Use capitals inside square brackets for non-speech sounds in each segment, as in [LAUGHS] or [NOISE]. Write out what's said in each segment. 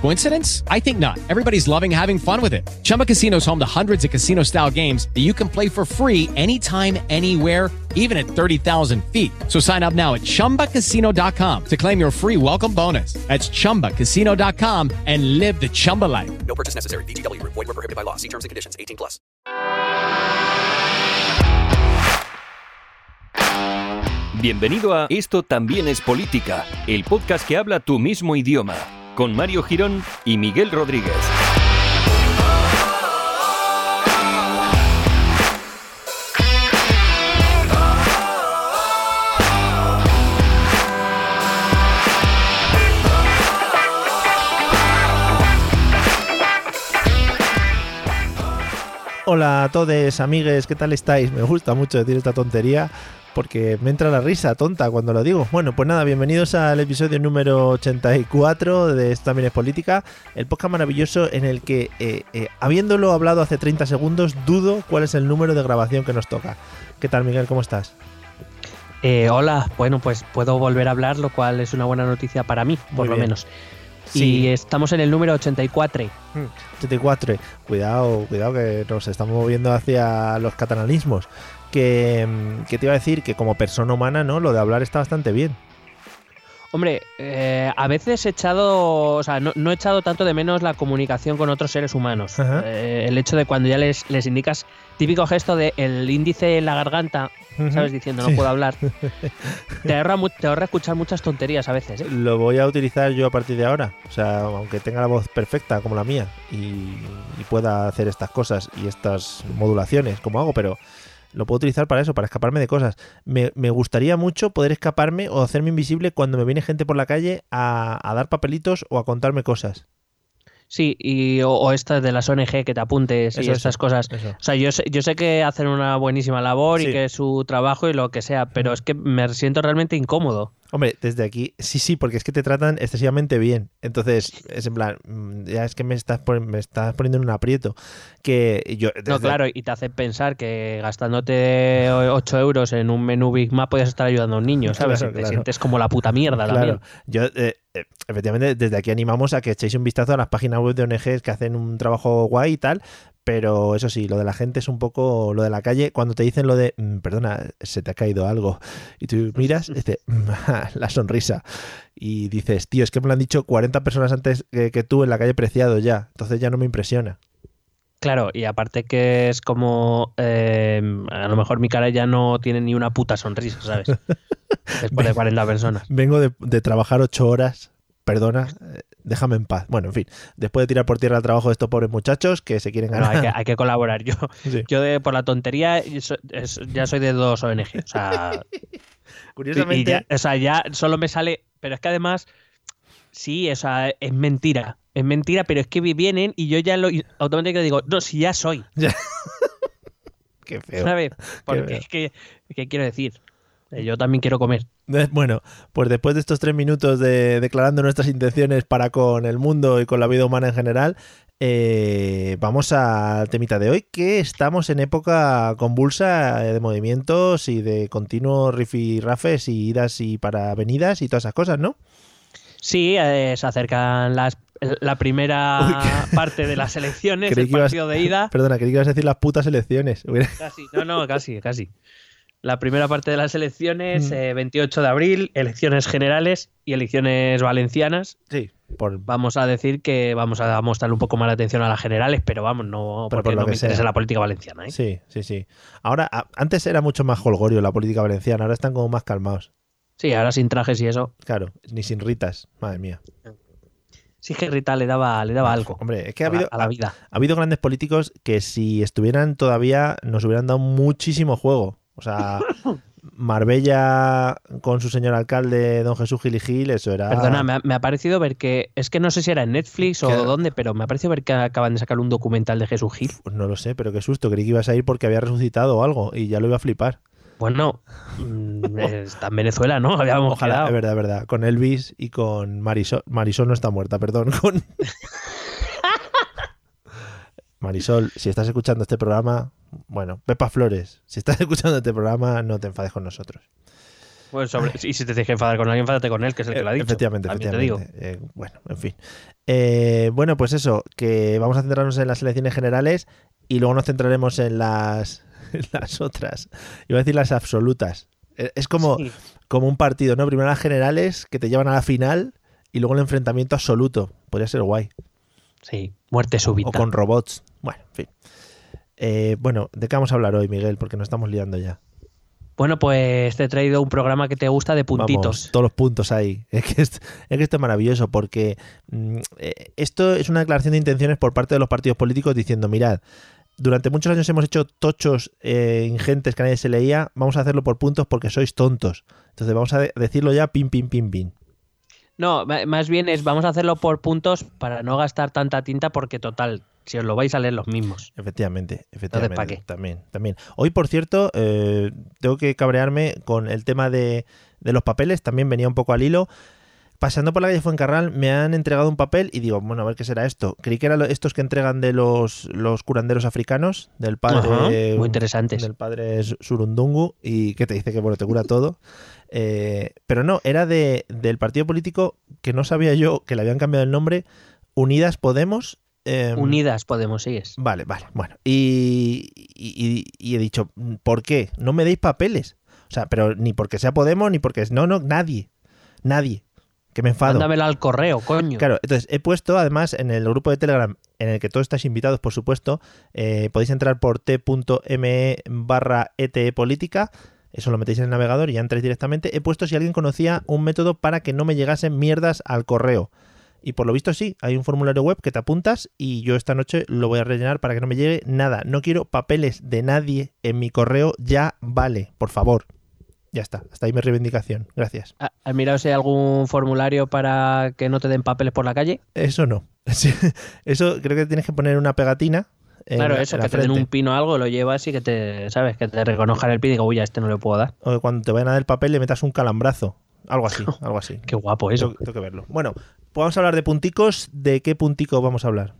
Coincidence? I think not. Everybody's loving having fun with it. Chumba Casino is home to hundreds of casino style games that you can play for free anytime, anywhere, even at 30,000 feet. So sign up now at chumbacasino.com to claim your free welcome bonus. That's chumbacasino.com and live the Chumba life. No purchase necessary. BGW. Void were prohibited by law. See terms and conditions. 18 plus. Bienvenido a Esto también es política, el podcast que habla tu mismo idioma, con Mario Girón y Miguel Rodríguez. Hola a todos, amigues, ¿qué tal estáis? Me gusta mucho decir esta tontería porque me entra la risa tonta cuando lo digo. Bueno, pues nada, bienvenidos al episodio número 84 de Esto también es política, el podcast maravilloso en el que, eh, eh, habiéndolo hablado hace 30 segundos, dudo cuál es el número de grabación que nos toca. ¿Qué tal, Miguel? ¿Cómo estás? Eh, hola, bueno, pues puedo volver a hablar, lo cual es una buena noticia para mí, por Muy lo bien. menos. Sí. Y estamos en el número 84. 84. Cuidado, cuidado que nos estamos moviendo hacia los catalanismos. Que, mm, que te iba a decir que como persona humana, ¿no? Lo de hablar está bastante bien. Hombre, eh, a veces he echado, o sea, no, no he echado tanto de menos la comunicación con otros seres humanos. Eh, el hecho de cuando ya les, les indicas, típico gesto de el índice en la garganta, ¿sabes? Diciendo no Sí. puedo hablar. [LAUGHS] te, ahorra, te ahorra escuchar muchas tonterías a veces. ¿eh? Lo voy a utilizar yo a partir de ahora. O sea, aunque tenga la voz perfecta como la mía y, y pueda hacer estas cosas y estas modulaciones como hago, pero lo puedo utilizar para eso, para escaparme de cosas. Me, me gustaría mucho poder escaparme o hacerme invisible cuando me viene gente por la calle a, a dar papelitos o a contarme cosas. Sí, y, o, o estas de las ONG que te apuntes y Eso, estas eso, cosas. eso. O sea, yo sé, yo sé que hacen una buenísima labor Sí. y que es su trabajo y lo que sea, pero es que me siento realmente incómodo. Hombre, desde aquí, sí, sí, porque es que te tratan excesivamente bien. Entonces, es en plan, mm, ya es que me estás, me estás poniendo en un aprieto. Que yo. No, claro, y te hace pensar que gastándote 8 euros en un menú Big Mac puedes estar ayudando a un niño, ¿sabes? Claro, te claro. sientes como la puta mierda Claro, también. yo eh, eh, efectivamente desde aquí animamos a que echéis un vistazo a las páginas web de ONGs que hacen un trabajo guay y tal, pero eso sí, lo de la gente es un poco lo de la calle, cuando te dicen lo de, "Mm, perdona, se te ha caído algo, y tú miras, [LAUGHS] "Mm, [LAUGHS] la sonrisa, y dices, tío, es que me lo han dicho 40 personas antes que, que tú en la calle Preciado ya, entonces ya no me impresiona. Claro, y aparte que es como. eh, a lo mejor mi cara ya no tiene ni una puta sonrisa, ¿sabes? [LAUGHS] Después de 40 personas. Vengo de, de trabajar ocho horas. Perdona, eh, déjame en paz. Bueno, en fin, después de tirar por tierra el trabajo de estos pobres muchachos que se quieren No, ganar. hay, que, [LAUGHS] hay que colaborar. Yo, Sí. yo de, por la tontería ya soy de dos ONG. O sea, [LAUGHS] Curiosamente, ya, o sea, ya solo me sale. Pero es que además, sí, o sea, es mentira. Es mentira, pero es que vienen y yo ya lo automáticamente digo, no, si ya soy. [LAUGHS] qué feo. ¿Sabes? feo. Porque es que, ¿qué quiero decir? Eh, Yo también quiero comer. Bueno, pues después de estos tres minutos de declarando nuestras intenciones para con el mundo y con la vida humana en general, eh, vamos al temita de hoy, que estamos en época convulsa eh, de movimientos y de continuos rifirrafes y idas y paravenidas y todas esas cosas, ¿no? Sí, eh, se acercan las, la primera [LAUGHS] parte de las elecciones, el ibas- partido de ida. [LAUGHS] Perdona, creí que ibas a decir las putas elecciones. Casi, no, no, casi, casi. La primera parte de las elecciones, Mm. eh, 28 de abril, elecciones generales y elecciones valencianas. Sí, por, Vamos a decir que vamos a mostrarle un poco más la atención a las generales, pero vamos, no Pero porque por lo no que me interesa la política valenciana. ¿eh? sí, sí, sí. Ahora, a- antes era mucho más holgorio la política valenciana, ahora están como más calmados. Sí, ahora sin trajes y eso. Claro, ni sin ritas, madre mía. Sí que Rita le daba, le daba algo Hombre, es que ha habido, a la vida. ha habido grandes políticos que si estuvieran todavía nos hubieran dado muchísimo juego. O sea, Marbella con su señor alcalde, don Jesús Gil y Gil, eso era... Perdona, me ha, me ha parecido ver que. Es que no sé si era en Netflix o dónde, pero me ha parecido ver que acaban de sacar un documental de Jesús Gil. Pues no lo sé, pero qué susto, creí que ibas a ir porque había resucitado o algo y ya lo iba a flipar. Bueno, mm, [LAUGHS] está en Venezuela, ¿no? Habíamos Ojalá, quedado. es verdad, es verdad. Con Elvis y con Marisol. Marisol no está muerta, perdón. Con... [LAUGHS] Marisol, si estás escuchando este programa, bueno, Pepa Flores, si estás [LAUGHS] escuchando este programa, no te enfades con nosotros. Pues sobre, y si te tienes que enfadar con alguien, enfádate con él, que es el que lo ha dicho. Efectivamente, También te digo. efectivamente. Eh, bueno, en fin. Eh, bueno, pues eso, que vamos a centrarnos en las elecciones generales y luego nos centraremos en las, [LAUGHS] en las otras. Iba a decir las absolutas. Eh, Es como, Sí. como un partido, ¿no? Primero las generales que te llevan a la final y luego el enfrentamiento absoluto. Podría ser guay. Sí, muerte súbita. O con robots. Bueno, en fin. Eh, bueno, ¿de qué vamos a hablar hoy, Miguel? Porque nos estamos liando ya. Bueno, pues te he traído un programa que te gusta de Vamos, puntitos. todos los puntos ahí. [LAUGHS] Es que, es, es que esto es maravilloso porque mm, eh, esto es una declaración de intenciones por parte de los partidos políticos diciendo, mirad, durante muchos años hemos hecho tochos eh, ingentes que nadie se leía, vamos a hacerlo por puntos porque sois tontos. Entonces vamos a de- decirlo ya, pim, pim, pim, pim. No, más bien es vamos a hacerlo por puntos para no gastar tanta tinta porque total, si os lo vais a leer los mismos. Efectivamente, efectivamente. ¿pa' qué? También, también. Hoy, por cierto, eh, tengo que cabrearme con el tema de, de los papeles, también venía un poco al hilo. Paseando por la calle Fuencarral me han entregado un papel y digo, bueno, a ver qué será esto. Creí que eran estos que entregan de los, los curanderos africanos, del padre, Ajá, muy interesantes. del padre Su- Surundungu, y que te dice que bueno, te cura todo. Eh, pero no, era de, del partido político que no sabía yo que le habían cambiado el nombre, Unidas Podemos. Em, Unidas podemos, sigues. Vale, vale, bueno. Y, y- y- y he dicho, ¿por qué? No me deis papeles. O sea, pero ni porque sea Podemos, ni porque es... No, no, nadie. Nadie. Que me enfado. Mándamelo al correo, coño. Claro, entonces he puesto además en el grupo de Telegram, en el que todos estáis invitados, por supuesto, eh, podéis entrar por t.me barra ETE política, eso lo metéis en el navegador y ya entráis directamente. He puesto si alguien conocía un método para que no me llegasen mierdas al correo. Y por lo visto sí, hay un formulario web que te apuntas y yo esta noche lo voy a rellenar para que no me llegue nada. No quiero papeles de nadie en mi correo, ya vale, por favor. Ya está, hasta ahí mi reivindicación. Gracias. ¿Ha- ¿Has mirado si hay algún formulario para que no te den papeles por la calle? Eso no. [LAUGHS] Eso creo que tienes que poner una pegatina. en claro, la- eso, que te den un pino o algo, lo llevas y que te, ¿sabes? Que te reconozcan el pin y digo, uy, a este no le puedo dar. O que cuando te vayan a dar el papel le metas un calambrazo. Algo así, [LAUGHS] algo así. Qué guapo eso. Tengo, tengo que verlo. Bueno, pues vamos a hablar de punticos. ¿De qué puntico vamos a hablar?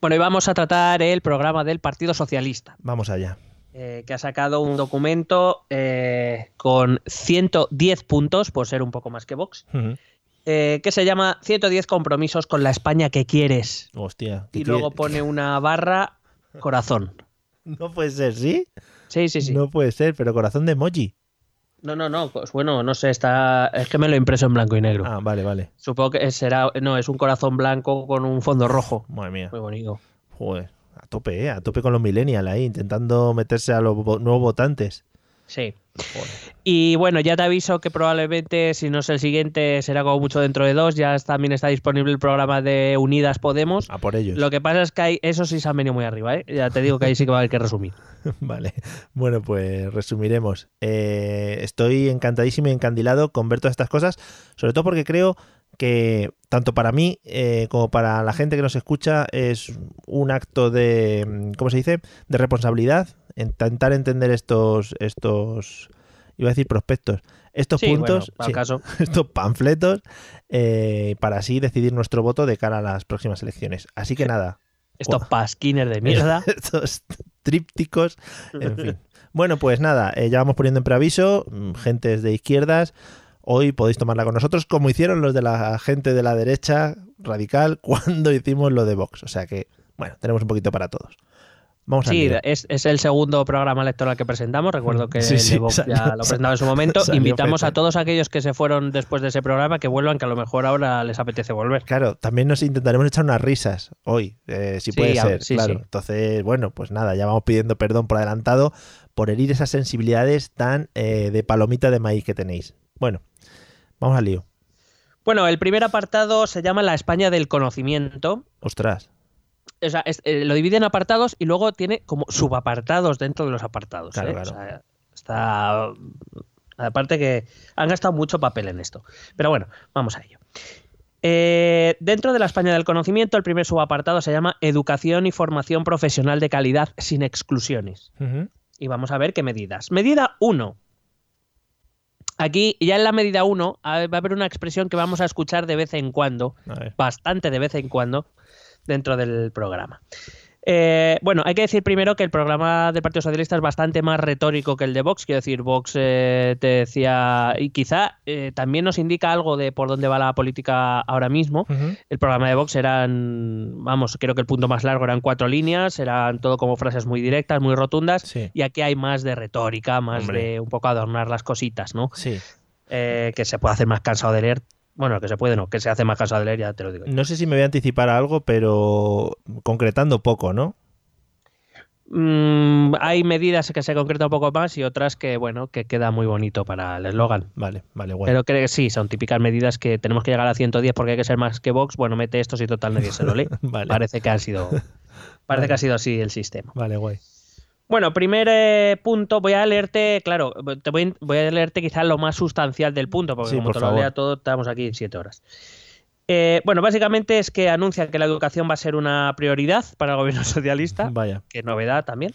Bueno, y vamos a tratar el programa del Partido Socialista, Vamos allá. eh, que ha sacado un documento eh, con 110 puntos, por ser un poco más que Vox, eh, que se llama 110 compromisos con la España que quieres. Hostia. ¿qué Y luego quiere- pone una barra corazón. [LAUGHS] No puede ser, ¿sí? Sí, sí, sí. No puede ser, pero corazón de emoji. No, no, no. Pues bueno, no sé, está. Es que me lo he impreso en blanco y negro. Ah, vale, vale. Supongo que será. No, es un corazón blanco con un fondo rojo. Madre mía. Muy bonito. Joder. A tope, ¿eh? A tope con los millennials ahí, intentando meterse a los vo- nuevos votantes. Sí. Y bueno, ya te aviso que probablemente, si no es el siguiente, será como mucho dentro de dos. Ya también está disponible el programa de Unidas Podemos. A por ellos. Lo que pasa es que hay, eso sí se han venido muy arriba, ¿eh? Ya te digo que ahí sí que va a haber que resumir. [LAUGHS] Vale, bueno, pues resumiremos. Eh, estoy encantadísimo y encandilado con ver todas estas cosas, sobre todo porque creo que tanto para mí eh, como para la gente que nos escucha es un acto de, ¿cómo se dice?, de responsabilidad, intentar entender estos, estos, iba a decir prospectos, estos Sí, puntos, bueno, al sí, caso. [LAUGHS] estos panfletos, eh, para así decidir nuestro voto de cara a las próximas elecciones. Así que nada, Estos pasquines de mierda. [LAUGHS] estos trípticos, en fin. [LAUGHS] Bueno, pues nada, eh, ya vamos poniendo en preaviso, mm, gentes de izquierdas, hoy podéis tomarla con nosotros, como hicieron los de la gente de la derecha radical cuando hicimos lo de Vox. O sea que, bueno, tenemos un poquito para todos. Vamos Sí, es, es el segundo programa electoral que presentamos. Recuerdo que [LAUGHS] Sí, sí, salió- ya lo presentaba en su momento. Invitamos a todos aquellos que se fueron después de ese programa que vuelvan, que a lo mejor ahora les apetece volver. Claro, también nos intentaremos echar unas risas hoy, eh, si puede ser, sí, claro. sí. Entonces, bueno, pues nada, ya vamos pidiendo perdón por adelantado por herir esas sensibilidades tan eh, de palomita de maíz que tenéis. Bueno, vamos al lío. Bueno, el primer apartado se llama La España del conocimiento. Ostras. O sea, es- eh, lo divide en apartados y luego tiene como subapartados dentro de los apartados. Claro, ¿eh? claro. O sea, está. Aparte que han gastado mucho papel en esto. Pero bueno, vamos a ello. Eh, dentro de la España del conocimiento, el primer subapartado se llama Educación y formación profesional de calidad sin exclusiones. Y vamos a ver qué medidas. Medida 1. Aquí, ya en la medida 1, va a haber una expresión que vamos a escuchar de vez en cuando, bastante de vez en cuando, dentro del programa. Eh, bueno, hay que decir primero que el programa del Partido Socialista es bastante más retórico que el de Vox. Quiero decir, Vox eh, te decía, y quizá eh, también nos indica algo de por dónde va la política ahora mismo. El programa de Vox eran, vamos, creo que el punto más largo eran cuatro líneas, eran todo como frases muy directas, muy rotundas. Sí. Y aquí hay más de retórica, más Hombre. de un poco adornar las cositas, ¿no? Sí. Eh, que se puede hacer más cansado de leer. Bueno, que se puede, no, que se hace más cansado de leer, ya te lo digo. No sé si me voy a anticipar a algo, pero concretando poco, ¿no? Mm, hay medidas que se concretan un poco más y otras que, bueno, que queda muy bonito para el eslogan. Vale, vale, bueno. Pero creo que sí, son típicas medidas que tenemos que llegar a 110 porque hay que ser más que Vox. Bueno, mete esto si total nadie se lo lee. [LAUGHS] Vale. Parece que ha sido parece que ha sido así el sistema. Vale, guay. Bueno, primer eh, punto, voy a leerte, claro, te voy, voy a leerte quizás lo más sustancial del punto, porque Sí, como por te lo lea todo, estamos aquí siete horas. Eh, bueno, básicamente es que anuncia que la educación va a ser una prioridad para el gobierno [LAUGHS] socialista, Vaya. que novedad también,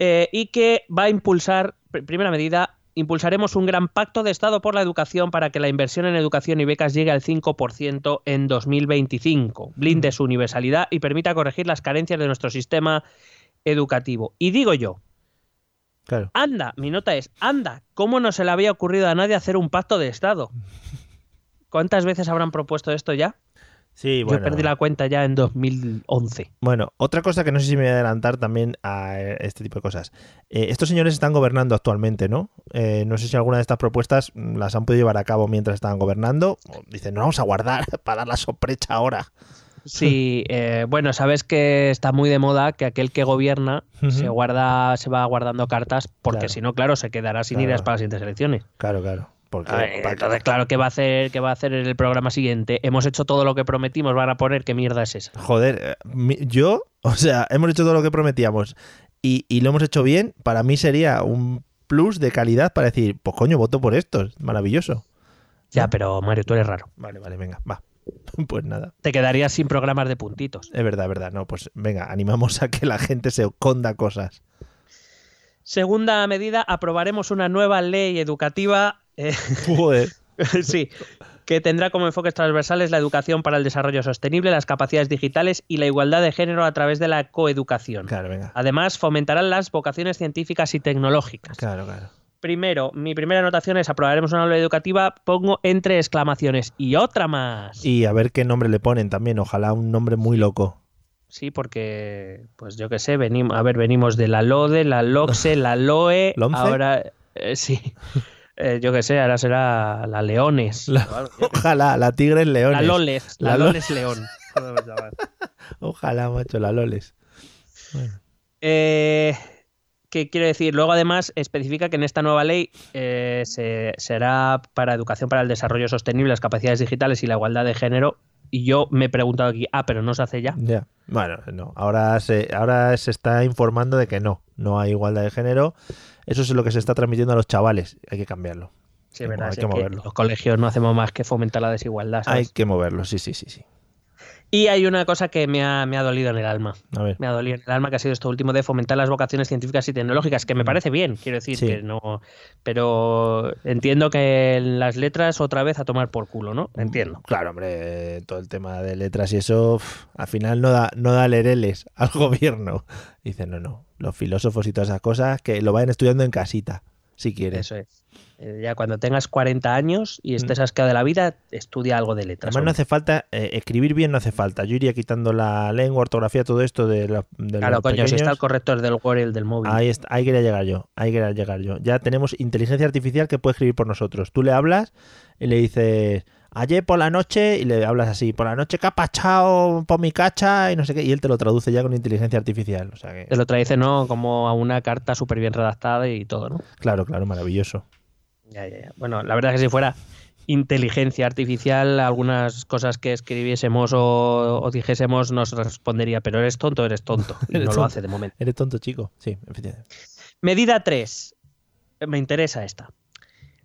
eh, y que va a impulsar, pr- primera medida, impulsaremos un gran pacto de Estado por la educación para que la inversión en educación y becas llegue al 5% en 2025, blinde su universalidad y permita corregir las carencias de nuestro sistema educativo. Y digo yo, Claro. anda, mi nota es, anda, ¿cómo no se le había ocurrido a nadie hacer un pacto de Estado? ¿Cuántas veces habrán propuesto esto ya? Sí, Yo bueno. perdí la cuenta ya en 2011. Bueno, otra cosa que no sé si me voy a adelantar también a este tipo de cosas. Eh, estos señores están gobernando actualmente, ¿no? Eh, no sé si alguna de estas propuestas las han podido llevar a cabo mientras estaban gobernando. Dicen, no vamos a guardar [LAUGHS] para dar la sorpresa ahora. Sí, eh, bueno, sabes que está muy de moda que aquel que gobierna se guarda, se va guardando cartas, porque Claro. si no, claro, se quedará sin Claro. ideas para las siguientes elecciones. Claro, claro. Porque ver, entonces, claro, ¿qué va a hacer? ¿Qué va a hacer en el programa siguiente? Hemos hecho todo lo que prometimos, van a poner qué mierda es esa. Joder, eh, yo, [LAUGHS] o sea, hemos hecho todo lo que prometíamos y, y lo hemos hecho bien. Para mí sería un plus de calidad para decir, pues coño, voto por esto. es Maravilloso. Ya, pero Mario, tú eres raro. Vale, vale, venga, va. [LAUGHS] Pues nada. Te quedarías sin programas de puntitos. Es verdad, es verdad. No, pues venga, animamos a que la gente se esconda cosas. Segunda medida, aprobaremos una nueva ley educativa. eh, Joder. [LAUGHS] sí, que tendrá como enfoques transversales la educación para el desarrollo sostenible, las capacidades digitales y la igualdad de género a través de la coeducación. Claro, venga. Además, fomentarán las vocaciones científicas y tecnológicas. Claro, claro. Primero, mi primera anotación es aprobaremos una ley educativa, pongo entre exclamaciones y otra más. Y a ver qué nombre le ponen también. Ojalá un nombre muy loco. Sí, porque, pues yo qué sé, venimos, a ver, venimos de la LODE, la LOXE, [LAUGHS] la LOE, ahora, eh, sí, [LAUGHS] Eh, yo qué sé, ahora será la Leones. La-. Ojalá, la Tigres Leones. La Loles, la, La Lo- Loles León. [LAUGHS] Ojalá, macho, la Loles. Bueno. Eh, ¿Qué quiero decir? Luego, además, especifica que en esta nueva ley eh, se, será para educación para el desarrollo sostenible, las capacidades digitales y la igualdad de género. Y yo me he preguntado aquí, ah, pero no se hace ya. Ya. Bueno, no. Ahora se, ahora se está informando de que no. No hay igualdad de género. Eso es lo que se está transmitiendo a los chavales. Hay que cambiarlo. Sí, Hay que verdad, mo- hay que que moverlo. los colegios no hacemos más que fomentar la desigualdad. Hay que moverlo, sí, sí, sí, sí. Y hay una cosa que me ha, me ha dolido en el alma. A ver. Me ha dolido en el alma que ha sido esto último de fomentar las vocaciones científicas y tecnológicas, que me parece bien, quiero decir Mm. Sí. que no. Pero entiendo que en las letras otra vez a tomar por culo, ¿no? Entiendo. Claro, hombre, todo el tema de letras y eso, al final no da, no da lereles [LAUGHS] al gobierno. Dicen, no, no, los filósofos y todas esas cosas que lo vayan estudiando en casita, si quieren. Eso es. Eh, Ya cuando tengas 40 años y estés asqueado de la vida, estudia algo de letras. Mm. Además no hace falta, eh, escribir bien no hace falta. Yo iría quitando la lengua, ortografía, todo esto de, la, de Claro, los coño, si está el corrector del Word y el del móvil. Ahí, está, ahí quería llegar yo, ahí quería llegar yo. Ya tenemos inteligencia artificial que puede escribir por nosotros. Tú le hablas y le dices, ayer por la noche, y le hablas así, por la noche pachado por mi cacha y no sé qué, y él te lo traduce ya con inteligencia artificial. O sea que, Te lo traduce, ¿no? Como a una carta súper bien redactada y todo, ¿no? claro, claro, maravilloso. Ya, ya, ya. Bueno, la verdad es que si fuera inteligencia artificial, algunas cosas que escribiésemos o, o dijésemos nos respondería, pero eres tonto, eres tonto. Y [LAUGHS] Eres no lo hace de momento. Eres tonto, chico. Sí, efectivamente. Medida 3. Me interesa esta.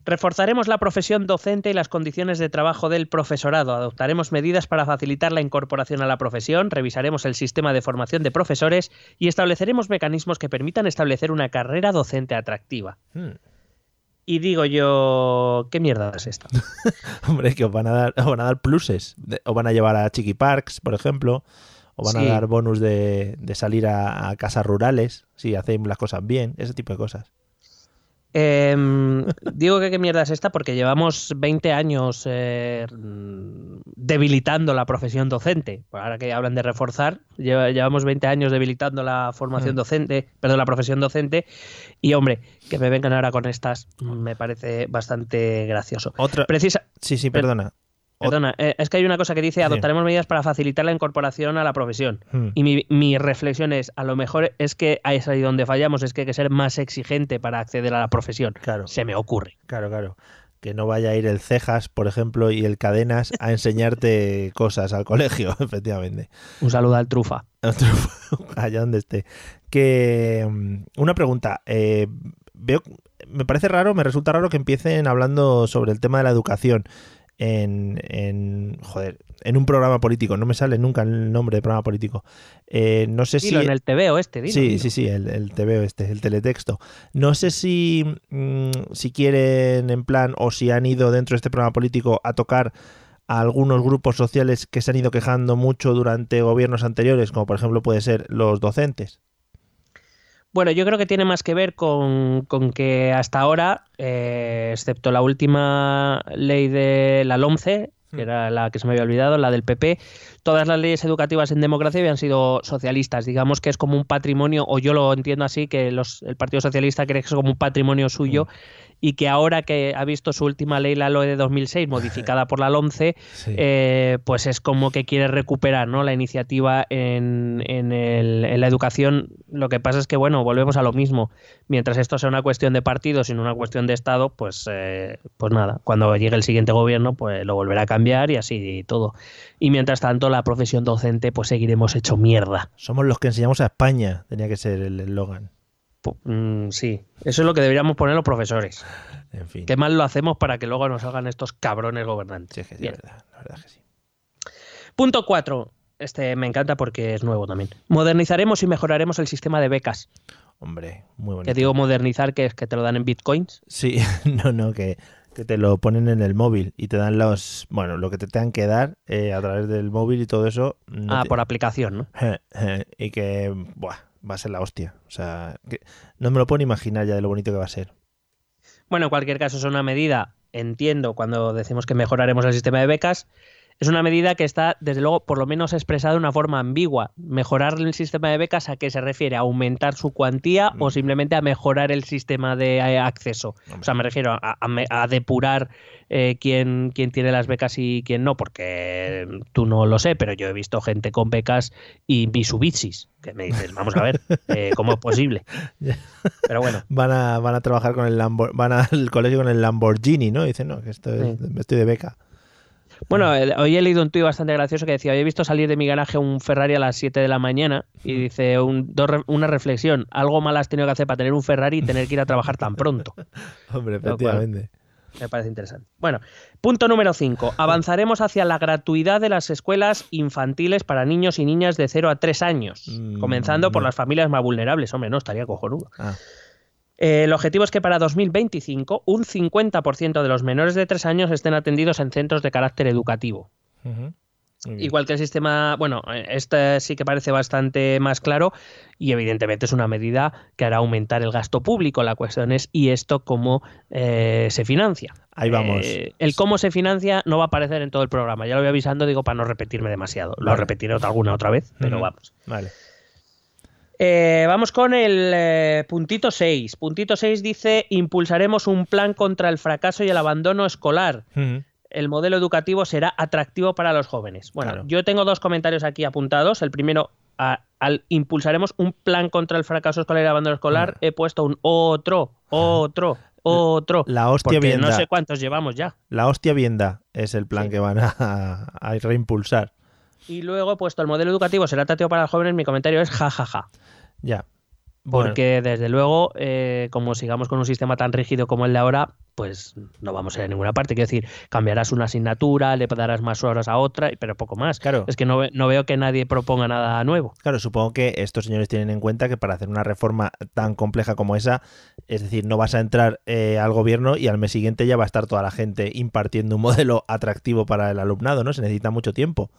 Reforzaremos la profesión docente y las condiciones de trabajo del profesorado. Adoptaremos medidas para facilitar la incorporación a la profesión, revisaremos el sistema de formación de profesores y estableceremos mecanismos que permitan establecer una carrera docente atractiva. Hmm. Y digo yo, ¿qué mierda es esto? [LAUGHS] Hombre, que os van a dar, os van a dar pluses. Os van a llevar a Chiqui Parks, por ejemplo. O van Sí. a dar bonus de, de salir a, a casas rurales, si hacen las cosas bien, ese tipo de cosas. Em, digo que qué mierda es esta porque llevamos 20 años eh, debilitando la profesión docente. Ahora que hablan de reforzar, lleva- llevamos 20 años debilitando la formación Mm. docente, perdón, la profesión docente. Y hombre, que me vengan ahora con estas me parece bastante gracioso. Otra. Precisa, Sí, sí, Per- perdona. Perdona, eh, es que hay una cosa que dice, Sí. adoptaremos medidas para facilitar la incorporación a la profesión. Hmm. Y mi, mi reflexión es, a lo mejor es que ahí es ahí donde fallamos, es que hay que ser más exigente para acceder a la profesión. Claro. Se me ocurre. Claro, claro. Que no vaya a ir el Cejas, por ejemplo, y el Cadenas a enseñarte [LAUGHS] cosas al colegio, [LAUGHS] efectivamente. Un saludo al trufa. [LAUGHS] Allá donde esté. Que mm, una pregunta. eh, veo, me parece raro, me resulta raro que empiecen hablando sobre el tema de la educación en, en joder, en un programa político. No me sale nunca el nombre de programa político. Eh, no sé Dilo si en el TVO este, dilo, sí, dilo. sí, sí, el, el TVO este, el teletexto. No sé si, mm, si quieren en plan o si han ido dentro de este programa político a tocar a algunos grupos sociales que se han ido quejando mucho durante gobiernos anteriores, como por ejemplo puede ser los docentes. Bueno, yo creo que tiene más que ver con, con que hasta ahora, eh, excepto la última ley de la LOMCE, que era la que se me había olvidado, la del PP, todas las leyes educativas en democracia habían sido socialistas. Digamos que es como un patrimonio, o yo lo entiendo así, que los, el Partido Socialista cree que es como un patrimonio suyo y que ahora que ha visto su última ley, la LOE de 2006, [LAUGHS] modificada por la LOMCE, Sí. eh, pues es como que quiere recuperar ¿no? la iniciativa en, en el- en la educación. Lo que pasa es que, bueno, volvemos a lo mismo. Mientras esto sea una cuestión de partido, sino una cuestión de Estado, pues, eh, pues nada, cuando llegue el siguiente gobierno, pues lo volverá a cambiar y así y todo. Y mientras tanto, la profesión docente, pues seguiremos hecho mierda. Somos los que enseñamos a España, tenía que ser el eslogan. Mm, sí, eso es lo que deberíamos poner los profesores. En fin. Qué mal lo hacemos para que luego nos salgan estos cabrones gobernantes. Sí, es que es Bien. verdad, la verdad que sí. Punto 4. Este me encanta porque es nuevo también. Modernizaremos y mejoraremos el sistema de becas. Hombre, muy bonito. Que digo modernizar, que es que te lo dan en bitcoins. Sí, [LAUGHS] no, no, que, que te lo ponen en el móvil y te dan los, bueno, lo que te tengan que dar eh, a través del móvil y todo eso. no ah, te- por aplicación, ¿no? [LAUGHS] y que, buah, va a ser la hostia. O sea, no me lo puedo ni imaginar ya de lo bonito que va a ser. Bueno, en cualquier caso, es una medida, entiendo, cuando decimos que mejoraremos el sistema de becas, es una medida que está, desde luego, por lo menos expresada de una forma ambigua. Mejorar el sistema de becas, ¿a qué se refiere? ¿A aumentar su cuantía o simplemente a mejorar el sistema de eh, acceso? O sea, me refiero a, a me- a depurar eh, quién, quién tiene las becas y quién no, porque tú no lo sé, pero yo he visto gente con becas y Mitsubishis, que me dices, vamos a ver, eh, ¿cómo es posible? [LAUGHS] Pero bueno. Van a, van a trabajar con el van al colegio con el Lamborghini, ¿no? Dicen, no, que esto es, estoy de beca. Bueno, hoy he leído un tuit bastante gracioso que decía, hoy he visto salir de mi garaje un Ferrari a las 7 de la mañana y dice un- dos una reflexión, algo mal has tenido que hacer para tener un Ferrari y tener que ir a trabajar tan pronto. [LAUGHS] Hombre, efectivamente. Me parece interesante. Bueno, punto número 5. Avanzaremos hacia la gratuidad de las escuelas infantiles para niños y niñas de 0 a 3 años, Mm, comenzando por las familias más vulnerables. Hombre, no, estaría cojonudo. Ah, Eh, el objetivo es que para 2025 un 50% de los menores de 3 años estén atendidos en centros de carácter educativo. Muy bien. Igual que el sistema, bueno, eh, este sí que parece bastante más claro y evidentemente es una medida que hará aumentar el gasto público. La cuestión es, ¿y esto cómo eh, se financia? Ahí vamos. Eh, el cómo se financia no va a aparecer en todo el programa. Ya lo voy avisando, digo, para no repetirme demasiado. Lo Vale. repetiré otra, alguna otra vez, pero vamos. Vale. Eh, vamos con el eh, puntito 6. Puntito 6 dice, impulsaremos un plan contra el fracaso y el abandono escolar. El modelo educativo será atractivo para los jóvenes. Bueno, Claro. yo tengo dos comentarios aquí apuntados. El primero, a- al impulsaremos un plan contra el fracaso escolar y el abandono escolar, he puesto un otro, otro, [LAUGHS] otro. La hostia bien no sé cuántos llevamos ya. La hostia bien da es el plan Sí. que van a, a reimpulsar. Y luego he puesto el modelo educativo será atractivo para los jóvenes. Mi comentario es jajaja. Ya. Bueno, Porque desde luego, eh, como sigamos con un sistema tan rígido como el de ahora, pues no vamos a ir a ninguna parte. Quiero decir, cambiarás una asignatura, le darás más horas a otra, pero poco más. Claro. Es que no, no veo que nadie proponga nada nuevo. Claro, supongo que estos señores tienen en cuenta que para hacer una reforma tan compleja como esa, es decir, no vas a entrar eh, al gobierno y al mes siguiente ya va a estar toda la gente impartiendo un modelo [LAUGHS] atractivo para el alumnado, ¿no? Se necesita mucho tiempo.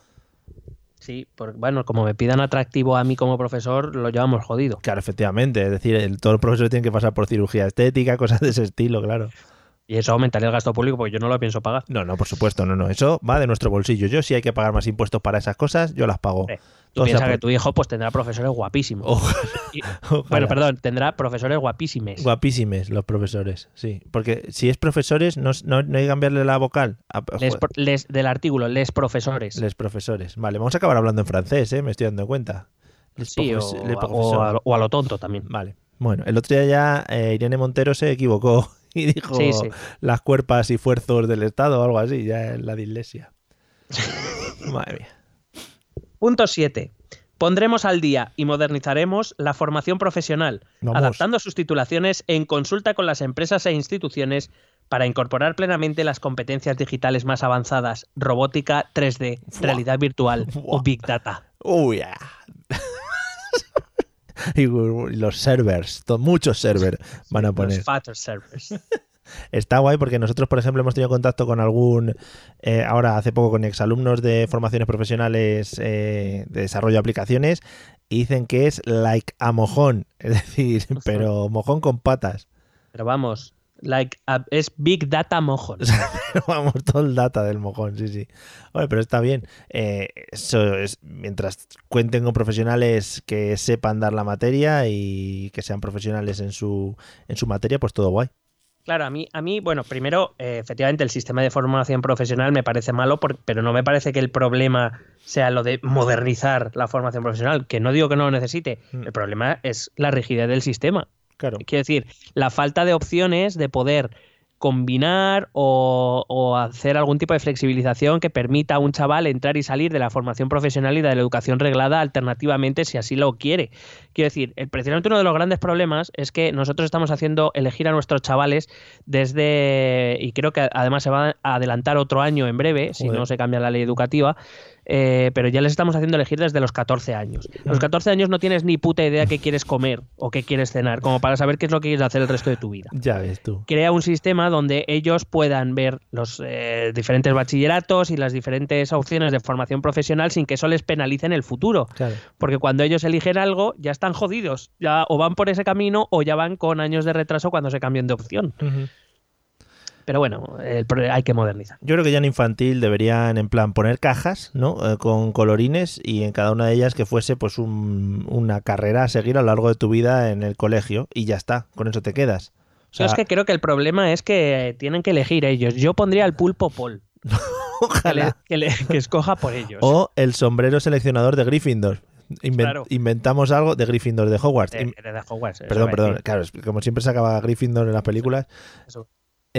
Sí, porque bueno, como me pidan atractivo a mí como profesor, lo llevamos jodido. Claro, efectivamente. Es decir, el- todos los profesores tienen que pasar por cirugía estética, [LAUGHS] cosas de ese estilo, claro. Y eso aumentaría el gasto público porque yo no lo pienso pagar. No, no, por supuesto, no, no. Eso va de nuestro bolsillo. Yo, si hay que pagar más impuestos para esas cosas, yo las pago. Eh, Tú piensas por- que tu hijo pues tendrá profesores guapísimos. Ojalá, [LAUGHS] Y- [LAUGHS] ojalá. bueno, perdón, tendrá profesores guapísimos. Guapísimes los profesores, sí. Porque si es profesores, no, no, no hay que cambiarle la vocal. A- Les joder, pro- les- del artículo, les profesores. les profesores. Vale, vamos a acabar hablando en francés, ¿eh? Me estoy dando cuenta. Les sí, o, profes- les o profesor. a, lo- o a lo tonto también. Vale. Bueno, el otro día ya eh, Irene Montero se equivocó y dijo Sí, sí. las cuerpas y fuerzos del Estado o algo así, ya en la dislexia. [LAUGHS] Madre mía. Punto 7. Pondremos al día y modernizaremos la formación profesional, Vamos. adaptando sus titulaciones en consulta con las empresas e instituciones para incorporar plenamente las competencias digitales más avanzadas, robótica, 3D, realidad virtual [LAUGHS] o. Big Data. Uy, ah. [LAUGHS] y los servers, muchos servers van a poner. Los fatter servers. [LAUGHS] Está guay porque nosotros, por ejemplo, hemos tenido contacto con algún, eh, ahora hace poco con exalumnos de formaciones profesionales eh, de desarrollo de aplicaciones y dicen que es like a mojón, [LAUGHS] es decir, pero mojón con patas. Pero vamos, like, a- es Big Data mojón. [LAUGHS] Vamos, todo el data del mojón, sí, sí. Oye, pero está bien. Eh, eso es, mientras cuenten con profesionales que sepan dar la materia y que sean profesionales en su, en su materia, pues todo guay. Claro, a mí, a mí bueno, primero, eh, efectivamente, el sistema de formación profesional me parece malo, por- pero no me parece que el problema sea lo de modernizar la formación profesional, que no digo que no lo necesite. Mm. El problema es la rigidez del sistema. Claro. Quiero decir, la falta de opciones de poder combinar o, o hacer algún tipo de flexibilización que permita a un chaval entrar y salir de la formación profesional y de la educación reglada alternativamente si así lo quiere. Quiero decir, el, precisamente uno de los grandes problemas es que nosotros estamos haciendo elegir a nuestros chavales desde, y creo que además se va a adelantar otro año en breve, si no se cambia la ley educativa, eh, pero ya les estamos haciendo elegir desde los 14 años. A los 14 años no tienes ni puta idea qué quieres comer o qué quieres cenar, como para saber qué es lo que quieres hacer el resto de tu vida. Ya ves tú. Crea un sistema donde ellos puedan ver los eh, diferentes bachilleratos y las diferentes opciones de formación profesional sin que eso les penalice en el futuro. Claro. Porque cuando ellos eligen algo, ya están jodidos. Ya o van por ese camino o ya van con años de retraso cuando se cambien de opción. Pero bueno, el hay que modernizar. Yo creo que ya en infantil deberían, en plan, poner cajas, ¿no? Eh, con colorines y en cada una de ellas que fuese, pues, un- una carrera a seguir a lo largo de tu vida en el colegio y ya está, con eso te quedas. O Yo es que creo que el problema es que tienen que elegir ellos. Yo pondría al pulpo Paul. [LAUGHS] Que, le- ojalá. que le- que escoja por ellos. O el sombrero seleccionador de Gryffindor. Inven- Claro. Inventamos algo de Gryffindor, de Hogwarts. De- de- Hogwarts, perdón, perdón. Claro, como siempre se acaba Gryffindor en las películas. Eso.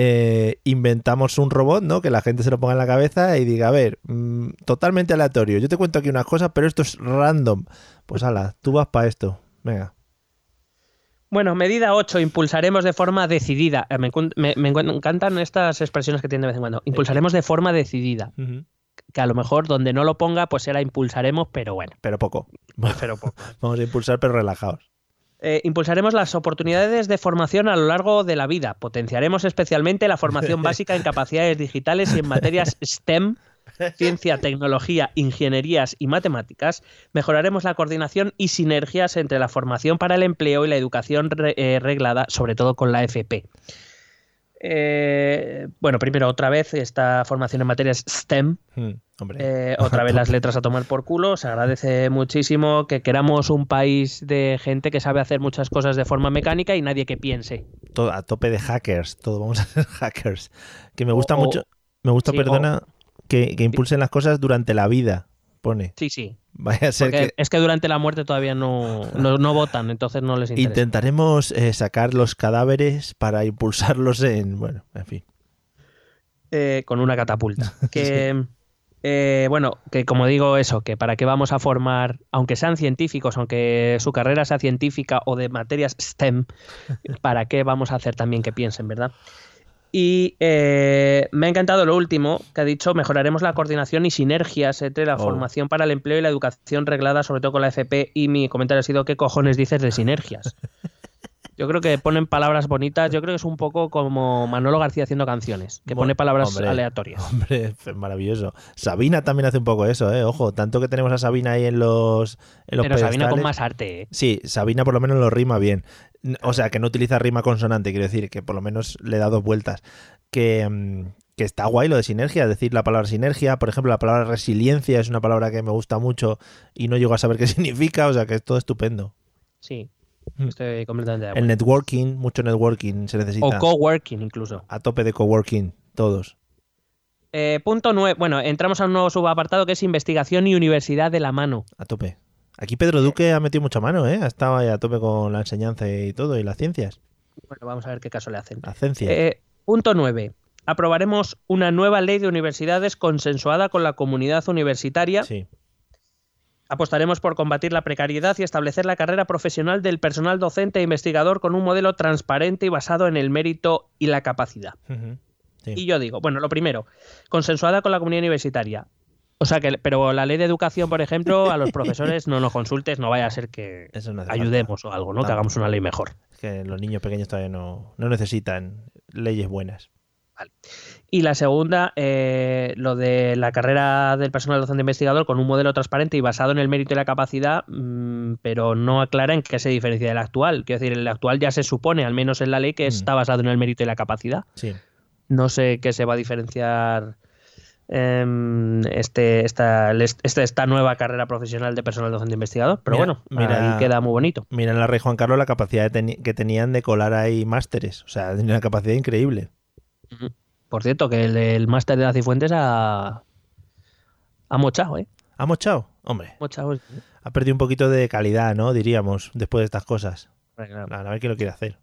Eh, inventamos un robot, ¿no? Que la gente se lo ponga en la cabeza y diga, a ver, mm, totalmente aleatorio. Yo te cuento aquí unas cosas, pero esto es random. Pues ala, tú vas para esto. Venga. Bueno, medida 8, impulsaremos de forma decidida. Eh, Me, encantan estas expresiones que tienen de vez en cuando. Impulsaremos de forma decidida. Que a lo mejor donde no lo ponga, pues será impulsaremos, pero bueno, Pero poco. pero poco. [LAUGHS] Vamos a impulsar, pero relajados. Eh, impulsaremos las oportunidades de formación a lo largo de la vida. Potenciaremos especialmente la formación [LAUGHS] básica en capacidades digitales y en materias STEM, ciencia, tecnología, ingenierías y matemáticas. Mejoraremos la coordinación y sinergias entre la formación para el empleo y la educación re- eh, reglada, sobre todo con la FP. Eh, bueno, primero, otra vez, esta formación en materias STEM, Mm, hombre. eh, [LAUGHS] otra vez las letras a tomar por culo. Se agradece muchísimo que queramos un país de gente que sabe hacer muchas cosas de forma mecánica y nadie que piense. Todo- a tope de hackers. Todo vamos a ser [LAUGHS] hackers. Que me gusta O- mucho. Me gusta, sí, perdona, que, que impulsen las cosas durante la vida. Pone. Sí, sí. Vaya a ser Porque que. es que durante la muerte todavía no, no, no votan, entonces no les interesa. Intentaremos eh, sacar los cadáveres para impulsarlos en. Bueno, en fin. Eh, con una catapulta. [LAUGHS] Que, eh, bueno, que como digo eso, que para qué vamos a formar, aunque sean científicos, aunque su carrera sea científica o de materias STEM, [LAUGHS] para qué vamos a hacer también que piensen, ¿verdad? Y eh, me ha encantado lo último que ha dicho, mejoraremos la coordinación y sinergias entre la Oh. formación para el empleo y la educación reglada, sobre todo con la FP, y mi comentario ha sido, ¿qué cojones dices de sinergias? [LAUGHS] Yo creo que ponen palabras bonitas. Yo creo que es un poco como Manolo García haciendo canciones, que pone palabras hombre. aleatorias. Hombre, es maravilloso. Sabina también hace un poco eso, ¿eh? Ojo, tanto que tenemos a Sabina ahí en los, en los Pero Sabina con más arte. ¿eh? Sí, Sabina por lo menos lo rima bien. O sea, que no utiliza rima consonante, quiero decir, que por lo menos le da dos vueltas. Que, mm, que está guay lo de sinergia, decir la palabra sinergia. Por ejemplo, la palabra resiliencia es una palabra que me gusta mucho y no llego a saber qué [LAUGHS] significa, o sea, que es todo estupendo. Sí. Estoy completamente de El acuerdo. networking, mucho networking se necesita. O coworking incluso. a tope de coworking, todos. Eh, punto 9. Bueno, entramos a un nuevo subapartado que es investigación y universidad de la mano. A tope. Aquí Pedro Duque ha metido mucha mano, ¿eh? Ha estado ahí a tope con la enseñanza y todo, y las ciencias. Bueno, vamos a ver qué caso le hacen. La ciencia. Eh, punto 9. Aprobaremos una nueva ley de universidades consensuada con la comunidad universitaria. sí. Apostaremos por combatir la precariedad y establecer la carrera profesional del personal docente e investigador con un modelo transparente y basado en el mérito y la capacidad. Sí. Y yo digo, bueno, lo primero, consensuada con la comunidad universitaria. O sea que, pero la ley de educación, por ejemplo, a los [LAUGHS] profesores no nos consultes, no vaya a ser que Eso no hace ayudemos o algo, ¿no? Que hagamos una ley mejor. Es que los niños pequeños todavía no, no necesitan leyes buenas. Y la segunda, eh, lo de la carrera del personal docente investigador con un modelo transparente y basado en el mérito y la capacidad, mm, pero no aclara en qué se diferencia del actual. Quiero decir, el actual ya se supone, al menos en la ley, que Mm. está basado en el mérito y la capacidad. Sí. No sé qué se va a diferenciar em, este, esta, esta, esta nueva carrera profesional de personal docente investigador, pero Mira, bueno, mira- ahí queda muy bonito. Mira en la Rey Juan Carlos la capacidad de teni- que tenían de colar ahí másteres. O sea, tenían una capacidad increíble. Por cierto, que el, el máster de Cifuentes ha, ha mochado, ¿eh? ¿Ha mochado? Hombre, Mochado. ha perdido un poquito de calidad, ¿no? Diríamos, después de estas cosas. Claro. A ver quién lo quiere hacer.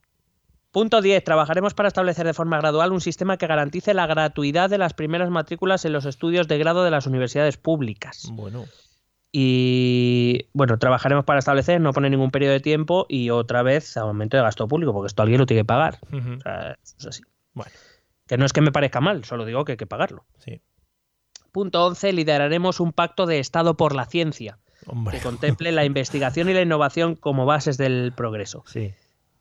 Punto 10. Trabajaremos para establecer de forma gradual un sistema que garantice la gratuidad de las primeras matrículas en los estudios de grado de las universidades públicas. Bueno. Y bueno, trabajaremos para establecer, no pone ningún periodo de tiempo y otra vez aumento de gasto público, porque esto alguien lo tiene que pagar. O sea, eso es así. Bueno, Que no es que me parezca mal, solo digo que hay que pagarlo. sí. Punto 11. Lideraremos un pacto de Estado por la ciencia Hombre. que contemple la investigación y la innovación como bases del progreso. Sí.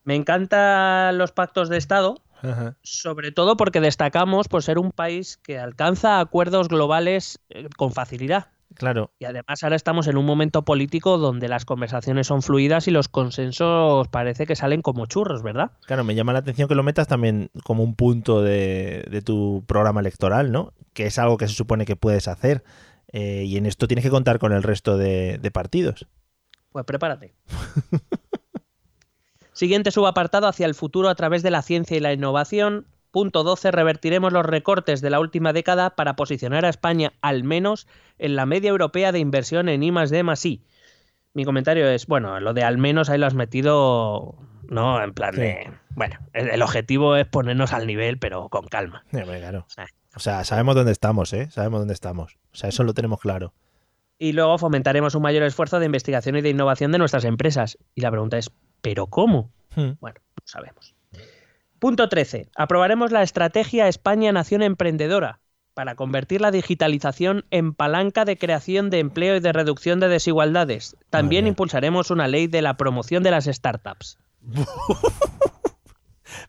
Me encantan los pactos de Estado, Ajá. sobre todo porque destacamos por ser un país que alcanza acuerdos globales eh, con facilidad. Claro. Y además ahora estamos en un momento político donde las conversaciones son fluidas y los consensos parece que salen como churros, ¿verdad? Claro, me llama la atención que lo metas también como un punto de, de tu programa electoral, ¿no? Que es algo que se supone que puedes hacer. Eh, y en esto tienes que contar con el resto de, de partidos. Pues prepárate. [LAUGHS] Siguiente subapartado hacia el futuro a través de la ciencia y la innovación. Punto 12. Revertiremos los recortes de la última década para posicionar a España al menos en la media europea de inversión en I más D más I. Mi comentario es, bueno, lo de al menos ahí lo has metido, ¿no? En plan Sí. de, bueno, el, objetivo es ponernos al nivel, pero con calma. Claro. Eh. O sea, sabemos dónde estamos, ¿eh? Sabemos dónde estamos. O sea, eso lo tenemos claro. Y luego fomentaremos un mayor esfuerzo de investigación y de innovación de nuestras empresas. Y la pregunta es, ¿pero cómo? Hmm. Bueno, no sabemos. Punto 13. Aprobaremos la estrategia España Nación Emprendedora para convertir la digitalización en palanca de creación de empleo y de reducción de desigualdades. También impulsaremos una ley de la promoción de las startups. [LAUGHS]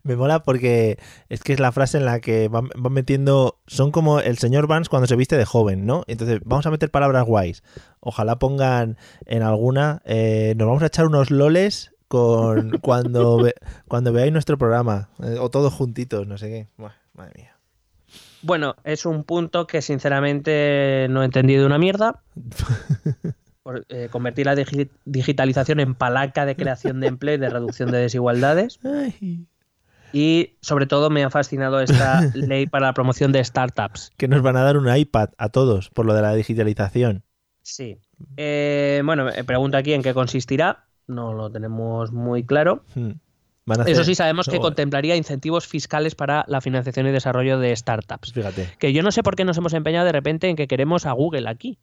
Me mola porque es que es la frase en la que van, van metiendo. Son como el señor Vance cuando se viste de joven, ¿no? Entonces, vamos a meter palabras guays. Ojalá pongan en alguna. eh, nos vamos a echar unos loles con [LAUGHS] cuando, ve- cuando veáis nuestro programa. eh, o todos juntitos, no sé qué. Buah, madre mía. Bueno, es un punto que sinceramente no he entendido una mierda. [LAUGHS] Por, eh, convertir la digi- digitalización en palanca de creación de empleo y de reducción de desigualdades. Ay, Y sobre todo me ha fascinado esta [LAUGHS] ley para la promoción de startups. que nos van a dar un iPad a todos por lo de la digitalización. Sí. Eh, bueno, me pregunto aquí en qué consistirá. No lo tenemos muy claro. Hmm. Eso sí, sabemos que contemplaría incentivos fiscales para la financiación y desarrollo de startups. Fíjate. Que yo no sé por qué nos hemos empeñado de repente en que queremos a Google aquí.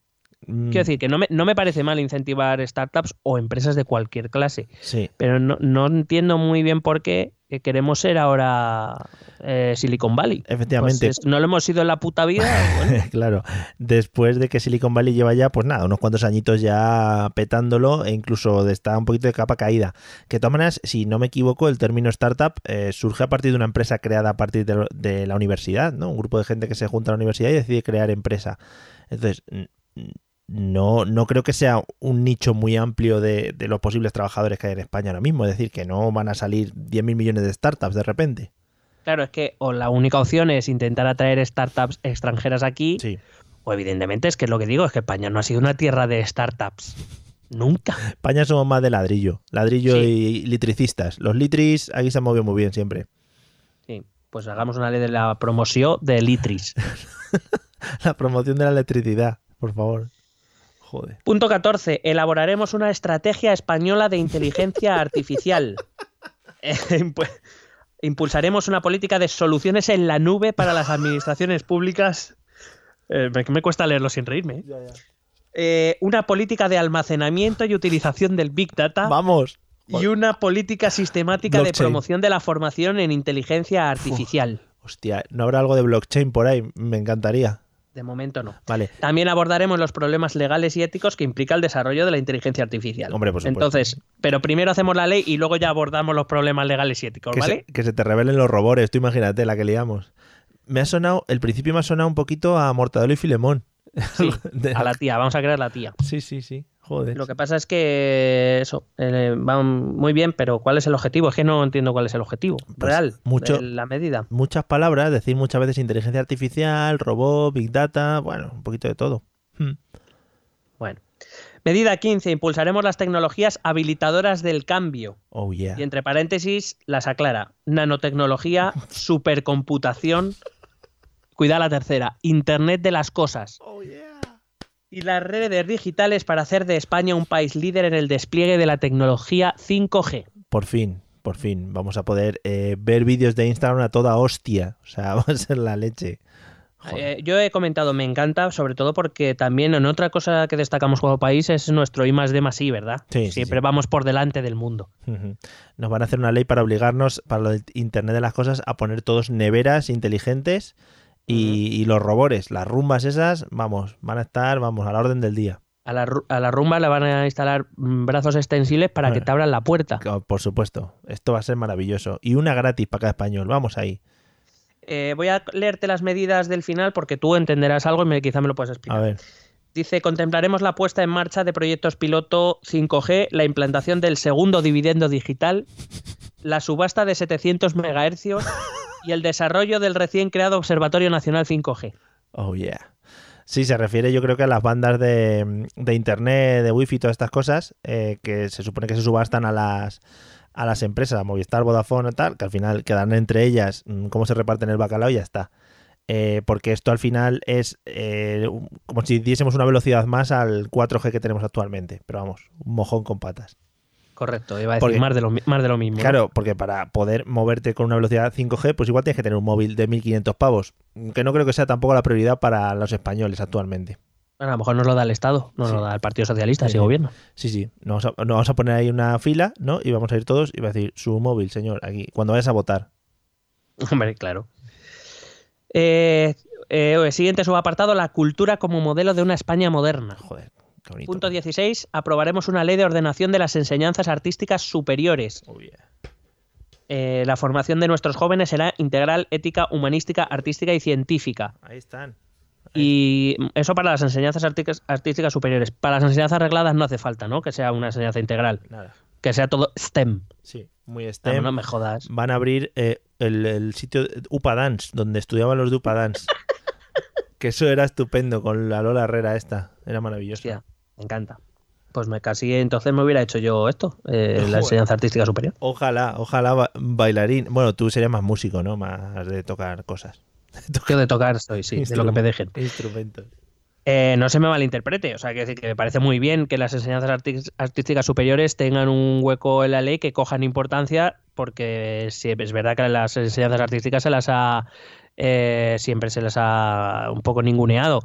Mm, Quiero decir que no me, no me parece mal incentivar startups o empresas de cualquier clase, Sí. pero no, no entiendo muy bien por qué que queremos ser ahora eh, Silicon Valley. Efectivamente. Pues es- no lo hemos sido en la puta vida. [LAUGHS] bueno, claro, después de que Silicon Valley lleva ya, pues nada, unos cuantos añitos ya petándolo e incluso estar un poquito de capa caída. Que de todas maneras, si no me equivoco, el término startup eh, surge a partir de una empresa creada a partir de, de la universidad, ¿no? Un grupo de gente que se junta a la universidad y decide crear empresa. Entonces, no, no creo que sea un nicho muy amplio de, de los posibles trabajadores que hay en España ahora mismo. Es decir, que no van a salir 10.000 millones de startups de repente. claro, es que o la única opción es intentar atraer startups extranjeras aquí, Sí. o evidentemente es que lo que digo es que España no ha sido una tierra de startups. Nunca. España somos más de ladrillo, ladrillo Sí. y litricistas. Los litris aquí se han movido muy bien siempre. Sí, pues hagamos una ley de la promoción de Litris. [LAUGHS] La promoción de la electricidad, por favor. Joder. Punto 14. Elaboraremos una estrategia española de inteligencia [LAUGHS] artificial. Eh, impu- Impulsaremos una política de soluciones en la nube para las administraciones públicas. Eh, me, me cuesta leerlo sin reírme. ¿eh? Eh, una política de almacenamiento y utilización del Big Data. Vamos. Y una política sistemática de promoción de la formación en inteligencia artificial. Hostia, ¿no habrá algo de blockchain por ahí? Me encantaría. De momento no. Vale. También abordaremos los problemas legales y éticos que implica el desarrollo de la inteligencia artificial. Hombre, por supuesto. Entonces, pero primero hacemos la ley y luego ya abordamos los problemas legales y éticos, Que, ¿vale? se, que se te revelen los robores, tú imagínate la que liamos. Me ha sonado, el principio me ha sonado un poquito a Mortadelo y Filemón. Sí, [LAUGHS] De- a la tía, vamos a crear la tía. Sí, sí, sí. Joder. Lo que pasa es que eso eh, va muy bien, pero ¿cuál es el objetivo? Es que no entiendo cuál es el objetivo Pues real mucho- de la medida. Muchas palabras, decir muchas veces inteligencia artificial, robot, big data, bueno, un poquito de todo. Hmm. Bueno. Medida 15. Impulsaremos las tecnologías habilitadoras del cambio. Oh, yeah. Y entre paréntesis las aclara. Nanotecnología, [LAUGHS] supercomputación. Cuida la tercera. Internet de las cosas. Y las redes digitales para hacer de España un país líder en el despliegue de la tecnología 5G. Por fin, por fin, vamos a poder eh, ver vídeos de Instagram a toda hostia. O sea, [LAUGHS] va a ser la leche. Eh, yo he comentado, me encanta, sobre todo porque también en otra cosa que destacamos como país es nuestro I más D más I, ¿verdad? Sí, Siempre sí. vamos por delante del mundo. Nos van a hacer una ley para obligarnos, para lo del Internet de las cosas, a poner todos neveras inteligentes y, y los robores, las rumbas esas, vamos, van a estar, vamos, a la orden del día. A la, a la rumba le van a instalar mm, brazos extensibles para que te abran la puerta. Por supuesto, esto va a ser maravilloso. Y una gratis para cada español, vamos ahí. Eh, voy a leerte las medidas del final porque tú entenderás algo y me, quizá me lo puedes explicar. A ver, Dice, contemplaremos la puesta en marcha de proyectos piloto 5G, la implantación del segundo dividendo digital, la subasta de 700 megahercios y el desarrollo del recién creado Observatorio Nacional 5G. oh yeah. Sí, se refiere yo creo que a las bandas de, de internet, de wifi todas estas cosas, eh, que se supone que se subastan a las, a las empresas, a Movistar, Vodafone y tal, que al final quedan entre ellas mm, cómo se reparten el bacalao y ya está. Eh, porque esto al final es eh, como si diésemos una velocidad más al 4G que tenemos actualmente. Pero vamos, un mojón con patas. Correcto, iba a decir Porque- más de, lo, más de lo mismo. ¿no? Claro, porque para poder moverte con una velocidad 5G, pues igual tienes que tener un móvil de 1500 pavos. Que no creo que sea tampoco la prioridad para los españoles actualmente. Bueno, a lo mejor nos lo da el Estado, Sí. nos lo da el Partido Socialista, ese sí. gobierno. Sí, sí. Nos vamos, a, nos vamos a poner ahí una fila, ¿no? Y vamos a ir todos y va a decir su móvil, señor, aquí, cuando vayas a votar. [LAUGHS] Hombre, claro. Eh, eh, siguiente subapartado, la cultura como modelo de una España moderna. Joder. Punto 16. Aprobaremos una ley de ordenación de las enseñanzas artísticas superiores. Oh, yeah. Eh, la formación de nuestros jóvenes será integral, ética, humanística, artística y científica. Ahí están. Y eso para las enseñanzas artísticas, superiores. Para las enseñanzas regladas no hace falta, ¿no? Que sea una enseñanza integral. Nada. Que sea todo STEM. Sí, muy STEM. no me jodas. Van a abrir eh, el, el sitio UPA Dance, donde estudiaban los de UPA Dance. [LAUGHS] que eso era estupendo con la Lola Herrera esta. Era maravilloso. Hostia, me encanta. Pues me casi entonces me hubiera hecho yo esto, eh, la enseñanza artística superior. Ojalá, ojalá ba- bailarín. Bueno, tú serías más músico, ¿no? Más de tocar cosas. [LAUGHS] Yo de tocar estoy, sí, de lo que me dejen. Instrumentos. Eh, no se me malinterprete, o sea, que, decir que me parece muy bien que las enseñanzas artísticas superiores tengan un hueco en la ley, que cojan importancia, porque sí, es verdad que las enseñanzas artísticas se las ha eh, siempre se las ha un poco ninguneado,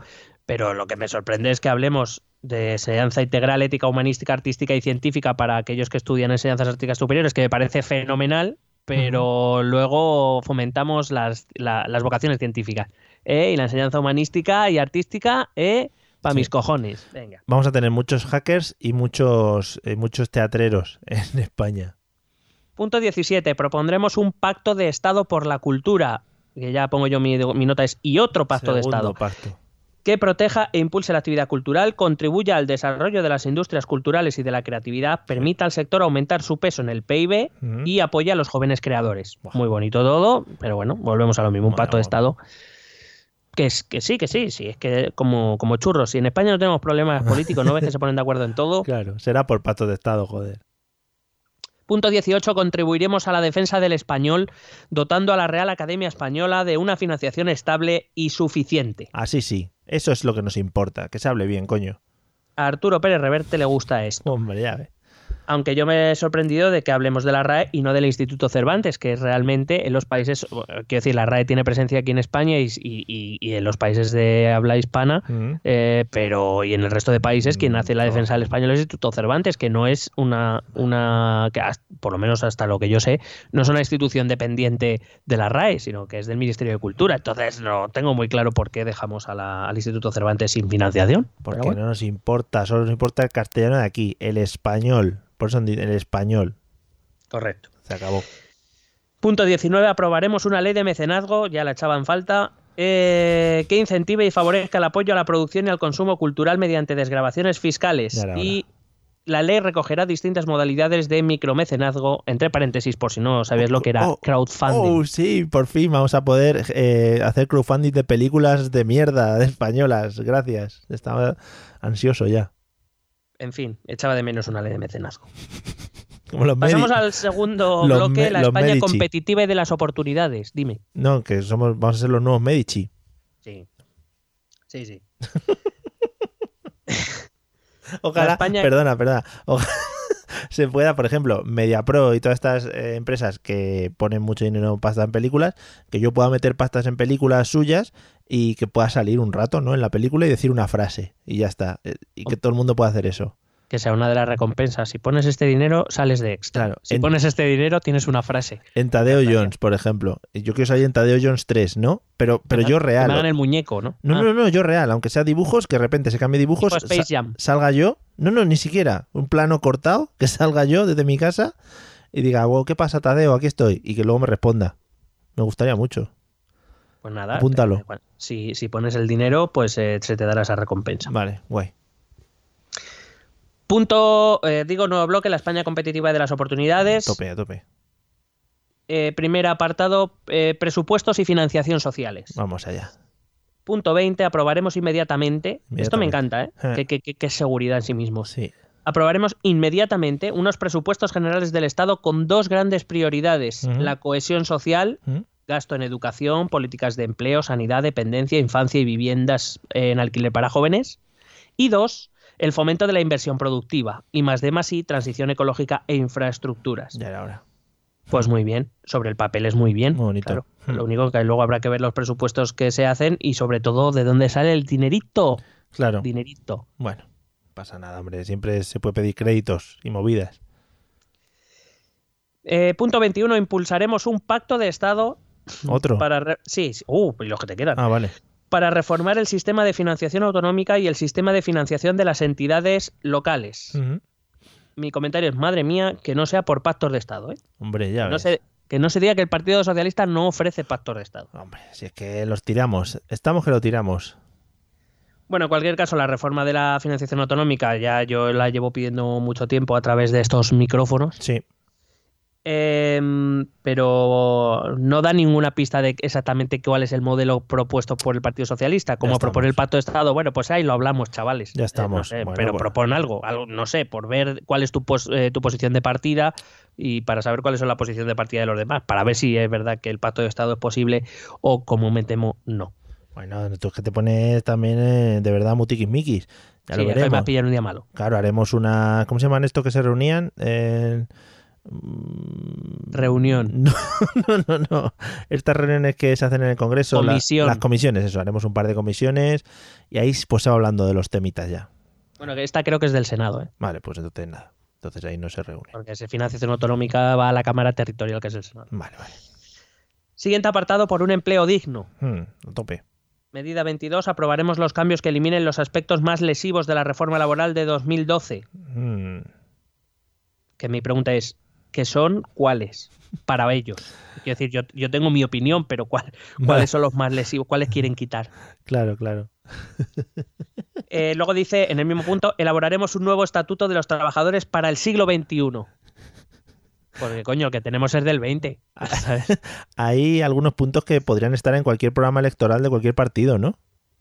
pero lo que me sorprende es que hablemos de enseñanza integral, ética, humanística, artística y científica para aquellos que estudian enseñanzas artísticas superiores, que me parece fenomenal, pero luego fomentamos las, la- las vocaciones científicas. ¿eh? Y la enseñanza humanística y artística, ¿eh? Para Sí. mis cojones. Venga. Vamos a tener muchos hackers y muchos, eh, muchos teatreros [LAUGHS] en España. Punto 17. Propondremos un pacto de Estado por la cultura. Que ya pongo yo mi, mi nota es y otro pacto de Estado. pacto. Que proteja e impulse la actividad cultural, contribuya al desarrollo de las industrias culturales y de la creatividad, permita al sector aumentar su peso en el PIB y apoya a los jóvenes creadores. Muy bonito todo, pero bueno, volvemos a lo mismo, un Bueno, pacto de. Estado. Que, es, que sí, que sí, sí, es que como, como churros, si en España no tenemos problemas [LAUGHS] políticos, ¿no ves que se ponen de acuerdo en todo? Claro, será por pacto de Estado, joder. Punto 18. Contribuiremos a la defensa del español, dotando a la Real Academia Española de una financiación estable y suficiente. Así sí, eso es lo que nos importa, que se hable bien, coño. A Arturo Pérez Reverte le gusta esto. Hombre, ya ves. Aunque yo me he sorprendido de que hablemos de la RAE y no del Instituto Cervantes, que es realmente en los países, quiero decir, la RAE tiene presencia aquí en España y, y- y- y en los países de habla hispana, Mm. eh, pero y en el resto de países quien Mm, hace la defensa del español es el Instituto Cervantes, que no es una, una que has- por lo menos hasta lo que yo sé, no es una institución dependiente de la RAE, sino que es del Ministerio de Cultura. Entonces no tengo muy claro por qué dejamos a la- al Instituto Cervantes sin financiación. Porque bueno. no nos importa, solo nos importa el castellano de aquí, el español. Por eso el español. Correcto. Se acabó. Punto 19. Aprobaremos una ley de mecenazgo, ya la echaba en falta, eh, que incentive y favorezca el apoyo a la producción y al consumo cultural mediante desgrabaciones fiscales. Y la ley recogerá distintas modalidades de micromecenazgo, entre paréntesis, por si no sabías lo que era Oh, crowdfunding. Oh, sí, por fin vamos a poder eh, hacer crowdfunding de películas de mierda, de españolas. Gracias. Estaba ansioso ya. En fin, echaba de menos una ley de mecenazgo. [LAUGHS] Como los Pasamos al segundo [LAUGHS] los bloque, la España Medici. competitiva y de las oportunidades. Dime. No, que somos, vamos a ser los nuevos Medici. Sí. Sí, sí. [LAUGHS] Ojalá, España- perdona, perdona. Ojalá se pueda, por ejemplo, MediaPro y todas estas eh, empresas que ponen mucho dinero en pasta en películas, que yo pueda meter pastas en películas suyas y que pueda salir un rato, ¿no? En la película y decir una frase y ya está. Eh, Y que todo el mundo pueda hacer eso. Que sea una de las recompensas. Si pones este dinero, sales de extra. Claro, Si en- pones este dinero, tienes una frase. En Tadeo Jones, por ejemplo. Yo quiero salir en Tadeo Jones 3, ¿no? Pero, pero yo Que real. me hagan el muñeco, ¿no? No, Ah, no, no, yo real. Aunque sea dibujos, que de repente se cambie dibujos, Space sa- Jam. salga yo. No, no, ni siquiera. Un plano cortado, que [LAUGHS] salga yo desde mi casa y diga, wow, ¿qué pasa, Tadeo? Aquí estoy. Y que luego me responda. Me gustaría mucho. Pues nada. Apúntalo. eh, bueno, si, si pones el dinero, pues eh, se te dará esa recompensa. Vale, guay. Punto, eh, digo, nuevo bloque, la España competitiva de las oportunidades. Tope, a tope. Eh, primer apartado, eh, presupuestos y financiación sociales. Vamos allá. Punto 20, aprobaremos inmediatamente. Esto me encanta, ¿eh? Eh. Qué, qué- qué- qué seguridad en sí mismos. Sí. Aprobaremos inmediatamente unos presupuestos generales del Estado con dos grandes prioridades. La cohesión social. Gasto en educación, políticas de empleo, sanidad, dependencia, infancia y viviendas eh, en alquiler para jóvenes. Y dos, el fomento de la inversión productiva, y más de más y transición ecológica e infraestructuras. Ya era hora. Pues muy bien, sobre el papel es muy bien. Muy bonito. claro. Hmm. Lo único que luego habrá que ver los presupuestos que se hacen y sobre todo de dónde sale el dinerito. Claro. Dinerito. Bueno, no pasa nada, hombre. Siempre se puede pedir créditos y movidas. Eh, punto 21, impulsaremos un pacto de Estado Otro. para... re- Sí, sí. Uh, y los que te quedan. Ah, vale. para reformar el sistema de financiación autonómica y el sistema de financiación de las entidades locales. Mi comentario es, madre mía, que no sea por pactos de Estado. ¿eh? Hombre, ya No ves. se- que no se diga que el Partido Socialista no ofrece pactos de Estado. Hombre, si es que los tiramos. Estamos que lo tiramos. Bueno, en cualquier caso, la reforma de la financiación autonómica ya yo la llevo pidiendo mucho tiempo a través de estos micrófonos. Sí. Em, pero no da ninguna pista de exactamente cuál es el modelo propuesto por el Partido Socialista. Como Ya propone el. Pacto de Estado, bueno, pues ahí lo hablamos, chavales. Ya Eh, no estamos. sé, Bueno, pero pues- propon algo, algo, no sé, por ver cuál es tu, pos- eh, tu posición de partida y para saber cuál es la posición de partida de los demás, para ver si es verdad que el Pacto de Estado es posible o, como me temo, no. Bueno, tú es que te pones también eh, de verdad mutiquismiquis. Ya Sí, lo me va veremos. a pillar un día malo. Claro, haremos una. ¿Cómo se llaman esto que se reunían? Eh, Reunión. [LAUGHS] No, no, no, no. Estas reuniones que se hacen en el Congreso. la- las comisiones, eso. Haremos un par de comisiones y ahí pues se va hablando de los temitas ya. Bueno, que esta creo que es del Senado, ¿eh? Vale, pues entonces nada. Entonces ahí no se reúne. Porque si financiación autonómica va a la Cámara Territorial, que es el Senado. Vale, vale. Siguiente apartado por un empleo digno. Hmm, a tope. Medida 22. Aprobaremos los cambios que eliminen los aspectos más lesivos de la reforma laboral de 2012. Hmm, Que mi pregunta es, ¿qué son cuáles para ellos? Quiero decir, yo, yo tengo mi opinión, pero ¿cuál- Vale. ¿cuáles son los más lesivos? ¿Cuáles quieren quitar? Claro, claro. [LAUGHS] Eh, luego dice, en el mismo punto, elaboraremos un nuevo estatuto de los trabajadores para el siglo XXI. Porque, coño, el que tenemos es del 20. ¿sabes? [LAUGHS] Hay algunos puntos que podrían estar en cualquier programa electoral de cualquier partido, ¿no?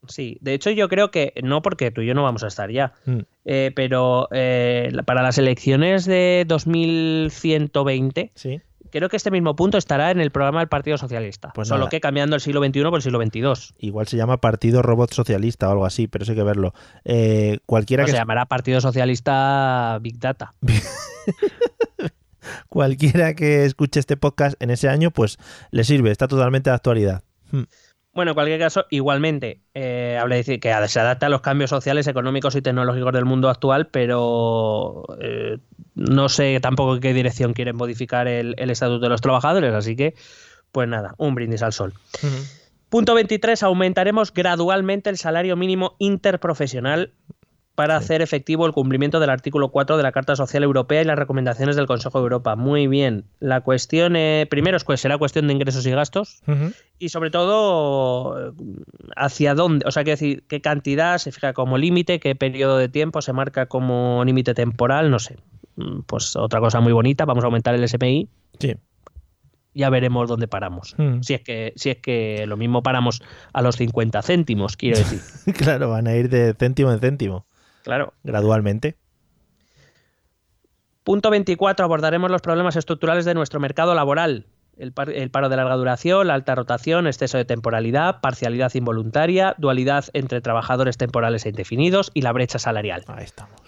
Sí, de hecho yo creo que, no porque tú y yo no vamos a estar ya, Hmm. eh, pero eh, para las elecciones de 2120, Sí. creo que este mismo punto estará en el programa del Partido Socialista. Pues solo nada. que cambiando el siglo XXI por el siglo XXII. Igual se llama Partido Robot Socialista o algo así, pero eso hay que verlo. Eh, cualquiera, O que, se llamará Partido Socialista Big Data. [LAUGHS] cualquiera que escuche este podcast en ese año, pues le sirve, está totalmente de actualidad. Hmm. Bueno, en cualquier caso, igualmente, eh, habla de decir que se adapta a los cambios sociales, económicos y tecnológicos del mundo actual, pero eh, no sé tampoco en qué dirección quieren modificar el, el estatuto de los trabajadores, así que, pues nada, un brindis al sol. Punto 23. Aumentaremos gradualmente el salario mínimo interprofesional para hacer efectivo el cumplimiento del artículo 4 de la Carta Social Europea y las recomendaciones del Consejo de Europa. Muy bien. La cuestión, eh, primero, es será cuestión de ingresos y gastos y sobre todo eh, hacia dónde, o sea, que decir, qué cantidad se fija como límite, qué periodo de tiempo se marca como límite temporal, no sé. Mm, Pues otra cosa muy bonita, vamos a aumentar el SMI, Sí. ya veremos dónde paramos. Mm. Si es que si es que lo mismo paramos a los 50 céntimos, quiero decir. [LAUGHS] claro, van a ir de céntimo en céntimo, claro. gradualmente. Punto 24. Abordaremos los problemas estructurales de nuestro mercado laboral. El, par- el paro de larga duración, la alta rotación, exceso de temporalidad, parcialidad involuntaria, dualidad entre trabajadores temporales e indefinidos y la brecha salarial. Ahí estamos.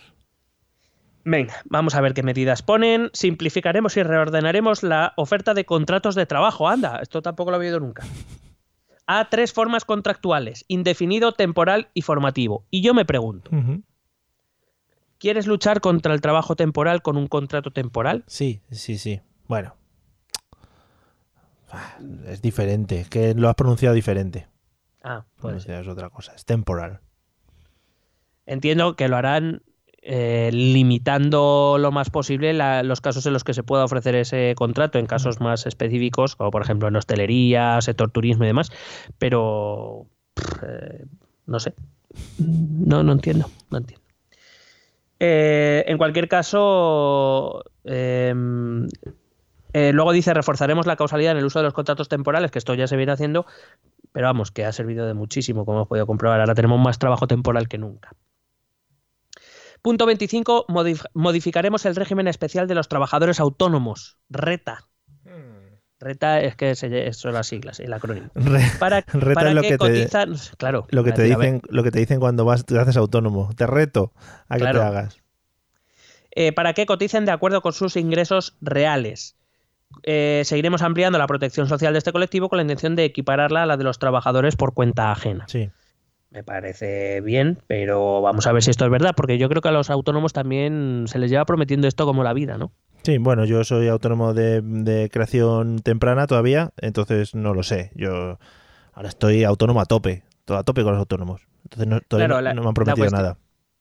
Venga, vamos a ver qué medidas ponen. Simplificaremos y reordenaremos la oferta de contratos de trabajo. Anda, esto tampoco lo he oído nunca. A tres formas contractuales, indefinido, temporal y formativo. Y yo me pregunto. ¿Quieres luchar contra el trabajo temporal con un contrato temporal? Sí, sí, sí. Bueno. Ah, Es diferente, es que lo has pronunciado diferente. Ah, puede ser. es otra cosa, es temporal. Entiendo que lo harán eh, limitando lo más posible la- los casos en los que se pueda ofrecer ese contrato, en casos más específicos, como por ejemplo en hostelería, sector turismo y demás, pero pff, eh, no sé. No, no entiendo, no entiendo. Eh, en cualquier caso, em, eh, luego dice reforzaremos la causalidad en el uso de los contratos temporales, que esto ya se viene haciendo, pero vamos, que ha servido de muchísimo, como hemos podido comprobar. Ahora tenemos más trabajo temporal que nunca. Punto 25. modif- modificaremos el régimen especial de los trabajadores autónomos. RETA. RETA es que se- son las siglas, el acrónimo. [LAUGHS] Para, Reta para es lo que, que te- cotizan. Claro. lo que te dicen, lo que te dicen cuando vas, te haces autónomo. Te reto a que Claro. te hagas. eh, para que coticen de acuerdo con sus ingresos reales. Eh, seguiremos ampliando la protección social de este colectivo con la intención de equipararla a la de los trabajadores por cuenta ajena. Sí. Me parece bien, pero vamos a ver si esto es verdad, porque yo creo que a los autónomos también se les lleva prometiendo esto como la vida, ¿no? Sí, bueno, yo soy autónomo de, de creación temprana todavía, entonces no lo sé. Yo ahora estoy autónomo a tope, todo a tope con los autónomos. Entonces no, todavía Claro, no- la- no me han la prometido cuestión- nada.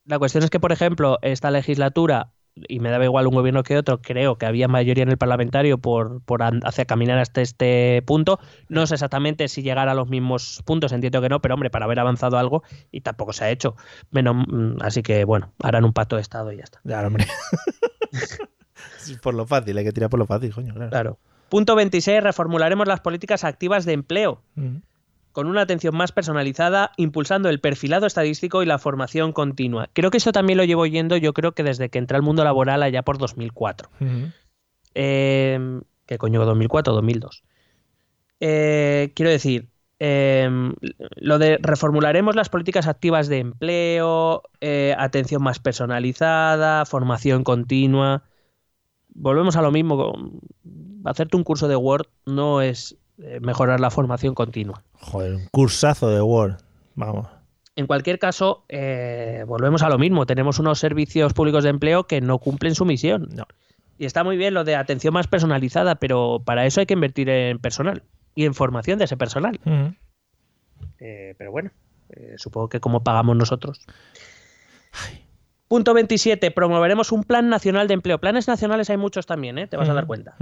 La cuestión es que, por ejemplo, esta legislatura, y me daba igual un gobierno que otro, creo que había mayoría en el parlamentario por, por caminar hasta este punto. No sé exactamente si llegar a los mismos puntos, entiendo que no, pero hombre, para haber avanzado algo, y tampoco se ha hecho. Menos, mm, así que bueno, harán un pacto de Estado y ya está. Ya, hombre. [LAUGHS] Por lo fácil, hay que tirar por lo fácil, coño, claro. Claro. Punto 26. Reformularemos las políticas activas de empleo. Mm. con una atención más personalizada, impulsando el perfilado estadístico y la formación continua. Creo que eso también lo llevo oyendo yo creo que desde que entré al mundo laboral allá por 2004. Ujú. Eh, ¿Qué coño? ¿2004 o 2002? Eh, quiero decir, eh, lo de reformularemos las políticas activas de empleo, eh, atención más personalizada, formación continua. Volvemos a lo mismo. Hacerte un curso de Word no es eh, mejorar la formación continua. Joder, un cursazo de Word. Vamos. En cualquier caso, eh, volvemos a lo mismo. Tenemos unos servicios públicos de empleo que no cumplen su misión. No. Y está muy bien lo de atención más personalizada, pero para eso hay que invertir en personal y en formación de ese personal. Eh, pero bueno, eh, supongo que como pagamos nosotros. Punto 27. Promoveremos un plan nacional de empleo. Planes nacionales hay muchos también, ¿eh? te vas a dar cuenta.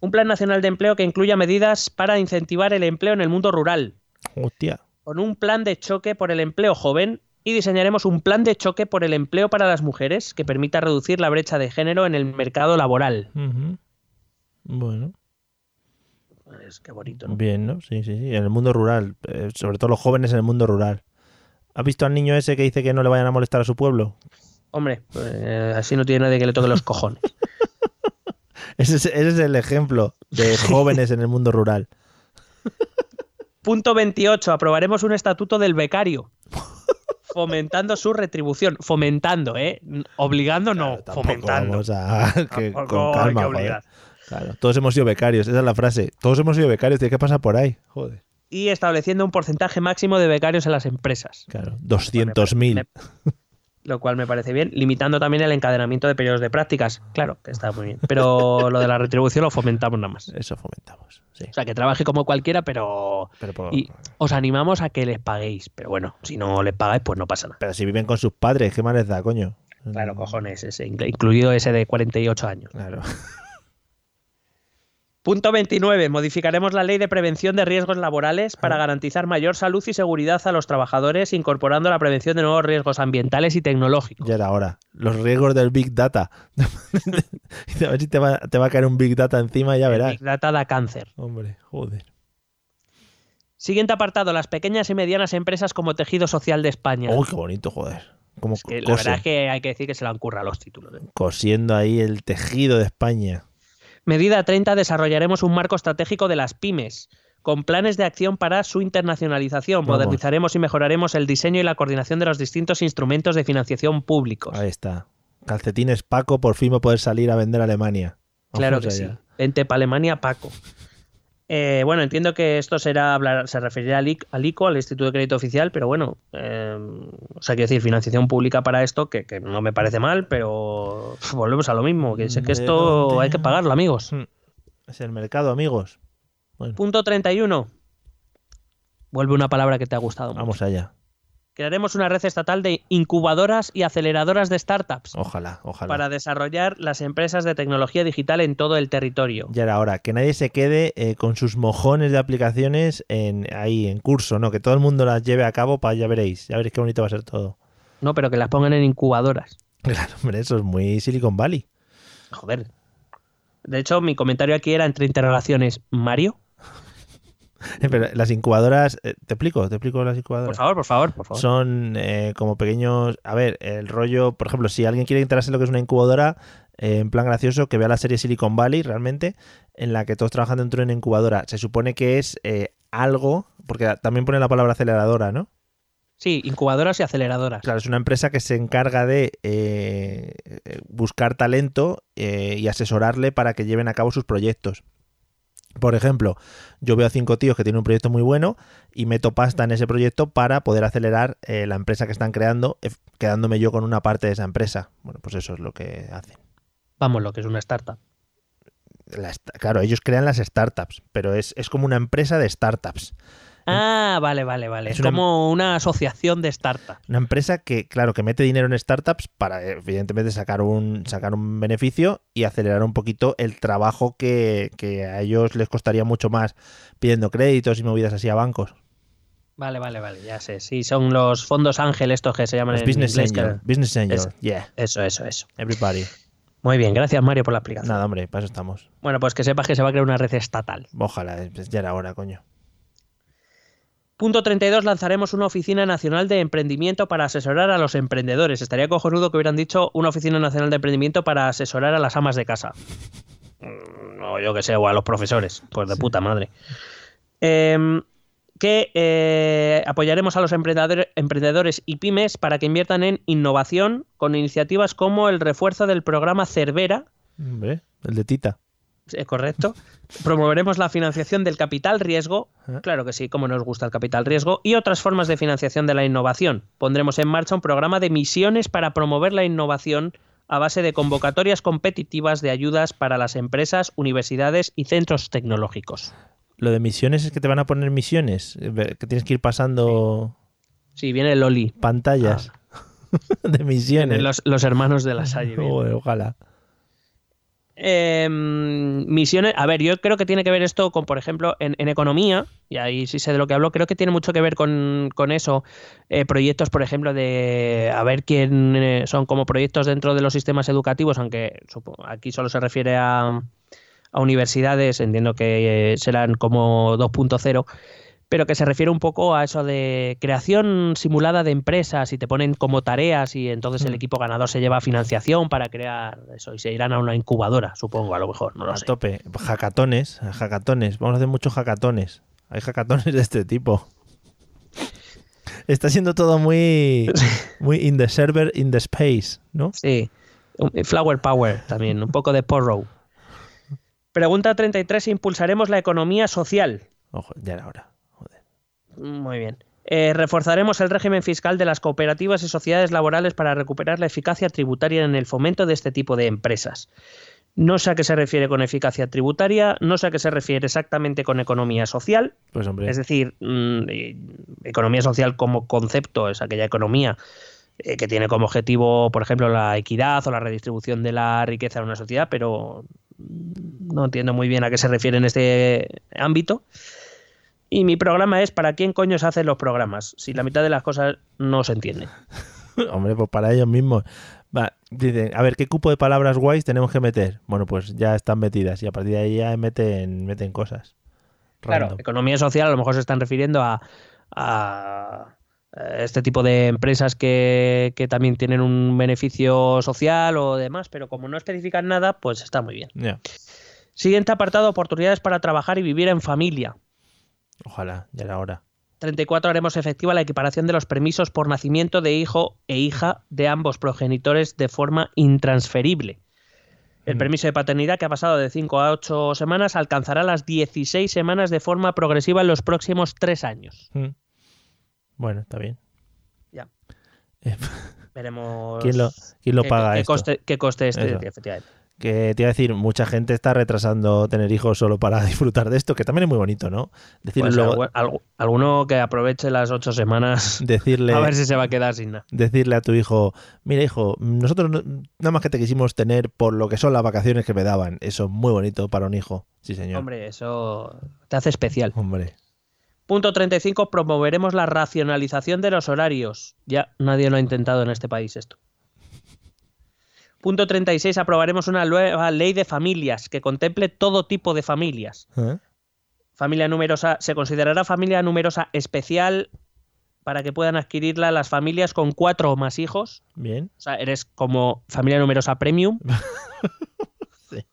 Un plan nacional de empleo que incluya medidas para incentivar el empleo en el mundo rural, Hostia. con un plan de choque por el empleo joven y diseñaremos un plan de choque por el empleo para las mujeres que permita reducir la brecha de género en el mercado laboral. Ujú. Bueno, Es que bonito, ¿no? bien, ¿no? Sí, sí, sí. En el mundo rural, eh, sobre todo los jóvenes en el mundo rural. ¿Has visto al niño ese que dice que no le vayan a molestar a su pueblo? Hombre, eh, así no tiene nadie que le toque los cojones. [LAUGHS] Ese es, ese es el ejemplo de jóvenes en el mundo rural. Punto 28. Aprobaremos un estatuto del becario. Fomentando su retribución. Fomentando, ¿eh? Obligando no, fomentando. A [LAUGHS] que- con calma, que. Claro, todos hemos sido becarios, esa es la frase. Todos hemos sido becarios, tiene que pasar por ahí. Joder. Y estableciendo un porcentaje máximo de becarios en las empresas. Claro, 200.000. Lo cual me parece bien. Limitando también el encadenamiento de periodos de prácticas. Claro, que está muy bien. Pero [LAUGHS] lo de la retribución lo fomentamos nada más. Eso fomentamos, sí. O sea, que trabaje como cualquiera, pero... Pero, por- Y os animamos a que les paguéis. Pero bueno, si no les pagáis, pues no pasa nada. pero si viven con sus padres, ¿qué más les da, coño? Claro, cojones, ese, inclu- incluido ese de 48 años. Claro. [LAUGHS] Punto 29. Modificaremos la ley de prevención de riesgos laborales para garantizar mayor salud y seguridad a los trabajadores, incorporando la prevención de nuevos riesgos ambientales y tecnológicos. Ya era hora. Los riesgos del Big Data. [LAUGHS] a ver si te va, te va a caer un Big Data encima ya El verás. Big Data da cáncer. Hombre, joder. Siguiente apartado, las pequeñas y medianas empresas como tejido social de España. Uy, qué bonito, joder. Como Es que la verdad es que hay que decir que se le han currado los títulos. ¿eh? cosiendo ahí el tejido de España. Medida 30. Desarrollaremos un marco estratégico de las pymes, con planes de acción para su internacionalización. Vamos. Modernizaremos y mejoraremos el diseño y la coordinación de los distintos instrumentos de financiación públicos. Ahí está. Calcetines Paco, por fin va a poder salir a vender a Alemania. Claro que allá. sí. Vente para Alemania, Paco. Eh, bueno, entiendo que esto será hablar, se referirá al, IC al ICO, al Instituto de Crédito Oficial, pero bueno, eh, o sea, quiero decir, financiación pública para esto, que, que no me parece mal, pero [LAUGHS] volvemos a lo mismo, que sé que ¿De esto hay que pagarlo, amigos. Mm. Es el mercado, amigos. Bueno, Punto 31. Vuelve una palabra que te ha gustado. mucho. vamos allá. Crearemos una red estatal de incubadoras y aceleradoras de startups Ojalá, ojalá. para desarrollar las empresas de tecnología digital en todo el territorio. Ya era hora. Que nadie se quede eh, con sus mojones de aplicaciones en, ahí en curso, ¿no? Que todo el mundo las lleve a cabo para ya veréis. Ya veréis qué bonito va a ser todo. No, pero que las pongan en incubadoras. Claro, hombre, eso es muy Silicon Valley. Joder. De hecho, mi comentario aquí era entre interrogaciones. ¿Mario? [LAUGHS] Pero las incubadoras, eh, ¿te explico? ¿Te explico las Por incubadoras? favor, por favor, por favor. Son eh, como pequeños. A ver, el rollo, por ejemplo, si alguien quiere enterarse de lo que es una incubadora, eh, en plan gracioso, que vea la serie Silicon Valley realmente, en la que todos trabajan dentro de una incubadora. Se supone que es algo, porque también pone la palabra aceleradora, ¿no? Sí, incubadoras y aceleradoras. Claro, es una empresa que se encarga de eh, buscar talento eh, y asesorarle para que lleven a cabo sus proyectos. Por ejemplo, yo veo a cinco tíos que tienen un proyecto muy bueno y meto pasta en ese proyecto para poder acelerar eh, la empresa que están creando, eh, quedándome yo con una parte de esa empresa. Bueno, pues eso es lo que hacen. Vamos, lo que es una startup. La claro, ellos crean las startups, pero es, es como una empresa de startups. Ah, vale, vale, vale. Es como una asociación de startups. Una empresa que, claro, que mete dinero en startups para, evidentemente, sacar un, sacar un beneficio y acelerar un poquito el trabajo que, que a ellos les costaría mucho más pidiendo créditos y movidas así a bancos. Vale, vale, vale, ya sé. Sí, son los fondos ángel estos que se llaman Los en business inglés. angel. que- Business angel. Eso. Yeah. Eso, eso, eso. Everybody. Muy bien, gracias Mario por la explicación. Nada, hombre, para eso estamos. Bueno, pues que sepas que se va a crear una red estatal. Ojalá, pues ya era hora, coño. Punto 32, lanzaremos una oficina nacional de emprendimiento para asesorar a los emprendedores. Estaría cojonudo que hubieran dicho una oficina nacional de emprendimiento para asesorar a las amas de casa. Mm, O yo que sé, o a los profesores. Pues de puta madre. Em, que eh, apoyaremos a los emprendedor- emprendedores y pymes para que inviertan en innovación con iniciativas como el refuerzo del programa Cervera Hombre, el de Tita. Correcto. Promoveremos la financiación del capital riesgo, ¿Eh? claro que sí, como nos gusta el capital riesgo, y otras formas de financiación de la innovación. Pondremos en marcha un programa de misiones para promover la innovación a base de convocatorias competitivas de ayudas para las empresas, universidades y centros tecnológicos. Lo de misiones es que te van a poner misiones, eh, que tienes que ir pasando Sí, viene el Loli. pantallas [LAUGHS] de misiones. Los, los hermanos de la Salle. [LAUGHS] Joder, ojalá. Eh, misiones, a ver, yo creo que tiene que ver esto con, por ejemplo, en, economía, y ahí sí sé de lo que hablo, creo que tiene mucho que ver con, con eso. Eh, proyectos, por ejemplo, de a ver quién eh, son como proyectos dentro de los sistemas educativos, aunque aquí solo se refiere a, a universidades, entiendo que eh, serán como 2.0 pero que se refiere un poco a eso de creación simulada de empresas y te ponen como tareas y entonces el Mm. equipo ganador se lleva financiación para crear eso y se irán a una incubadora, supongo, a lo mejor, no lo a sé. tope. Hackatones, hackatones. Vamos a hacer muchos hackatones. Hay hackatones de este tipo. Está siendo todo muy, [LAUGHS] muy in the server, in the space, ¿no? Sí, un- Flower Power también, un poco de porro. Pregunta 33, impulsaremos la economía social. Ojo, ya era hora. Muy bien. Eh, reforzaremos el régimen fiscal de las cooperativas y sociedades laborales para recuperar la eficacia tributaria en el fomento de este tipo de empresas. No sé a qué se refiere con eficacia tributaria, no sé a qué se refiere exactamente con economía social. Pues hombre, Es decir, mm, eh, economía social como concepto es aquella economía eh, que tiene como objetivo, por ejemplo, la equidad o la redistribución de la riqueza en una sociedad, pero no entiendo muy bien a qué se refiere en este ámbito. Y mi programa es ¿para quién coño se hacen los programas? Si la mitad de las cosas no se entienden. [LAUGHS] hombre, pues para ellos mismos. Va, dicen, a ver, ¿qué cupo de palabras guays tenemos que meter? Bueno, pues ya están metidas y a partir de ahí ya meten, meten cosas. Claro, economía social a lo mejor se están refiriendo a, a, este tipo de empresas que, que también tienen un beneficio social o demás, pero como no especifican nada, pues está muy bien. Siguiente apartado, oportunidades para trabajar y vivir en familia. Ojalá, ya era hora. 34 haremos efectiva la equiparación de los permisos por nacimiento de hijo e hija de ambos progenitores de forma intransferible. El Mm. permiso de paternidad, que ha pasado de 5 a 8 semanas, alcanzará las 16 semanas de forma progresiva en los próximos 3 años. Mm. Bueno, está bien. Ya. Eh, [LAUGHS] Veremos ¿Quién lo, quién lo qué, paga qué esto? coste, qué coste este, efectivamente. Que te iba a decir, mucha gente está retrasando tener hijos solo para [LAUGHS] disfrutar de esto, que también es muy bonito, ¿no? Decirle, Pues luego- algu- algu- alguno que aproveche las 8 semanas [LAUGHS] decirle, a ver si se va a quedar sin nada. decirle a tu hijo, mira hijo, nosotros no- nada más que te quisimos tener por lo que son las vacaciones que me daban. Eso es muy bonito para un hijo. Sí, señor. Hombre, eso te hace especial. Hombre. Punto 35. Promoveremos la racionalización de los horarios. Ya nadie lo ha intentado en este país esto. Punto 36. Aprobaremos una nueva ley de familias que contemple todo tipo de familias. ¿Eh? Familia numerosa. Se considerará familia numerosa especial para que puedan adquirirla las familias con cuatro o más hijos. Bien. O sea, eres como familia numerosa premium. [LAUGHS] Sí.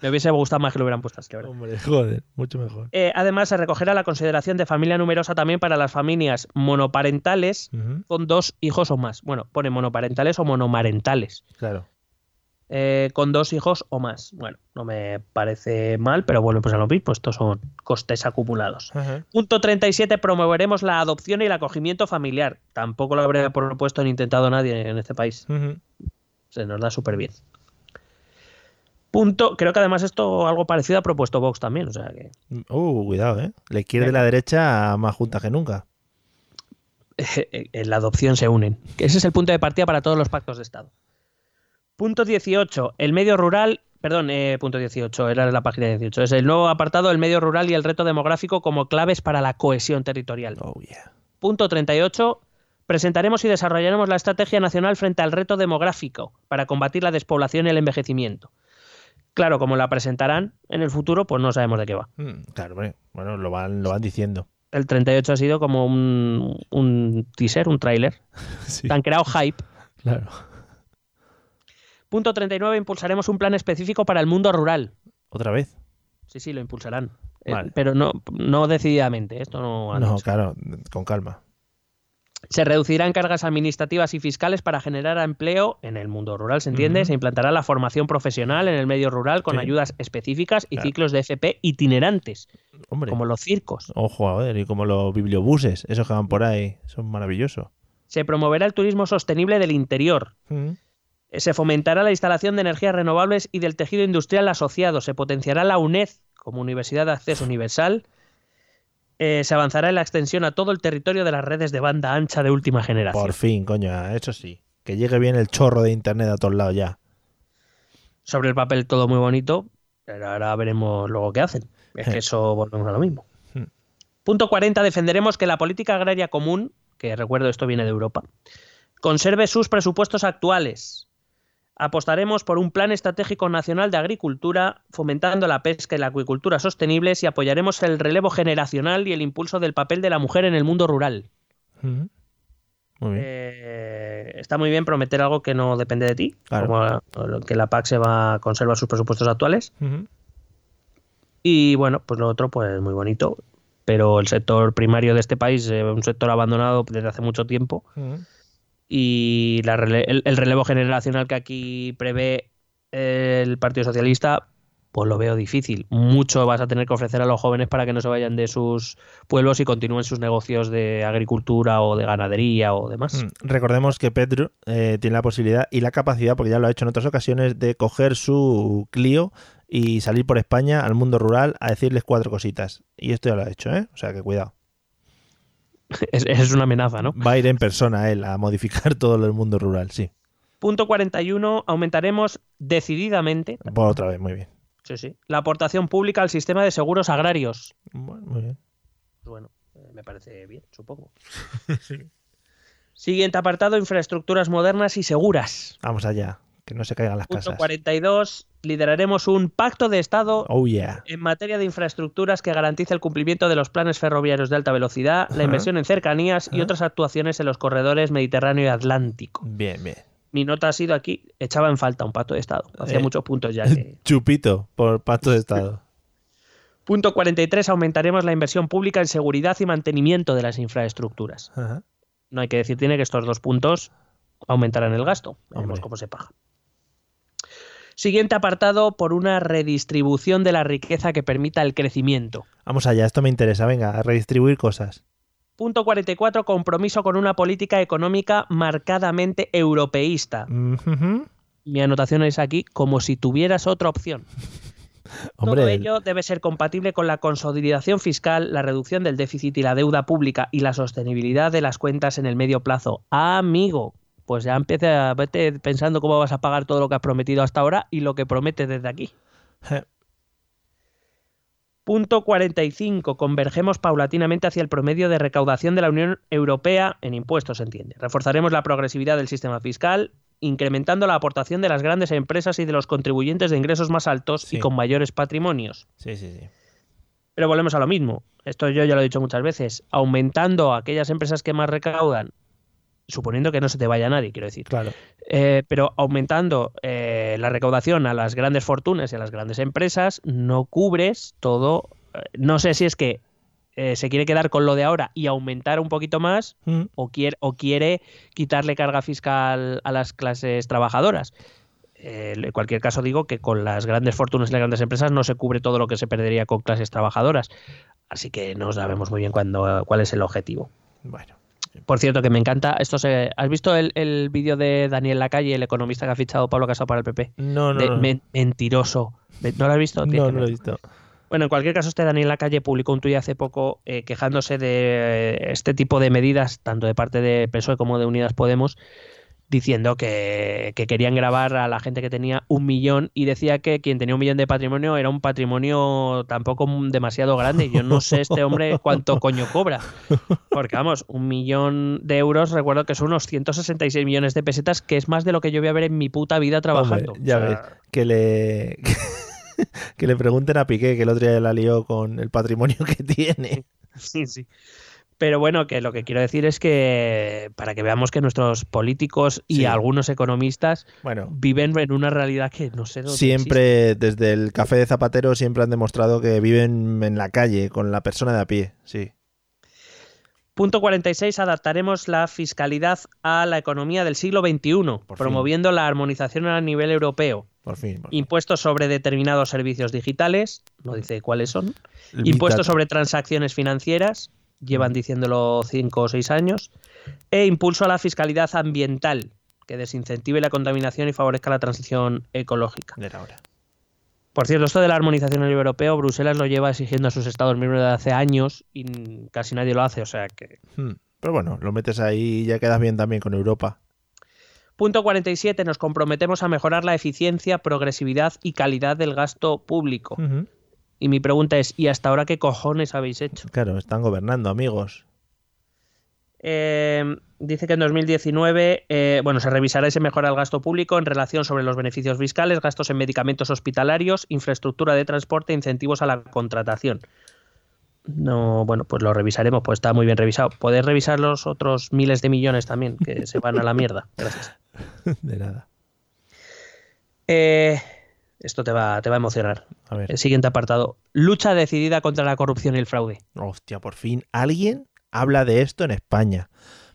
Me hubiese gustado más que lo hubieran puesto así, la verdad. Hombre, joder, mucho mejor. Eh, además, se recogerá la consideración de familia numerosa también para las familias monoparentales con dos hijos o más. Bueno, pone monoparentales o monomarentales. Claro. Eh, con dos hijos o más. Bueno, no me parece mal, pero bueno, pues a lo mismo, estos son costes acumulados. Ajá. Punto 37. Promoveremos la adopción y el acogimiento familiar. Tampoco lo habría propuesto ni intentado nadie en este país. Se nos da súper bien. Punto. Creo que además esto algo parecido ha propuesto Vox también. O sea que Uh, cuidado, ¿eh? La izquierda y la derecha más juntas que nunca. [LAUGHS] en la adopción se unen. Ese es el punto de partida para todos los pactos de Estado. Punto 18. El medio rural. Perdón, eh, punto 18, era la página 18. Es el nuevo apartado, el medio rural y el reto demográfico como claves para la cohesión territorial. Oh, yeah. Punto 38. Presentaremos y desarrollaremos la Estrategia Nacional frente al reto demográfico para combatir la despoblación y el envejecimiento. Claro, como la presentarán en el futuro, pues no sabemos de qué va. Mm, Claro. Bueno, lo van, lo van diciendo. El 38 ha sido como un, un teaser, un tráiler. [LAUGHS] Sí, Han creado hype. claro. Punto 39. Impulsaremos un plan específico para el mundo rural. ¿Otra vez? Sí, sí, lo impulsarán. Eh, pero no, no decididamente. Esto no. han No, claro, con calma. Se reducirán cargas administrativas y fiscales para generar empleo en el mundo rural, ¿se entiende? Se implantará la formación profesional en el medio rural con Sí. ayudas específicas y Claro. ciclos de FP itinerantes, Hombre. como los circos. Ojo, a ver, y como los bibliobuses, esos que van por ahí, son maravillosos. Se promoverá el turismo sostenible del interior. Se fomentará la instalación de energías renovables y del tejido industrial asociado. Se potenciará la UNED como Universidad de Acceso Universal. Eh, se avanzará en la extensión a todo el territorio de las redes de banda ancha de última generación. Por fin, coño, eso sí. Que llegue bien el chorro de internet a todos lados ya. Sobre el papel todo muy bonito, pero ahora veremos luego qué hacen. Es que [LAUGHS] eso volvemos a lo mismo. Hmm. Punto 40. Defenderemos que la política agraria común, que recuerdo esto viene de Europa, conserve sus presupuestos actuales. Apostaremos por un plan estratégico nacional de agricultura, fomentando la pesca y la acuicultura sostenibles y apoyaremos el relevo generacional y el impulso del papel de la mujer en el mundo rural. Muy bien. Eh, está muy bien prometer algo que no depende de ti, Claro. como que la PAC se va a conservar sus presupuestos actuales. Y bueno, pues lo otro, pues muy bonito. Pero el sector primario de este país es un sector abandonado desde hace mucho tiempo. Y la el relevo generacional que aquí prevé el Partido Socialista, pues lo veo difícil. Mucho vas a tener que ofrecer a los jóvenes para que no se vayan de sus pueblos y continúen sus negocios de agricultura o de ganadería o demás. Mm, Recordemos que Pedro eh, tiene la posibilidad y la capacidad, porque ya lo ha hecho en otras ocasiones, de coger su Clio y salir por España al mundo rural a decirles cuatro cositas. Y esto ya lo ha hecho, ¿eh? O sea que cuidado. [LAUGHS] Es, es una amenaza, ¿no? Va a ir en persona él a modificar todo el mundo rural, sí. Punto 41. Aumentaremos decididamente Por otra vez, muy bien. sí, sí, la aportación pública al sistema de seguros agrarios. Bueno, muy bien. Pues bueno, eh, me parece bien, supongo. [LAUGHS] Siguiente apartado, infraestructuras modernas y seguras. Vamos allá, que no se caigan las Punto casas. 42, lideraremos un pacto de Estado Oh yeah. en materia de infraestructuras que garantice el cumplimiento de los planes ferroviarios de alta velocidad, la inversión en cercanías y otras actuaciones en los corredores Mediterráneo y Atlántico. Bien, bien. Mi nota ha sido aquí, echaba en falta un pacto de Estado. Hacía Eh. muchos puntos ya [LAUGHS] que... Chupito por pacto de Estado. [LAUGHS] Punto 43, aumentaremos la inversión pública en seguridad y mantenimiento de las infraestructuras. No hay que decir, tiene que estos dos puntos aumentarán el gasto. Veremos cómo se paga. Siguiente apartado, por una redistribución de la riqueza que permita el crecimiento. Vamos allá, esto me interesa. Venga, a redistribuir cosas. Punto 44, compromiso con una política económica marcadamente europeísta. Mi anotación es aquí, como si tuvieras otra opción. [LAUGHS] Hombre, Todo ello debe ser compatible con la consolidación fiscal, la reducción del déficit y la deuda pública y la sostenibilidad de las cuentas en el medio plazo. Amigo, pues ya empieza a vete pensando cómo vas a pagar todo lo que has prometido hasta ahora y lo que prometes desde aquí. je, Punto 45. Convergemos paulatinamente hacia el promedio de recaudación de la Unión Europea en impuestos, se entiende. Reforzaremos la progresividad del sistema fiscal, incrementando la aportación de las grandes empresas y de los contribuyentes de ingresos más altos Sí. y con mayores patrimonios. sí, sí, sí. Pero volvemos a lo mismo. Esto yo ya lo he dicho muchas veces. Aumentando aquellas empresas que más recaudan, suponiendo que no se te vaya nadie, quiero decir. Claro. Eh, pero aumentando eh, la recaudación a las grandes fortunas y a las grandes empresas, no cubres todo. eh, No sé si es que eh, se quiere quedar con lo de ahora y aumentar un poquito más Mm, o quiere, o quiere quitarle carga fiscal a las clases trabajadoras. Eh, en cualquier caso digo que con las grandes fortunas y las grandes empresas no se cubre todo lo que se perdería con clases trabajadoras. Así que no sabemos muy bien cuándo, cuál es el objetivo. Bueno. Por cierto, que me encanta. Esto se, ¿Has visto el, el vídeo de Daniel Lacalle, el economista que ha fichado Pablo Casado para el PP? No, no, De no. men- mentiroso. ¿No lo has visto? Tienes No, no lo he visto. Bueno, en cualquier caso, este Daniel Lacalle publicó un tuit hace poco eh, quejándose de eh, este tipo de medidas, tanto de parte de PSOE como de Unidas Podemos, diciendo que, que querían grabar a la gente que tenía un millón y decía que quien tenía un millón de patrimonio era un patrimonio tampoco demasiado grande. Yo no sé este hombre [LAUGHS] cuánto coño cobra. Porque vamos, un millón de euros, recuerdo que son unos 166 millones de pesetas, que es más de lo que yo voy a ver en mi puta vida trabajando. Hombre, ya O sea, ves. Que le. [LAUGHS] que le pregunten a Piqué, que el otro día la lió con el patrimonio que tiene. Sí, sí. Pero bueno, que lo que quiero decir es que para que veamos que nuestros políticos y Sí. algunos economistas Bueno, viven en una realidad que no sé dónde siempre desde el café de Zapatero siempre han demostrado que viven en la calle con la persona de a pie. Sí. Punto 46. Adaptaremos la fiscalidad a la economía del siglo XXI, Por fin. promoviendo la armonización a nivel europeo. Por fin. por fin. Impuestos sobre determinados servicios digitales, no dice cuáles son. El Impuestos sobre transacciones financieras, llevan diciéndolo cinco o seis años. E impulso a la fiscalidad ambiental, que desincentive la contaminación y favorezca la transición ecológica. Por cierto, esto de la armonización a nivel europeo, Bruselas lo lleva exigiendo a sus Estados miembros desde hace años y casi nadie lo hace, o sea que... Hmm. Pero bueno, lo metes ahí y ya quedas bien también con Europa. Punto 47. Nos comprometemos a mejorar la eficiencia, progresividad y calidad del gasto público. Y mi pregunta es, ¿y hasta ahora qué cojones habéis hecho? Claro, están gobernando, amigos. Eh, dice que en 2019 eh, bueno, se revisará y se mejora el gasto público en relación sobre los beneficios fiscales, gastos en medicamentos hospitalarios, infraestructura de transporte incentivos a la contratación. No, bueno, pues lo revisaremos, pues está muy bien revisado. Podéis revisar los otros miles de millones también, que se van a la mierda. Gracias. [LAUGHS] De nada. Eh, esto te va, te va a emocionar. A ver. El siguiente apartado. Lucha decidida contra la corrupción y el fraude. Hostia, por fin alguien habla de esto en España.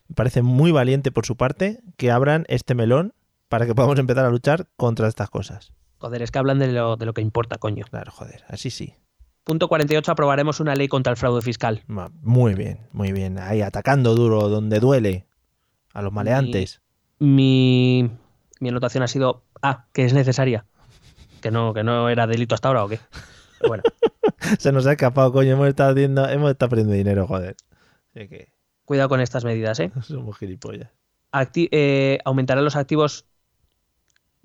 Me parece muy valiente por su parte que abran este melón para que podamos empezar a luchar contra estas cosas. Joder, es que hablan de lo, de lo que importa, coño. Claro, joder, así sí. Punto 48. Aprobaremos una ley contra el fraude fiscal. Muy bien, muy bien. Ahí atacando duro donde duele a los maleantes. Mi, mi anotación ha sido Ah, que es necesaria. Que no, que no era delito hasta ahora o qué. Pero bueno, [LAUGHS] Se nos ha escapado, coño. Hemos estado, haciendo, hemos estado perdiendo dinero, joder. Cuidado con estas medidas, ¿eh? [LAUGHS] somos gilipollas. Acti- eh, aumentarán los activos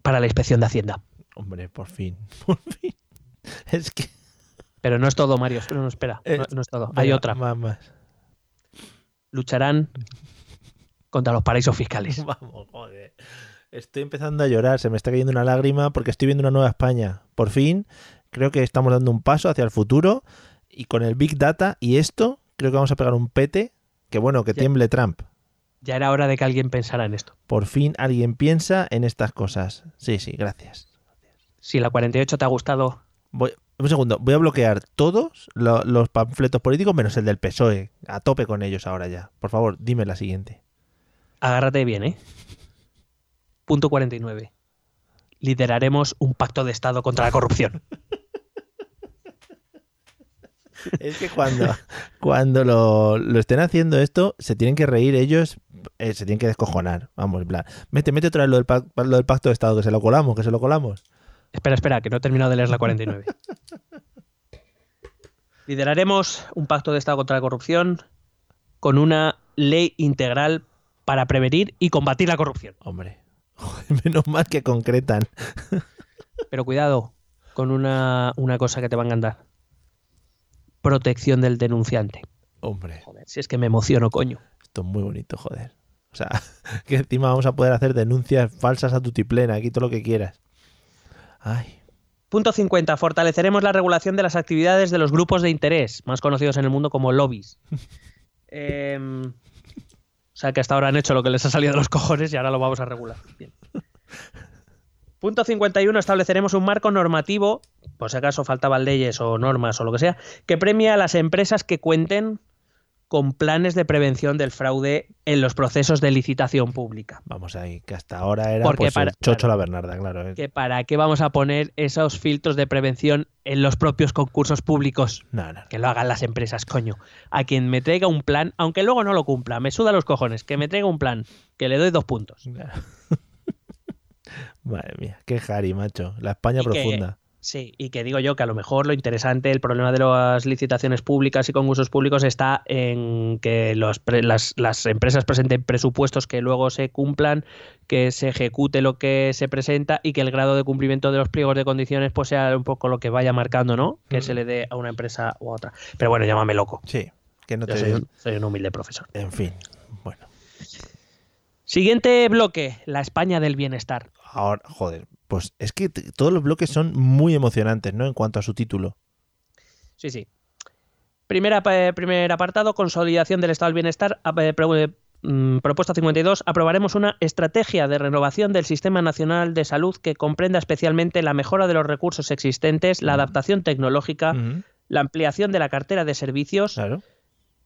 para la inspección de Hacienda. Hombre, por fin, [LAUGHS] por fin. Es que. Pero no es todo, Mario. No, no, espera. Eh, No, no es todo. Hay otra. Más, más. Lucharán contra los paraísos fiscales. Vamos, joder. Estoy empezando a llorar, se me está cayendo una lágrima porque estoy viendo una nueva España. Por fin, creo que estamos dando un paso hacia el futuro y con el Big Data y esto, creo que vamos a pegar un pete. Que bueno, que Ya. tiemble Trump. Ya era hora de que alguien pensara en esto. Por fin alguien piensa en estas cosas. Sí, sí, gracias. Si la 48 te ha gustado, Voy, un segundo, voy a bloquear todos lo- los panfletos políticos menos el del PSOE. A tope con ellos ahora ya. Por favor, dime la siguiente. agárrate bien, ¿eh? Punto 49. Lideraremos un pacto de Estado contra la corrupción. Es que cuando, cuando lo, lo estén haciendo esto, se tienen que reír ellos, eh, se tienen que descojonar. Vamos, en plan, mete, mete otra vez lo del, pac- lo del pacto de Estado, que se lo colamos, que se lo colamos. Espera, espera, que no he terminado de leer la 49. Lideraremos un pacto de Estado contra la corrupción con una ley integral para prevenir y combatir la corrupción. Hombre, joder, menos mal que concretan. Pero cuidado con una, una cosa que te va a encantar. Protección del denunciante. Hombre, Joder, si es que me emociono, coño. esto es muy bonito, joder. O sea, [LAUGHS] que encima vamos a poder hacer denuncias falsas a tu tiplena, aquí todo lo que quieras. Ay, Punto 50. Fortaleceremos la regulación de las actividades de los grupos de interés, más conocidos en el mundo como lobbies. O [LAUGHS] sea que hasta ahora han hecho lo que les ha salido de los cojones y ahora lo vamos a regular. Bien. [LAUGHS] Punto 51. Estableceremos un marco normativo, por si acaso faltaban leyes o normas o lo que sea, que premia a las empresas que cuenten con planes de prevención del fraude en los procesos de licitación pública. vamos ahí, que hasta ahora era Porque pues, para- el chocho claro. la Bernarda, claro. eh. que para qué vamos a poner esos filtros de prevención en los propios concursos públicos. No, no, Que lo hagan las empresas, coño. A quien me traiga un plan, aunque luego no lo cumpla, me suda los cojones, que me traiga un plan, que le doy dos puntos. Claro. [LAUGHS] Madre mía, qué jari, macho. La España Y que- profunda. Sí, y que digo yo que a lo mejor lo interesante, el problema de las licitaciones públicas y concursos públicos está en que los pre- las, las empresas presenten presupuestos que luego se cumplan, que se ejecute lo que se presenta y que el grado de cumplimiento de los pliegos de condiciones pues sea un poco lo que vaya marcando, ¿no? Que Mm. se le dé a una empresa u a otra. Pero bueno, llámame loco. Sí, que no Yo te... soy un, soy un humilde profesor. En fin, bueno. Siguiente bloque, la España del bienestar. Ahora, joder, pues es que todos los bloques son muy emocionantes, ¿no? En cuanto a su título. Sí, sí. Primera, pa- primer apartado, consolidación del estado del bienestar. Eh, pro- eh, mm, propuesta 52. Aprobaremos una estrategia de renovación del Sistema Nacional de Salud que comprenda especialmente la mejora de los recursos existentes, la adaptación tecnológica, la ampliación de la cartera de servicios Claro.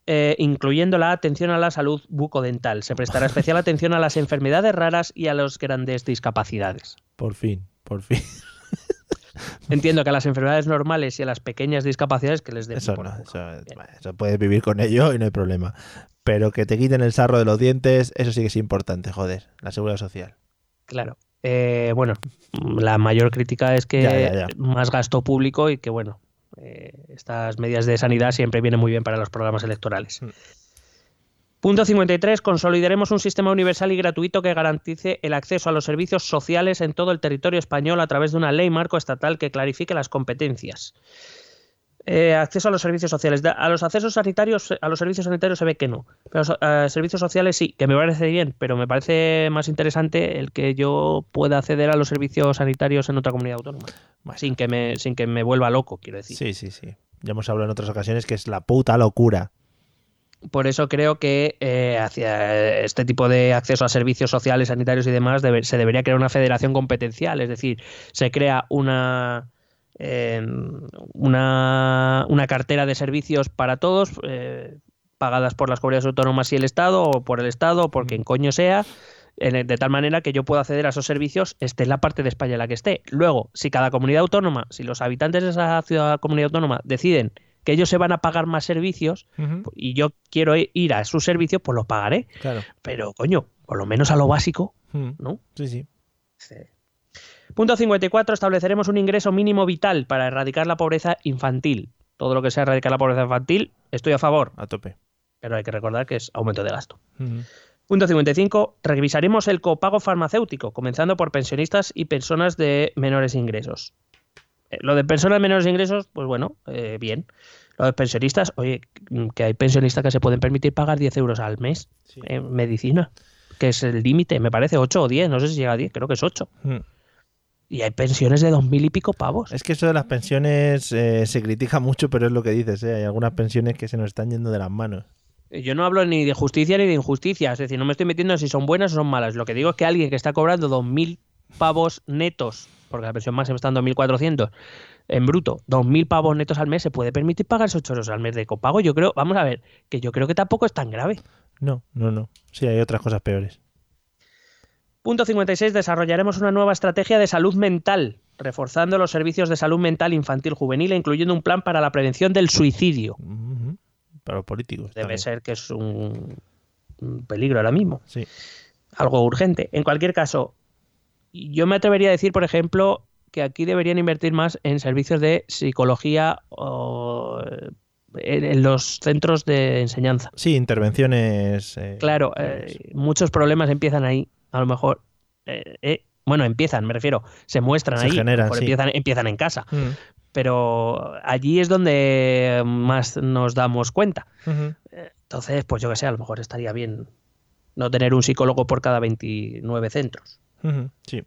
Eh, incluyendo la atención a la salud bucodental. Se prestará especial atención a las enfermedades raras y a las grandes discapacidades. Por fin, por fin. [LAUGHS] Entiendo que a las enfermedades normales y a las pequeñas discapacidades que les den Eso por no, culo. eso, puedes vivir con ello y no hay problema. Pero que te quiten el sarro de los dientes, eso sí que es importante, joder. La seguridad social. Claro. Eh, bueno, la mayor crítica es que Ya, ya, ya. más gasto público y que, bueno, eh, estas medidas de sanidad siempre vienen muy bien para los programas electorales. Mm. Punto 53. Consolidaremos un sistema universal y gratuito que garantice el acceso a los servicios sociales en todo el territorio español a través de una ley marco estatal que clarifique las competencias. Eh, acceso a los servicios sociales. A los accesos sanitarios, a los servicios sanitarios se ve que no. Pero a servicios sociales sí, que me parece bien, pero me parece más interesante el que yo pueda acceder a los servicios sanitarios en otra comunidad autónoma. Sin que me, sin que me vuelva loco, quiero decir. Sí, sí, sí. Ya hemos hablado en otras ocasiones que es la puta locura. Por eso creo que eh, hacia este tipo de acceso a servicios sociales, sanitarios y demás debe- se debería crear una federación competencial, es decir, se crea una eh, una, una cartera de servicios para todos, eh, pagadas por las comunidades autónomas y el Estado, o por el Estado, o por quien coño sea, de tal manera que yo pueda acceder a esos servicios, esté en la parte de España en la que esté. Luego, si cada comunidad autónoma, si los habitantes de esa ciudad comunidad autónoma deciden que ellos se van a pagar más servicios, y yo quiero ir a sus servicios, pues los pagaré. Claro. Pero, coño, por lo menos a lo básico. ¿no? Sí, sí. Punto 54. Estableceremos un ingreso mínimo vital para erradicar la pobreza infantil. Todo lo que sea erradicar la pobreza infantil, estoy a favor, A tope. pero hay que recordar que es aumento de gasto. Punto 55. Revisaremos el copago farmacéutico, comenzando por pensionistas y personas de menores ingresos. Eh, Lo de personas de menores ingresos, pues bueno, eh, bien. Lo de pensionistas, oye, que hay pensionistas que se pueden permitir pagar 10 euros al mes Sí. en medicina, que es el límite, me parece 8 o 10, no sé si llega a 10, creo que es 8. Mm. Y hay pensiones de 2.000 y pico pavos. Es que eso de las pensiones eh, se critica mucho, pero es lo que dices, ¿eh? Hay algunas pensiones que se nos están yendo de las manos. Yo no hablo ni de justicia ni de injusticia, es decir, no me estoy metiendo en si son buenas o son malas. Lo que digo es que alguien que está cobrando 2.000 pavos netos, porque la pensión máxima está en 2.400, en bruto, 2.000 pavos netos al mes, se puede permitir pagar esos 8 euros al mes de copago. Yo creo, vamos a ver, que yo creo que tampoco es tan grave. No, no, no. Sí, hay otras cosas peores. Punto 56. Desarrollaremos una nueva estrategia de salud mental, reforzando los servicios de salud mental infantil juvenil e incluyendo un plan para la prevención del suicidio. Para los políticos. Debe también. ser que es un, un peligro ahora mismo. Sí. algo urgente. En cualquier caso, yo me atrevería a decir, por ejemplo, que aquí deberían invertir más en servicios de psicología o eh, en, los centros de enseñanza. Sí, intervenciones. eh, Claro, eh, muchos problemas empiezan ahí, a lo mejor. eh, bueno, empiezan, me refiero, se muestran Se ahí, generan, sí. empiezan, empiezan en casa, Mm. Pero allí es donde más nos damos cuenta. Entonces, pues yo que sé, a lo mejor estaría bien no tener un psicólogo por cada 29 centros. Ujú. Sí.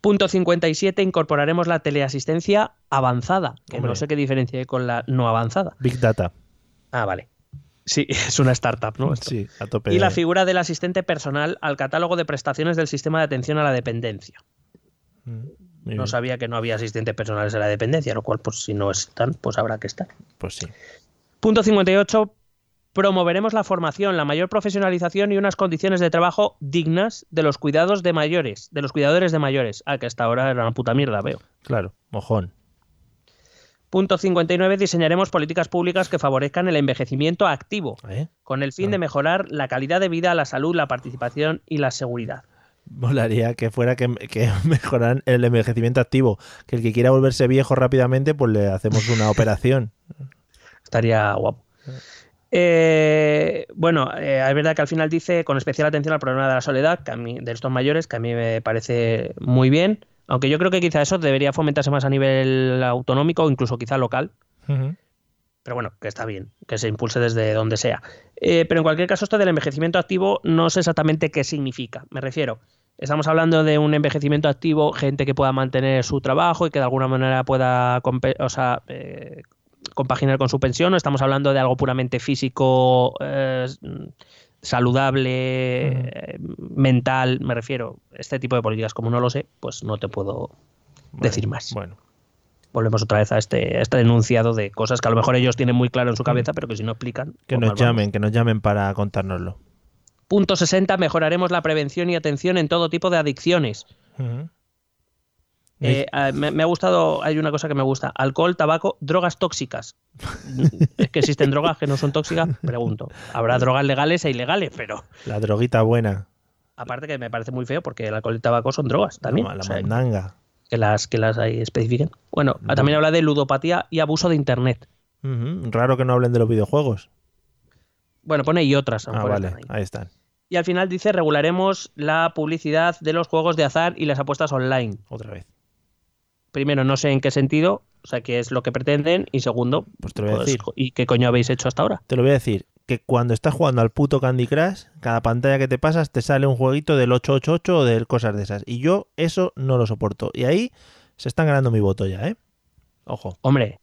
Punto 57. Incorporaremos la teleasistencia avanzada, que Hombre. no sé qué diferencia hay con la no avanzada. Big Data. Ah, vale. Sí, [LAUGHS] es una startup, ¿no? Esto. Sí, a tope. Y la figura del asistente personal al catálogo de prestaciones del sistema de atención a la dependencia. Mm. Muy No bien. sabía que no había asistentes personales a la dependencia, lo cual, pues si no están, pues habrá que estar. Pues sí. Punto 58. Promoveremos la formación, la mayor profesionalización y unas condiciones de trabajo dignas de los cuidados de mayores, de los cuidadores de mayores. Ah, que hasta ahora era una puta mierda, veo. Claro, mojón. Punto 59. Diseñaremos políticas públicas que favorezcan el envejecimiento activo, ¿Eh? con el fin Ah. de mejorar la calidad de vida, la salud, la participación y la seguridad. Molaría que fuera que, que [LAUGHS] mejoraran el envejecimiento activo. Que el que quiera volverse viejo rápidamente, pues le hacemos una [LAUGHS] operación. Estaría guapo. Eh, bueno, eh, es verdad que al final dice con especial atención al problema de la soledad que a mí, de estos mayores, que a mí me parece muy bien, aunque yo creo que quizá eso debería fomentarse más a nivel autonómico o incluso quizá local, pero bueno, que está bien, que se impulse desde donde sea. Eh, pero en cualquier caso, esto del envejecimiento activo no sé exactamente qué significa. Me refiero, estamos hablando de un envejecimiento activo, gente que pueda mantener su trabajo y que de alguna manera pueda compe- o sea, eh, compaginar con su pensión, o estamos hablando de algo puramente físico, eh, saludable, eh, mental, me refiero. Este tipo de políticas, como no lo sé, pues no te puedo Bueno, decir más. Bueno, volvemos otra vez a este, a este enunciado de cosas que a lo mejor ellos tienen muy claro en su cabeza, pero que si no explican. Que pues nos vamos. llamen, que nos llamen para contárnoslo. Punto 60. Mejoraremos la prevención y atención en todo tipo de adicciones. Eh, me, me ha gustado, hay una cosa que me gusta, alcohol, tabaco, drogas tóxicas. [LAUGHS] es que existen drogas que no son tóxicas, pregunto. Habrá drogas legales e ilegales, pero La droguita buena, aparte que me parece muy feo porque el alcohol y el tabaco son drogas también. la, la o sea, mandanga. que las que las ahí especifiquen. Bueno, también habla de ludopatía y abuso de internet. Raro que no hablen de los videojuegos. Bueno, pone y otras. Ah, vale, están ahí. ahí están. Y al final dice regularemos la publicidad de los juegos de azar y las apuestas online. Otra vez. Primero, no sé en qué sentido, o sea, qué es lo que pretenden. Y segundo, Pues te lo voy a decir. ¿y qué coño habéis hecho hasta ahora? Te lo voy a decir. Que cuando estás jugando al puto Candy Crush, cada pantalla que te pasas te sale un jueguito del 888 o de cosas de esas. Y yo eso no lo soporto. Y ahí se están ganando mi voto ya, ¿eh? Ojo. Hombre,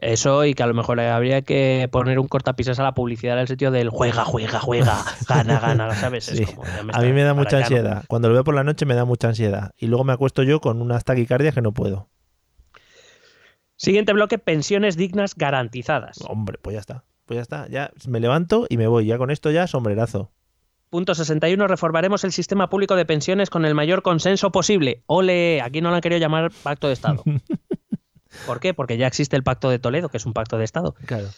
eso y que a lo mejor habría que poner un cortapisas a la publicidad en el sitio del juega, juega, juega, [LAUGHS] gana, gana, ¿sabes? Es Sí. como, A mí me da mucha no. ansiedad. Cuando lo veo por la noche me da mucha ansiedad. Y luego me acuesto yo con unas taquicardias que no puedo. Siguiente bloque, pensiones dignas garantizadas. Hombre, pues ya está. Pues ya está. Ya me levanto y me voy. Ya con esto ya sombrerazo. Punto 61. Reformaremos el sistema público de pensiones con el mayor consenso posible. Ole, aquí no lo han querido llamar pacto de Estado. [LAUGHS] ¿Por qué? Porque ya existe el pacto de Toledo, que es un pacto de Estado. Claro.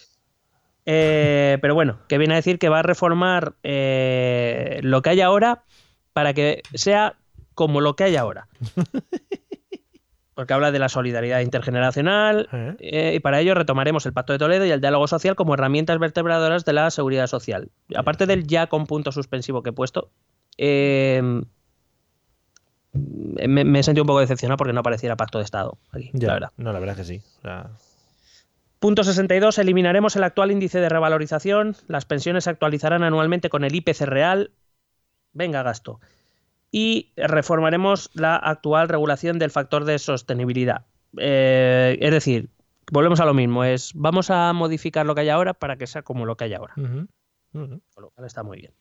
Eh, pero bueno, que viene a decir que va a reformar eh, lo que hay ahora para que sea como lo que hay ahora. [LAUGHS] Porque habla de la solidaridad intergeneracional ¿Eh? y para ello retomaremos el Pacto de Toledo y el diálogo social como herramientas vertebradoras de la seguridad social. Aparte del ya con punto suspensivo que he puesto, eh, me, me he sentido un poco decepcionado porque no apareciera Pacto de Estado aquí, Ya. la verdad. No, la verdad es que sí. Punto 62. Eliminaremos el actual índice de revalorización. Las pensiones se actualizarán anualmente con el IPC real. Venga, gasto. Y reformaremos la actual regulación del factor de sostenibilidad. Eh, es decir, volvemos a lo mismo. Es vamos a modificar lo que hay ahora para que sea como lo que hay ahora. ujú, ujú. Con lo cual está muy bien.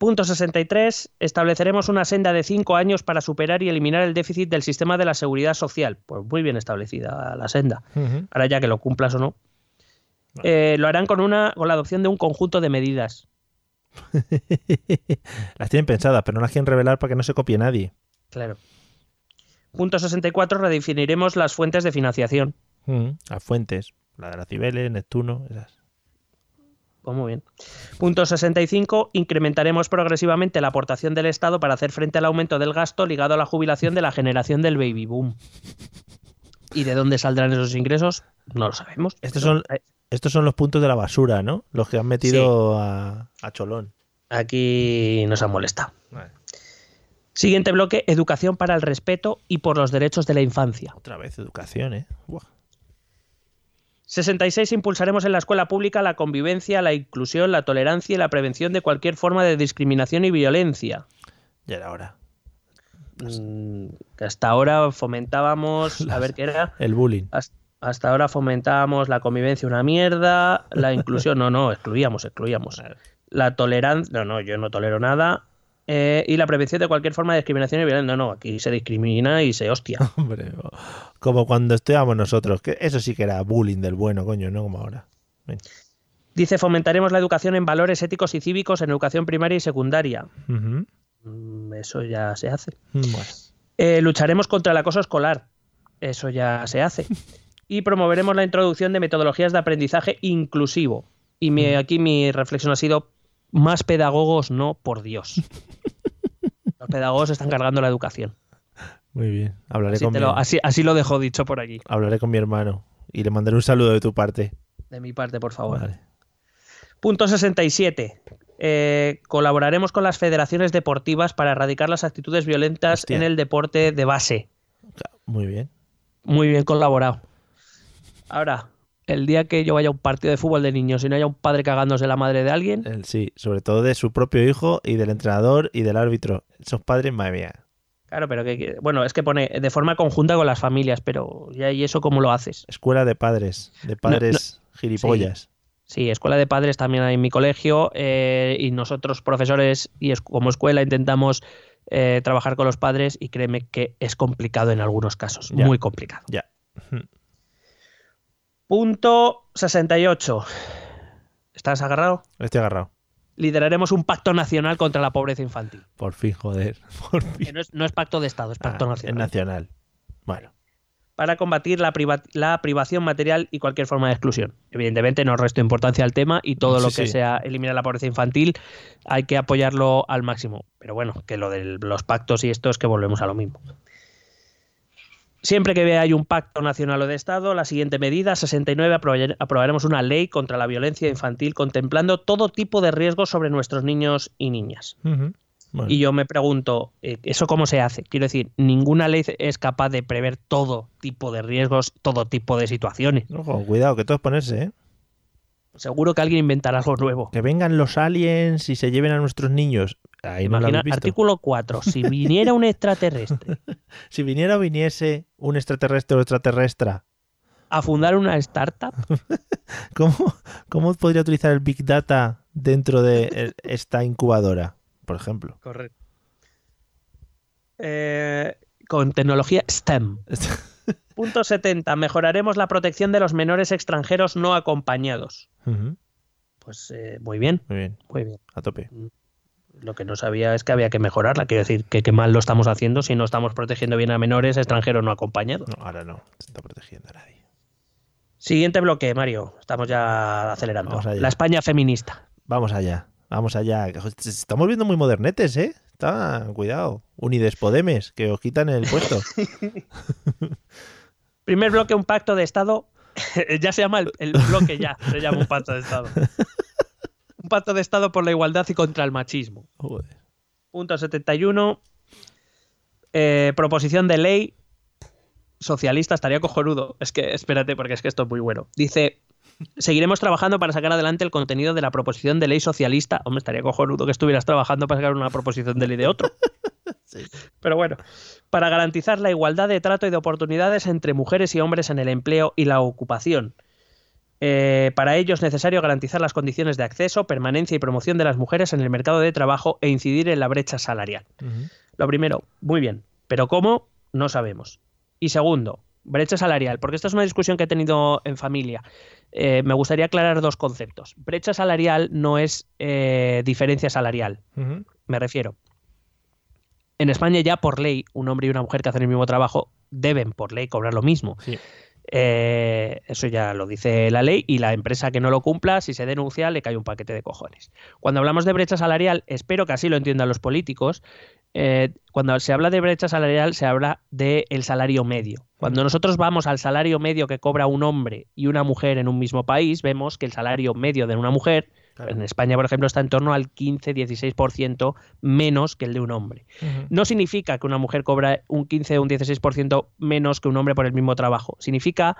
Punto 63. Estableceremos una senda de cinco años para superar y eliminar el déficit del sistema de la seguridad social. Pues muy bien establecida la senda ahora ya que lo cumplas o no. Eh, lo harán con una con la adopción de un conjunto de medidas. [LAUGHS] las tienen pensadas, pero no las quieren revelar para que no se copie nadie. Claro. Punto 64. Redefiniremos las fuentes de financiación. Las fuentes. La de la Cibeles, Neptuno, esas. Pues muy bien. Punto 65. Incrementaremos progresivamente la aportación del Estado para hacer frente al aumento del gasto ligado a la jubilación de la generación del baby boom. ¿Y de dónde saldrán esos ingresos? No lo sabemos. Estos son- Estos son los puntos de la basura, ¿no? Los que han metido a, a Cholón. Aquí nos han molestado. Vale. Siguiente bloque, educación para el respeto y por los derechos de la infancia. Otra vez educación, ¿eh? Buah. 66. Impulsaremos en la escuela pública la convivencia, la inclusión, la tolerancia y la prevención de cualquier forma de discriminación y violencia. Ya era hora. Mm, que hasta ahora fomentábamos, a ver qué era, El bullying. hasta, hasta ahora fomentábamos la convivencia una mierda, la inclusión, no, no, excluíamos, excluíamos. [LAUGHS] La tolerancia, no, no, yo no tolero nada. Eh, y la prevención de cualquier forma de discriminación y violencia. No, no, aquí se discrimina y se hostia. [LAUGHS] Hombre, como cuando estábamos nosotros, que eso sí que era bullying del bueno, coño, no como ahora. Ven. Dice, fomentaremos la educación en valores éticos y cívicos en educación primaria y secundaria. Mm, Eso ya se hace. Bueno. Eh, lucharemos contra el acoso escolar. Eso ya se hace. [LAUGHS] Y promoveremos la introducción de metodologías de aprendizaje inclusivo. Y mi- aquí mi reflexión ha sido, más pedagogos no, por Dios. Los pedagogos están cargando la educación. Muy bien. Hablaré Así, con, mi, lo, así, así lo dejo dicho por aquí. hablaré con mi hermano y le mandaré un saludo de tu parte. De mi parte, por favor. Vale. Punto 67. Eh, colaboraremos con las federaciones deportivas para erradicar las actitudes violentas Hostia. en el deporte de base. Muy bien. Muy bien colaborado. Ahora, el día que yo vaya a un partido de fútbol de niños y no haya un padre cagándose la madre de alguien, sí, sobre todo de su propio hijo y del entrenador y del árbitro. Esos padres, madre mía. claro, pero que, bueno, es que pone de forma conjunta con las familias, pero ya y eso cómo lo haces. Escuela de padres, de padres gilipollas. Sí, escuela de padres también hay en mi colegio eh, y nosotros profesores y es- como escuela intentamos eh, trabajar con los padres y créeme que es complicado en algunos casos, Ya. muy complicado. Ya. [LAUGHS] Punto 68. ¿Estás agarrado? Estoy agarrado. Lideraremos un pacto nacional contra la pobreza infantil. Por fin, joder. [LAUGHS] Por Que fin. no, es, no es pacto de Estado, es pacto Ah, nacional. Es nacional. Bueno. para combatir la, priva- la privación material y cualquier forma de exclusión. Evidentemente no resto importancia al tema y todo Sí, lo que sí. sea eliminar la pobreza infantil hay que apoyarlo al máximo. Pero bueno, que lo de los pactos y esto es que volvemos a lo mismo. Siempre que hay un pacto nacional o de Estado, la siguiente medida, 69, aprobar- aprobaremos una ley contra la violencia infantil contemplando todo tipo de riesgos sobre nuestros niños y niñas. Bueno. Y yo me pregunto, eh, ¿eso cómo se hace? Quiero decir, ninguna ley es capaz de prever todo tipo de riesgos, todo tipo de situaciones. Ojo, cuidado, que todo es ponerse, ¿eh? Seguro que alguien inventará algo nuevo. Que vengan los aliens y se lleven a nuestros niños. Ahí Imagina, visto. artículo 4, si [LAUGHS] viniera un extraterrestre [LAUGHS] Si viniera o viniese un extraterrestre o extraterrestre, a fundar una startup, [LAUGHS] ¿cómo, ¿cómo podría utilizar el Big Data dentro de esta incubadora, por ejemplo? correcto. con tecnología STEM. Punto 70. Mejoraremos la protección de los menores extranjeros no acompañados. Pues eh, muy bien, Muy bien, muy bien. a tope. Lo que no sabía es que había que mejorarla. Quiero decir, que qué mal lo estamos haciendo si no estamos protegiendo bien a menores extranjeros no acompañados. No, ahora no, se está protegiendo a nadie. Siguiente bloque, Mario. Estamos ya acelerando. La España feminista. Vamos allá, vamos allá. Estamos viendo muy modernetes, ¿eh? Está, cuidado. Unides Podemes, que os quitan el puesto. [LAUGHS] Primer bloque, un pacto de Estado. [LAUGHS] ya se llama el, el bloque, ya. Se llama un pacto de Estado. [LAUGHS] un pacto de Estado por la igualdad y contra el machismo. Joder. Punto 71. Eh, proposición de ley socialista. Estaría cojonudo. Es que, espérate, porque es que esto es muy bueno. Dice. Seguiremos trabajando para sacar adelante el contenido de la proposición de ley socialista. Hombre, estaría cojonudo que estuvieras trabajando para sacar una proposición de ley de otro. [LAUGHS] [LAUGHS] Pero bueno, para garantizar la igualdad de trato y de oportunidades entre mujeres y hombres en el empleo y la ocupación. Eh, para ello es necesario garantizar las condiciones de acceso, permanencia y promoción de las mujeres en el mercado de trabajo e incidir en la brecha salarial. Lo primero, muy bien, pero ¿cómo? No sabemos. Y segundo, brecha salarial, porque esta es una discusión que he tenido en familia. Eh, me gustaría aclarar dos conceptos. Brecha salarial no es eh, diferencia salarial, me refiero. En España ya por ley, un hombre y una mujer que hacen el mismo trabajo deben por ley cobrar lo mismo. Sí. Eh, eso ya lo dice la ley y la empresa que no lo cumpla, si se denuncia, le cae un paquete de cojones. Cuando hablamos de brecha salarial, espero que así lo entiendan los políticos. eh, cuando se habla de brecha salarial, se habla del salario medio. Cuando nosotros vamos al salario medio que cobra un hombre y una mujer en un mismo país, vemos que el salario medio de una mujer, Claro. en España, por ejemplo, está en torno al 15-16% menos que el de un hombre. No significa que una mujer cobra un 15 o un 16% menos que un hombre por el mismo trabajo. Significa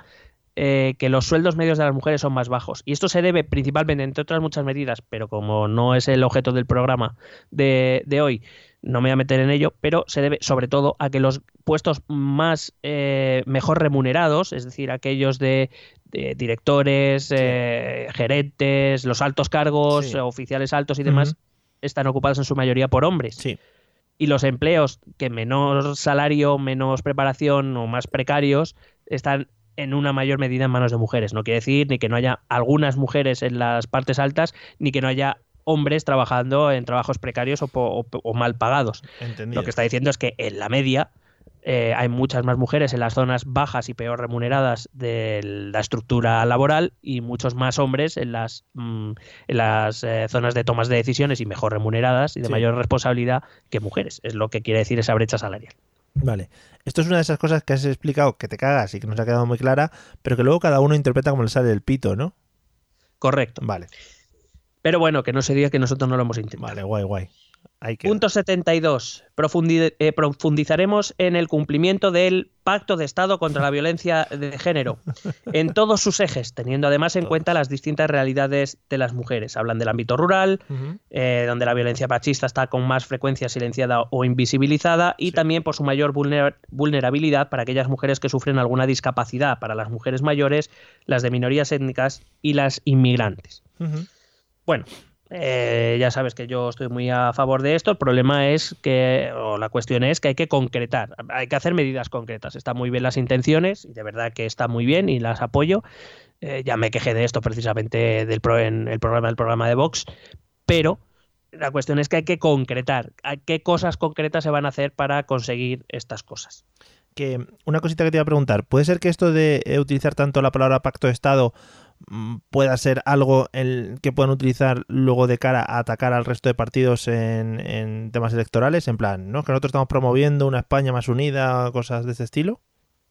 eh, que los sueldos medios de las mujeres son más bajos. Y esto se debe principalmente, entre otras muchas medidas, pero como no es el objeto del programa de, de hoy, no me voy a meter en ello, pero se debe sobre todo a que los puestos más eh, mejor remunerados, es decir, aquellos de, de directores, eh, gerentes, los altos cargos, Sí. oficiales altos y demás, están ocupados en su mayoría por hombres Sí. y los empleos que menor salario, menos preparación o más precarios están en una mayor medida en manos de mujeres. No quiere decir ni que no haya algunas mujeres en las partes altas, ni que no haya hombres trabajando en trabajos precarios o, po- o- o mal pagados. Entendido. Lo que está diciendo es que en la media eh, hay muchas más mujeres en las zonas bajas y peor remuneradas de la estructura laboral y muchos más hombres en las, mm, en las eh, zonas de tomas de decisiones y mejor remuneradas y de Sí. mayor responsabilidad que mujeres. Es lo que quiere decir esa brecha salarial. Vale. Esto es una de esas cosas que has explicado que te cagas y que nos ha quedado muy clara, pero que luego cada uno interpreta como le sale el pito, ¿no? Correcto. Vale, Pero bueno, que no se diga que nosotros no lo hemos intentado. vale, guay, guay. Punto 72. Profundi- eh, profundizaremos en el cumplimiento del Pacto de Estado contra la Violencia de Género [LAUGHS] en todos sus ejes, teniendo además en cuenta las distintas realidades de las mujeres. Hablan del ámbito rural, eh, donde la violencia machista está con más frecuencia silenciada o invisibilizada, y también por su mayor vulner- vulnerabilidad para aquellas mujeres que sufren alguna discapacidad, para las mujeres mayores, las de minorías étnicas y las inmigrantes. Bueno, eh, ya sabes que yo estoy muy a favor de esto. El problema es que, o la cuestión es que hay que concretar, hay que hacer medidas concretas. Están muy bien las intenciones, y de verdad que está muy bien y las apoyo. Eh, ya me quejé de esto precisamente del pro- en el programa del programa de Vox, pero la cuestión es que hay que concretar. ¿A ¿Qué cosas concretas se van a hacer para conseguir estas cosas? que una cosita que te iba a preguntar, ¿puede ser que esto de utilizar tanto la palabra pacto de Estado pueda ser algo en- que puedan utilizar luego de cara a atacar al resto de partidos en, en temas electorales? En plan, ¿no? Que nosotros estamos promoviendo una España más unida, cosas de este estilo.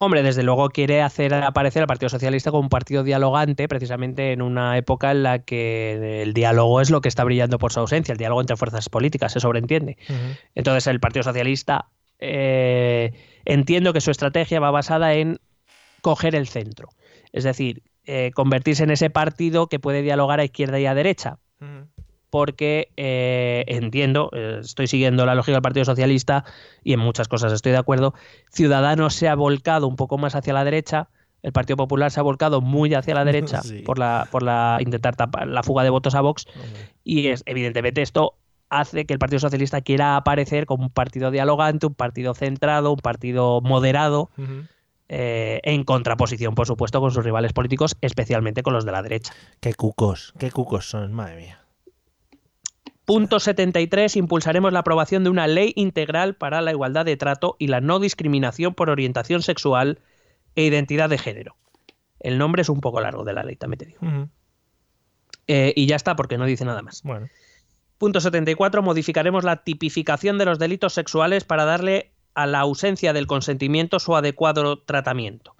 Hombre, desde luego quiere hacer aparecer al Partido Socialista como un partido dialogante, precisamente en una época en la que el diálogo es lo que está brillando por su ausencia, el diálogo entre fuerzas políticas, se sobreentiende. Entonces, el Partido Socialista eh, entiendo que su estrategia va basada en coger el centro, es decir, eh, convertirse en ese partido que puede dialogar a izquierda y a derecha, porque eh, entiendo, eh, estoy siguiendo la lógica del Partido Socialista y en muchas cosas estoy de acuerdo, Ciudadanos se ha volcado un poco más hacia la derecha, el Partido Popular se ha volcado muy hacia la [LAUGHS] derecha Sí. por la por la intentar tapar la fuga de votos a Vox y es evidentemente esto hace que el Partido Socialista quiera aparecer como un partido dialogante, un partido centrado, un partido moderado, eh, en contraposición, por supuesto, con sus rivales políticos, especialmente con los de la derecha. Qué cucos, qué cucos son, madre mía. Punto 73. Impulsaremos la aprobación de una ley integral para la igualdad de trato y la no discriminación por orientación sexual e identidad de género. El nombre es un poco largo de la ley, también te digo. Eh, y ya está, porque no dice nada más. Bueno, Punto 74. Modificaremos la tipificación de los delitos sexuales para darle a la ausencia del consentimiento su adecuado tratamiento.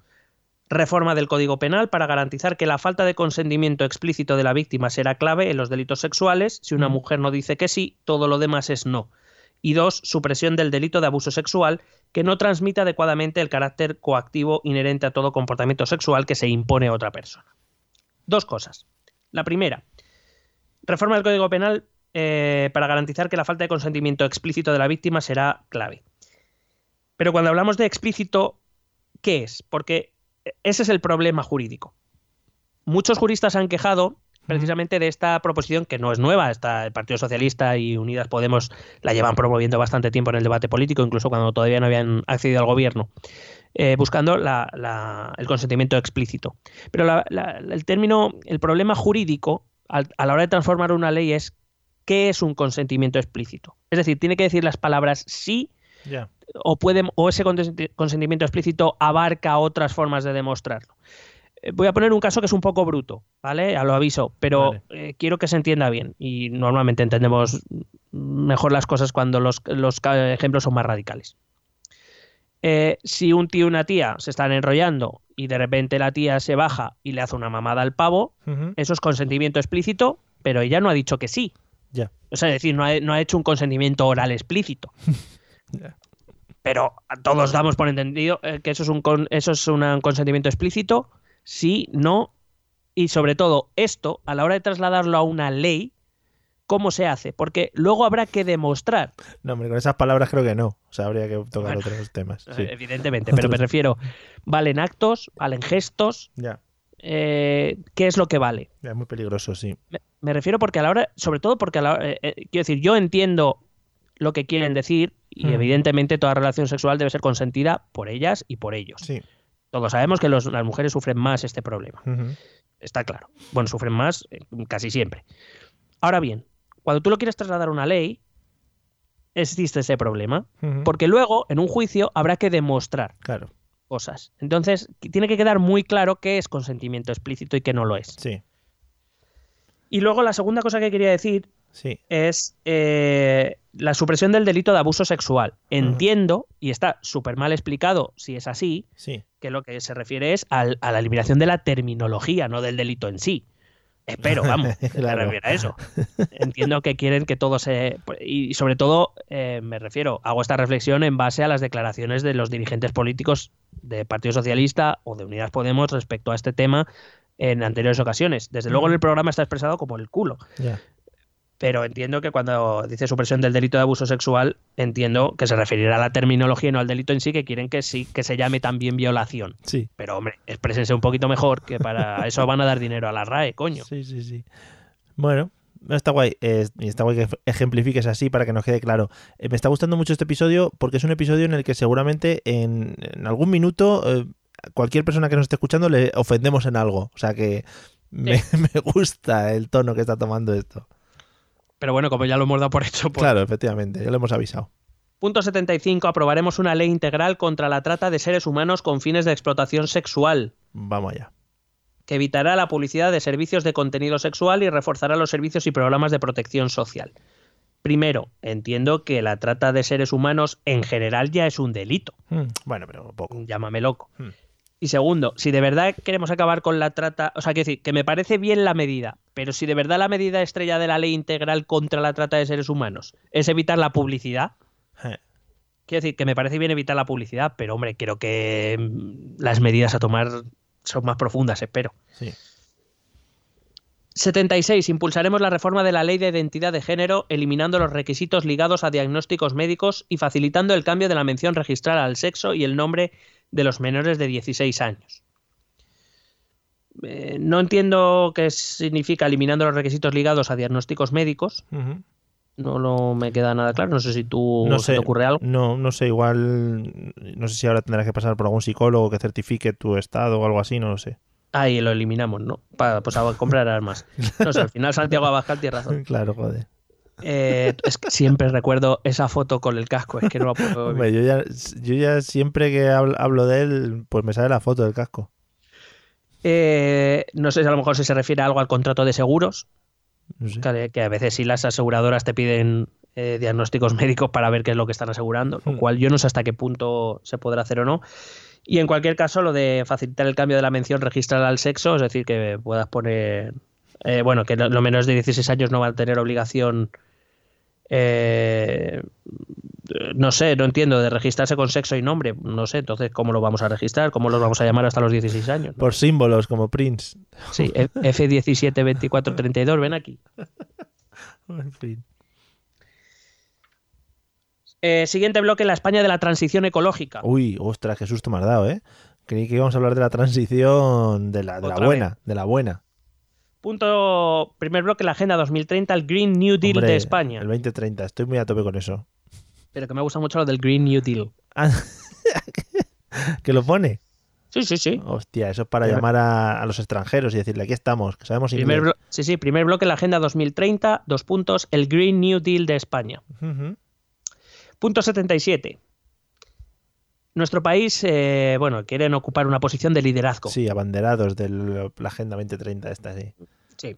Reforma del Código Penal para garantizar que la falta de consentimiento explícito de la víctima será clave en los delitos sexuales. Si una mujer no dice que sí, todo lo demás es no. Y dos, supresión del delito de abuso sexual que no transmite adecuadamente el carácter coactivo inherente a todo comportamiento sexual que se impone a otra persona. Dos cosas. La primera, reforma del Código Penal eh, para garantizar que la falta de consentimiento explícito de la víctima será clave. Pero cuando hablamos de explícito, ¿qué es? Porque ese es el problema jurídico. Muchos juristas han quejado precisamente de esta proposición que no es nueva. Está el Partido Socialista y Unidas Podemos la llevan promoviendo bastante tiempo en el debate político, incluso cuando todavía no habían accedido al gobierno, eh, buscando la- la- el consentimiento explícito. Pero la- el término, el problema jurídico al- a la hora de transformar una ley es qué es un consentimiento explícito. Es decir, tiene que decir las palabras sí. O puede o ese consenti- consentimiento explícito abarca otras formas de demostrarlo. Eh, Voy a poner un caso que es un poco bruto, ¿vale? Ya lo aviso, pero Vale. eh, quiero que se entienda bien. Y normalmente entendemos mejor las cosas cuando los, los ejemplos son más radicales. Eh, si un tío y una tía se están enrollando y de repente la tía se baja y le hace una mamada al pavo, eso es consentimiento explícito, pero ella no ha dicho que sí. Ya. O sea, es decir, no ha, no ha hecho un consentimiento oral explícito. [LAUGHS] Ya. Pero todos damos por entendido eh, que eso es un, con- eso es un consentimiento explícito, sí, no, y sobre todo esto, a la hora de trasladarlo a una ley, ¿cómo se hace? Porque luego habrá que demostrar, No, hombre, con esas palabras creo que no. O sea, habría que tocar Bueno. otros temas. Sí. eh, evidentemente, pero me [LAUGHS] refiero, valen actos, valen gestos, Ya, eh, ¿qué es lo que vale? ya, es muy peligroso, sí. Me, me refiero porque a la hora, sobre todo porque a la hora, eh, eh, quiero decir, yo entiendo lo que quieren decir y Mm. evidentemente toda relación sexual debe ser consentida por ellas y por ellos. Sí. Todos sabemos que los- las mujeres sufren más este problema, está claro. Bueno, sufren más eh, casi siempre. Ahora bien, cuando tú lo quieres trasladar a una ley, existe ese problema, porque luego en un juicio habrá que demostrar Claro, cosas. Entonces, tiene que quedar muy claro qué es consentimiento explícito y qué no lo es. sí, Y luego la segunda cosa que quería decir sí. es eh, la supresión del delito de abuso sexual. Entiendo, y está súper mal explicado si es así, Sí, que lo que se refiere es al- a la eliminación de la terminología, no del delito en sí. Espero, vamos, [LAUGHS] Claro. me refiero a eso. Entiendo que quieren que todo se... Y sobre todo, eh, me refiero, hago esta reflexión en base a las declaraciones de los dirigentes políticos de Partido Socialista o de Unidas Podemos respecto a este tema en anteriores ocasiones. Desde luego en el programa está expresado como el culo. Pero entiendo que cuando dice supresión del delito de abuso sexual, entiendo que se referirá a la terminología y no al delito en sí, que quieren que sí, que se llame también violación. Sí. Pero hombre, exprésense un poquito mejor, que para [LAUGHS] eso van a dar dinero a la RAE, coño. Sí, sí, sí. Bueno, está guay. eh, está guay que ejemplifiques así para que nos quede claro. Eh, me está gustando mucho este episodio porque es un episodio en el que seguramente en, en algún minuto eh, cualquier persona que nos esté escuchando le ofendemos en algo. O sea que me, [LAUGHS] me gusta el tono que está tomando esto. Pero bueno, como ya lo hemos dado por hecho, pues Claro, efectivamente, ya lo hemos avisado. Punto 75. Aprobaremos una ley integral contra la trata de seres humanos con fines de explotación sexual, Vamos allá. que evitará la publicidad de servicios de contenido sexual y reforzará los servicios y programas de protección social. Primero, entiendo que la trata de seres humanos en general ya es un delito. Hmm, Bueno, pero poco. Llámame loco. Hmm. Y segundo, si de verdad queremos acabar con la trata, o sea, quiero decir, que me parece bien la medida, pero si de verdad la medida estrella de la ley integral contra la trata de seres humanos es evitar la publicidad, Eh, Quiero decir que me parece bien evitar la publicidad, pero hombre, creo que mm, las medidas a tomar son más profundas, espero. Sí. 76. Impulsaremos la reforma de la ley de identidad de género, eliminando los requisitos ligados a diagnósticos médicos y facilitando el cambio de la mención registral al sexo y el nombre de los menores de 16 años. Eh, no entiendo qué significa eliminando los requisitos ligados a diagnósticos médicos. No lo me queda nada claro. No sé si tú No se te ocurre algo. No, no sé, igual. No sé si ahora tendrás que pasar por algún psicólogo que certifique tu estado o algo así, no lo sé. Ahí lo eliminamos, ¿no? Para pues a comprar armas. [LAUGHS] No sé, al final Santiago Abascal tiene razón. Claro, joder. Eh, es que siempre recuerdo esa foto con el casco, es que no la puedo [LAUGHS] Hombre, yo ya, yo ya siempre que hablo, hablo de él, pues me sale la foto del casco. Eh, no sé si a lo mejor si se refiere a algo al contrato de seguros, que, que a veces sí las aseguradoras te piden eh, diagnósticos [LAUGHS] médicos para ver qué es lo que están asegurando, lo Hmm. cual yo no sé hasta qué punto se podrá hacer o no. Y en cualquier caso, lo de facilitar el cambio de la mención registral al sexo, es decir, que puedas poner, eh, bueno, que lo- los menores de 16 años no van a tener obligación, eh, no sé, no entiendo, de registrarse con sexo y nombre, no sé, entonces, ¿cómo lo vamos a registrar? ¿Cómo los vamos a llamar hasta los 16 años? Por símbolos, como Prince. Sí, F- F17, 24, 32, ven aquí. [LAUGHS] En fin. Eh, siguiente bloque, la España de la transición ecológica. Uy, ostras, qué susto me has dado, ¿eh? Creí que íbamos a hablar de la transición de la, de la Otra buena, de la buena. Punto, primer bloque, la Agenda 2030, el Green New Deal Hombre, de España. El 2030, estoy muy a tope con eso. Pero que me gusta mucho lo del Green New Deal. Ah, [LAUGHS] ¿Que lo pone? Sí, sí, sí. Hostia, eso es para llamar a, a los extranjeros y decirle, aquí estamos, que sabemos Primer blo- sí, sí, primer bloque, la Agenda 2030, dos puntos, el Green New Deal de España. Ujú. Punto 77. Nuestro país, eh, bueno, quieren ocupar una posición de liderazgo. Sí, abanderados de la Agenda 2030 esta, sí. Sí.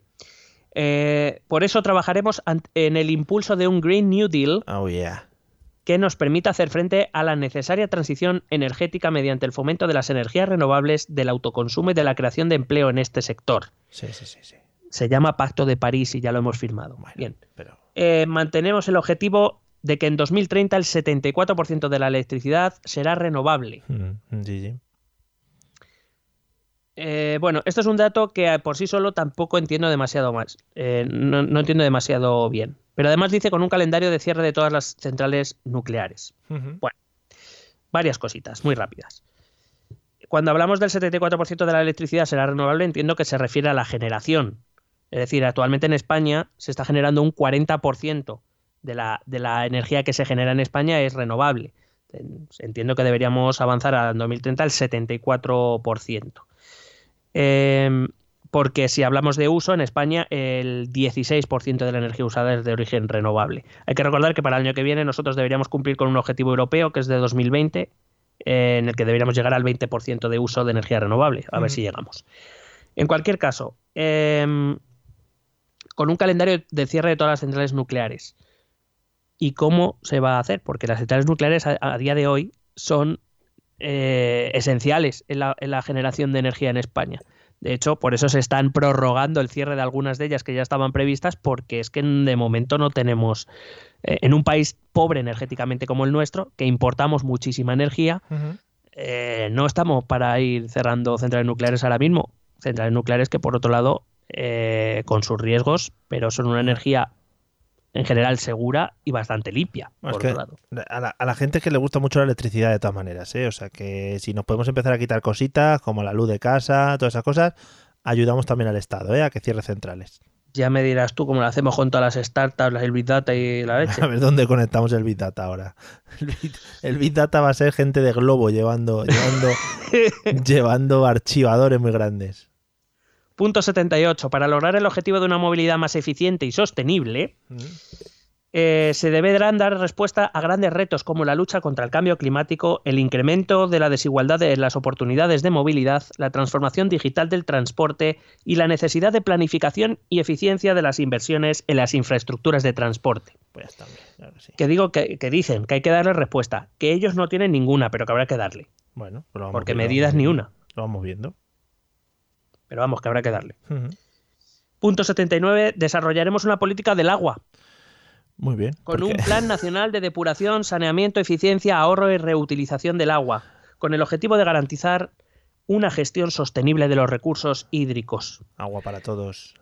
Eh, por eso trabajaremos en el impulso de un Green New Deal Oh, yeah. que nos permita hacer frente a la necesaria transición energética mediante el fomento de las energías renovables, del autoconsumo y de la creación de empleo en este sector. Sí, sí, sí, sí. Se llama Pacto de París y ya lo hemos firmado. Bueno, Bien. pero... Eh, mantenemos el objetivo de que en 2030 el 74% de la electricidad será renovable. mm, Sí. Eh, bueno, esto es un dato que eh, por sí solo tampoco entiendo demasiado más. Eh, no, no entiendo demasiado bien. Pero además dice con un calendario de cierre de todas las centrales nucleares. Ujú. Varias cositas, muy rápidas. Cuando hablamos del 74% de la electricidad será renovable, entiendo que se refiere a la generación. Es decir, actualmente en España se está generando un 40% de la, de la energía que se genera en España es renovable. Entiendo que deberíamos avanzar al 2030 al 74%. Eh, porque si hablamos de uso, en España el 16% de la energía usada es de origen renovable. Hay que recordar que para el año que viene nosotros deberíamos cumplir con un objetivo europeo que es de 2020, eh, en el que deberíamos llegar al 20% de uso de energía renovable. A ver si llegamos. En cualquier caso, em, con un calendario de cierre de todas las centrales nucleares. ¿Y cómo se va a hacer? Porque las centrales nucleares a, a día de hoy son eh, esenciales en la, en la generación de energía en España. De hecho, por eso se están prorrogando el cierre de algunas de ellas que ya estaban previstas, porque es que de momento no tenemos, eh, en un país pobre energéticamente como el nuestro, que importamos muchísima energía, eh, no estamos para ir cerrando centrales nucleares ahora mismo. Centrales nucleares que, por otro lado, eh, con sus riesgos, pero son una energía en general segura y bastante limpia. Por otro lado. a, la, a la gente es que le gusta mucho la electricidad de todas maneras, ¿eh? O sea que si nos podemos empezar a quitar cositas como la luz de casa, todas esas cosas, ayudamos también al Estado, ¿eh? A que cierre centrales. Ya me dirás tú cómo lo hacemos con todas las startups, las el Big Data y la leche. [LAUGHS] A ver dónde conectamos el Big Data ahora. [LAUGHS] El Big, el Big Data va a ser gente de globo llevando, llevando, [LAUGHS] llevando archivadores muy grandes. Punto 78. Para lograr el objetivo de una movilidad más eficiente y sostenible, eh, se deberán dar respuesta a grandes retos como la lucha contra el cambio climático, el incremento de la desigualdad de las oportunidades de movilidad, la transformación digital del transporte y la necesidad de planificación y eficiencia de las inversiones en las infraestructuras de transporte. Pues ya está bien, claro que sí. Que digo que, que dicen que hay que darle respuesta, que ellos no tienen ninguna, pero que habrá que darle, Bueno, pues lo vamos porque viendo, medidas ni una, Lo vamos viendo. Pero vamos, que habrá que darle. Ujú. Punto 79. Desarrollaremos una política del agua. Muy bien. Con un plan nacional de depuración, saneamiento, eficiencia, ahorro y reutilización del agua, con el objetivo de garantizar una gestión sostenible de los recursos hídricos. Agua para todos.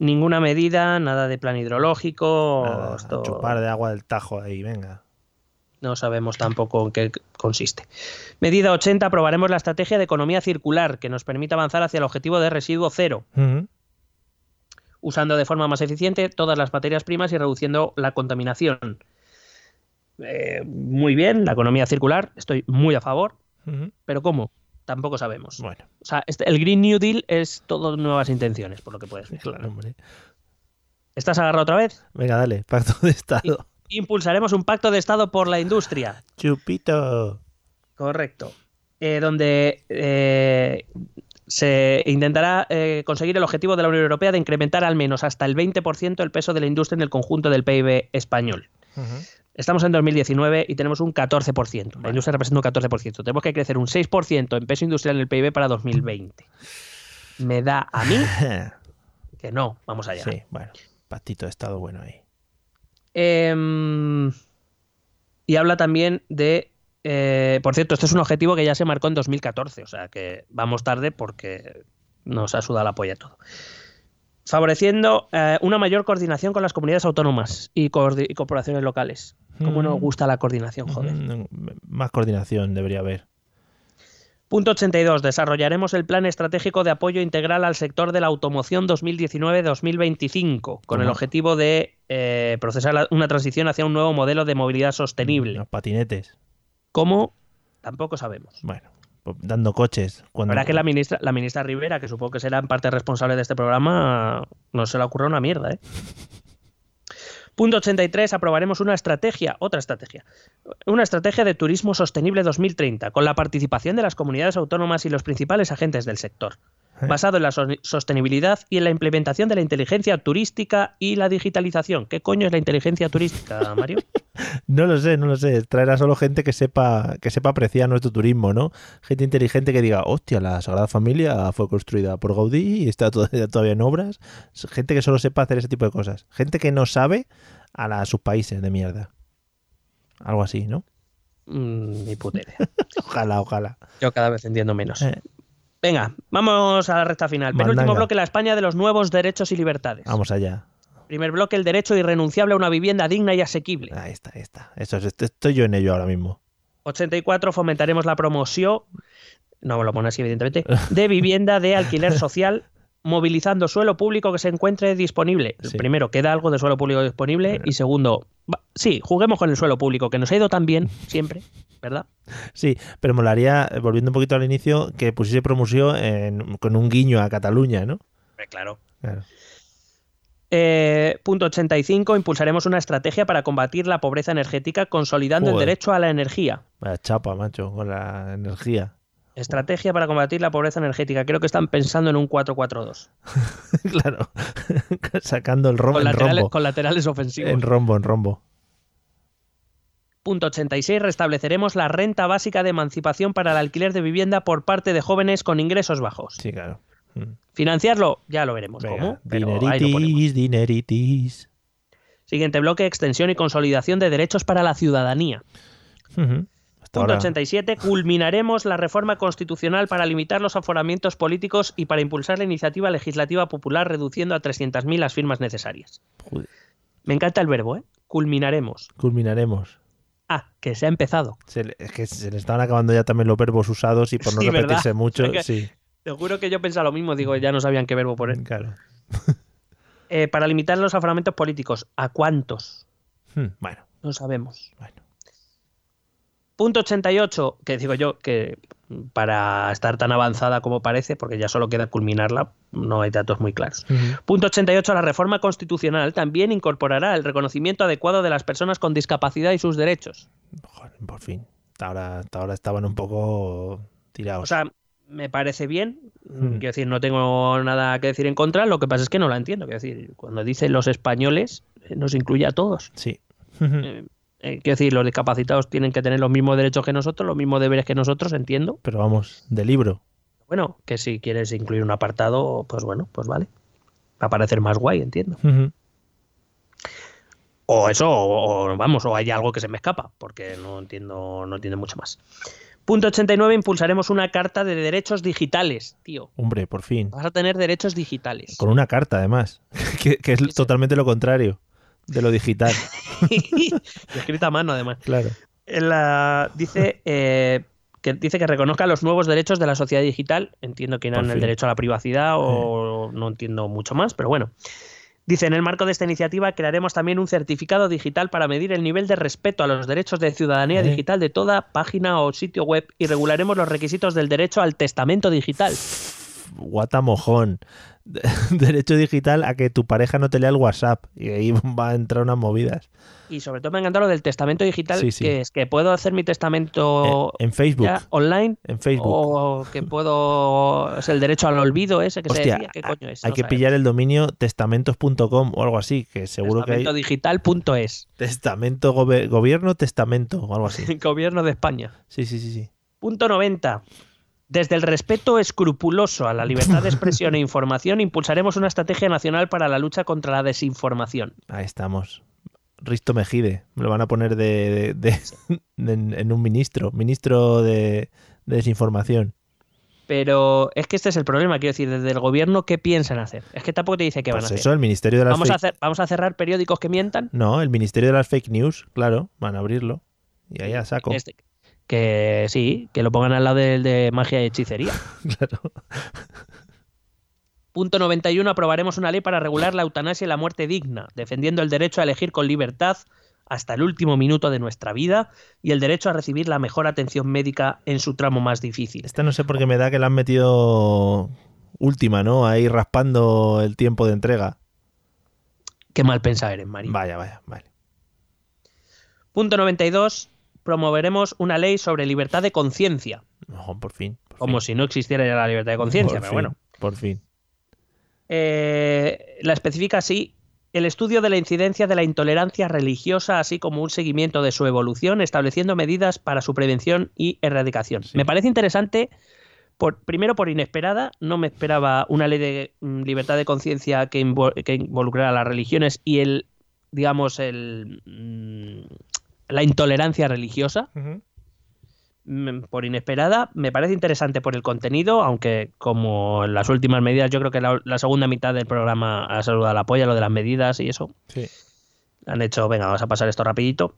Ninguna medida, nada de plan hidrológico, Nada, esto chupar de agua del Tajo ahí, venga. No sabemos tampoco en qué consiste. Medida 80, aprobaremos la estrategia de economía circular que nos permite avanzar hacia el objetivo de residuo cero, usando de forma más eficiente todas las materias primas y reduciendo la contaminación. Eh, muy bien, la economía circular, estoy muy a favor, pero ¿cómo? Tampoco sabemos. Bueno, O sea, este- el Green New Deal es todo nuevas intenciones, por lo que puedes [LAUGHS] ver. claro, hombre. ¿Estás agarrado otra vez? Venga, dale, pacto de Estado. Impulsaremos un pacto de Estado por la industria. Chupito. Correcto. Eh, donde eh, se intentará eh, conseguir el objetivo de la Unión Europea de incrementar al menos hasta el 20% el peso de la industria en el conjunto del PIB español. Ujú. Estamos en 2019 y tenemos un 14%. La industria representa un 14%. Tenemos que crecer un 6% en peso industrial en el PIB para 2020. Me da a mí [LAUGHS] que no. Vamos allá. Sí, bueno, pactito de Estado bueno ahí. Em, y habla también de. eh, por cierto, este es un objetivo que ya se marcó en 2014, o sea que vamos tarde porque nos ha sudado la polla todo. Favoreciendo eh, una mayor coordinación con las comunidades autónomas y, corporaciones locales. ¿Cómo Mm. nos gusta la coordinación, joder? Mm, Más coordinación debería haber. Punto 82. Desarrollaremos el plan estratégico de apoyo integral al sector de la automoción 2019-2025, con el objetivo de eh, procesar una transición hacia un nuevo modelo de movilidad sostenible. Los patinetes. ¿Cómo? Tampoco sabemos. Bueno, pues dando coches. Cuando... La verdad que la ministra, la ministra Rivera, que supongo que será en parte responsable de este programa, no se le ocurrió una mierda, ¿eh? [LAUGHS] Punto 83. Aprobaremos una estrategia, otra estrategia, una estrategia de turismo sostenible 2030, con la participación de las comunidades autónomas y los principales agentes del sector. Basado en la so- sostenibilidad y en la implementación de la inteligencia turística y la digitalización. ¿Qué coño es la inteligencia turística, Mario? [LAUGHS] No lo sé, no lo sé. Traerá solo gente que sepa, que sepa apreciar nuestro turismo, ¿no? Gente inteligente que diga, hostia, la Sagrada Familia fue construida por Gaudí y está todavía, [LAUGHS] todavía en obras. Gente que solo sepa hacer ese tipo de cosas. Gente que no sabe a, la- a sus países de mierda. Algo así, ¿no? Mm, ni puta idea. [LAUGHS] Ojalá, ojalá. Yo cada vez entiendo menos. Eh, Venga, vamos a la recta final. Penúltimo bloque, la España de los nuevos derechos y libertades. vamos allá. Primer bloque, el derecho irrenunciable a una vivienda digna y asequible. Ahí está, ahí está. Eso es, est- estoy yo en ello ahora mismo. 84, fomentaremos la promoción, no me lo pone así evidentemente, de vivienda de alquiler [LAUGHS] social, movilizando suelo público que se encuentre disponible. Sí. Primero, queda algo de suelo público disponible y segundo, sí, juguemos con el suelo público, que nos ha ido tan bien siempre, ¿verdad? Sí, pero molaría, eh, volviendo un poquito al inicio, que pusiese promoción en- con un guiño a Cataluña, ¿no? claro. Claro. Eh, punto 85. Impulsaremos una estrategia para combatir la pobreza energética consolidando el derecho a la energía. Vaya chapa, macho, con la energía. Estrategia para combatir la pobreza energética. Creo que están pensando en un 4-4-2. [LAUGHS] claro. [LAUGHS] Sacando el rombo Con, laterales- rombo. con laterales ofensivos. En rombo, en rombo. Punto 86. Restableceremos la renta básica de emancipación para el alquiler de vivienda por parte de jóvenes con ingresos bajos. Sí, claro. Mm. Financiarlo, ya lo veremos Venga, cómo. dineritis, dineritis. Siguiente bloque, extensión y consolidación de derechos para la ciudadanía. Hasta Punto ahora. 87. Culminaremos la reforma constitucional para limitar los aforamientos políticos y para impulsar la iniciativa legislativa popular reduciendo a 300.000 las firmas necesarias. Joder, Me encanta el verbo, ¿eh? Culminaremos. Culminaremos. Ah, que se ha empezado. Se le- es que se le estaban acabando ya también los verbos usados y por no Sí, ¿verdad? repetirse mucho, Es que- sí, Te juro que yo pensaba lo mismo, digo, ya no sabían qué verbo poner. claro. Eh, para limitar los aforamientos políticos, ¿a cuántos? Hmm, Bueno, No sabemos. bueno. Punto 88, que digo yo que para estar tan avanzada como parece, porque ya solo queda culminarla, no hay datos muy claros. Ujú. Punto 88. La reforma constitucional también incorporará el reconocimiento adecuado de las personas con discapacidad y sus derechos. Joder, por fin. Hasta ahora, hasta ahora estaban un poco tirados. O sea, me parece bien. Mm. Quiero decir, no tengo nada que decir en contra. Lo que pasa es que no la entiendo. Quiero decir, cuando dice los españoles, eh, nos incluye a todos. sí. Eh, [LAUGHS] eh, quiero decir, los discapacitados tienen que tener los mismos derechos que nosotros, los mismos deberes que nosotros, entiendo. Pero vamos, de libro. Bueno, que si quieres incluir un apartado, pues bueno, pues vale. Va a parecer más guay, entiendo. O eso, o, o, vamos, o hay algo que se me escapa, porque no entiendo, no entiendo mucho más. Punto 89, impulsaremos una carta de derechos digitales, tío. Hombre, por fin. Vas a tener derechos digitales. Con una carta, además. [LAUGHS] que, que es totalmente lo contrario de lo digital. [LAUGHS] Escrita a mano, además. Claro. La- dice, eh, que dice que reconozca los nuevos derechos de la sociedad digital. Entiendo que eran el derecho a la privacidad o no entiendo mucho más, pero bueno. Dice, en el marco de esta iniciativa crearemos también un certificado digital para medir el nivel de respeto a los derechos de ciudadanía Eh. digital de toda página o sitio web y regularemos los requisitos del derecho al testamento digital. Guata mojón. [LAUGHS] Derecho digital a que tu pareja no te lea el WhatsApp. Y ahí [LAUGHS] va a entrar unas movidas. Y sobre todo me encanta lo del testamento digital, Sí, sí. que es que puedo hacer mi testamento en Facebook. ya online En Facebook. o que puedo... Es el derecho al olvido ese que se decía. ¿Qué coño es? hay No que pillar el dominio testamentos.com o algo así, que seguro que hay Testamentodigital.es. testamento gobe- gobierno testamento o algo así. [LAUGHS] Gobierno de España. Sí, sí, sí, sí. Punto 90. Desde el respeto escrupuloso a la libertad de expresión e [LAUGHS] información, impulsaremos una estrategia nacional para la lucha contra la desinformación. Ahí estamos. Risto Mejide, me lo van a poner de, de- de- [LAUGHS] en, en un ministro, ministro de, de desinformación. Pero es que este es el problema, quiero decir, desde el gobierno, ¿qué piensan hacer? Es que tampoco te dice qué van Pues a eso, hacer. el ministerio de las ¿Vamos a, fake- hacer. ¿Vamos a cerrar periódicos que mientan? No, el ministerio de las fake news, claro, van a abrirlo. Y ahí a saco. Este- que sí, que lo pongan al lado del de magia y hechicería. [LAUGHS] Claro. Punto 91. Aprobaremos una ley para regular la eutanasia y la muerte digna, defendiendo el derecho a elegir con libertad hasta el último minuto de nuestra vida y el derecho a recibir la mejor atención médica en su tramo más difícil. Esta no sé por qué me da que la han metido última, ¿no? Ahí raspando el tiempo de entrega. Qué mal pensada eres, María. Vaya, vaya, vale. Punto 92. Promoveremos una ley sobre libertad de conciencia. Por fin. por Como fin. si no existiera ya la libertad de conciencia, Por pero fin, bueno. Por fin. Eh, la especifica así. El estudio de la incidencia de la intolerancia religiosa, así como un seguimiento de su evolución, estableciendo medidas para su prevención y erradicación. Sí. Me parece interesante, por, primero por inesperada, no me esperaba una ley de mm, libertad de conciencia que, invo- que involucrara las religiones y el, digamos, el, mm, la intolerancia religiosa mm, por inesperada. Me parece interesante por el contenido, aunque como en las últimas medidas, yo creo que la, la segunda mitad del programa ha saludado la polla, lo de las medidas y eso. Sí. Han hecho, venga, vamos a pasar esto rapidito.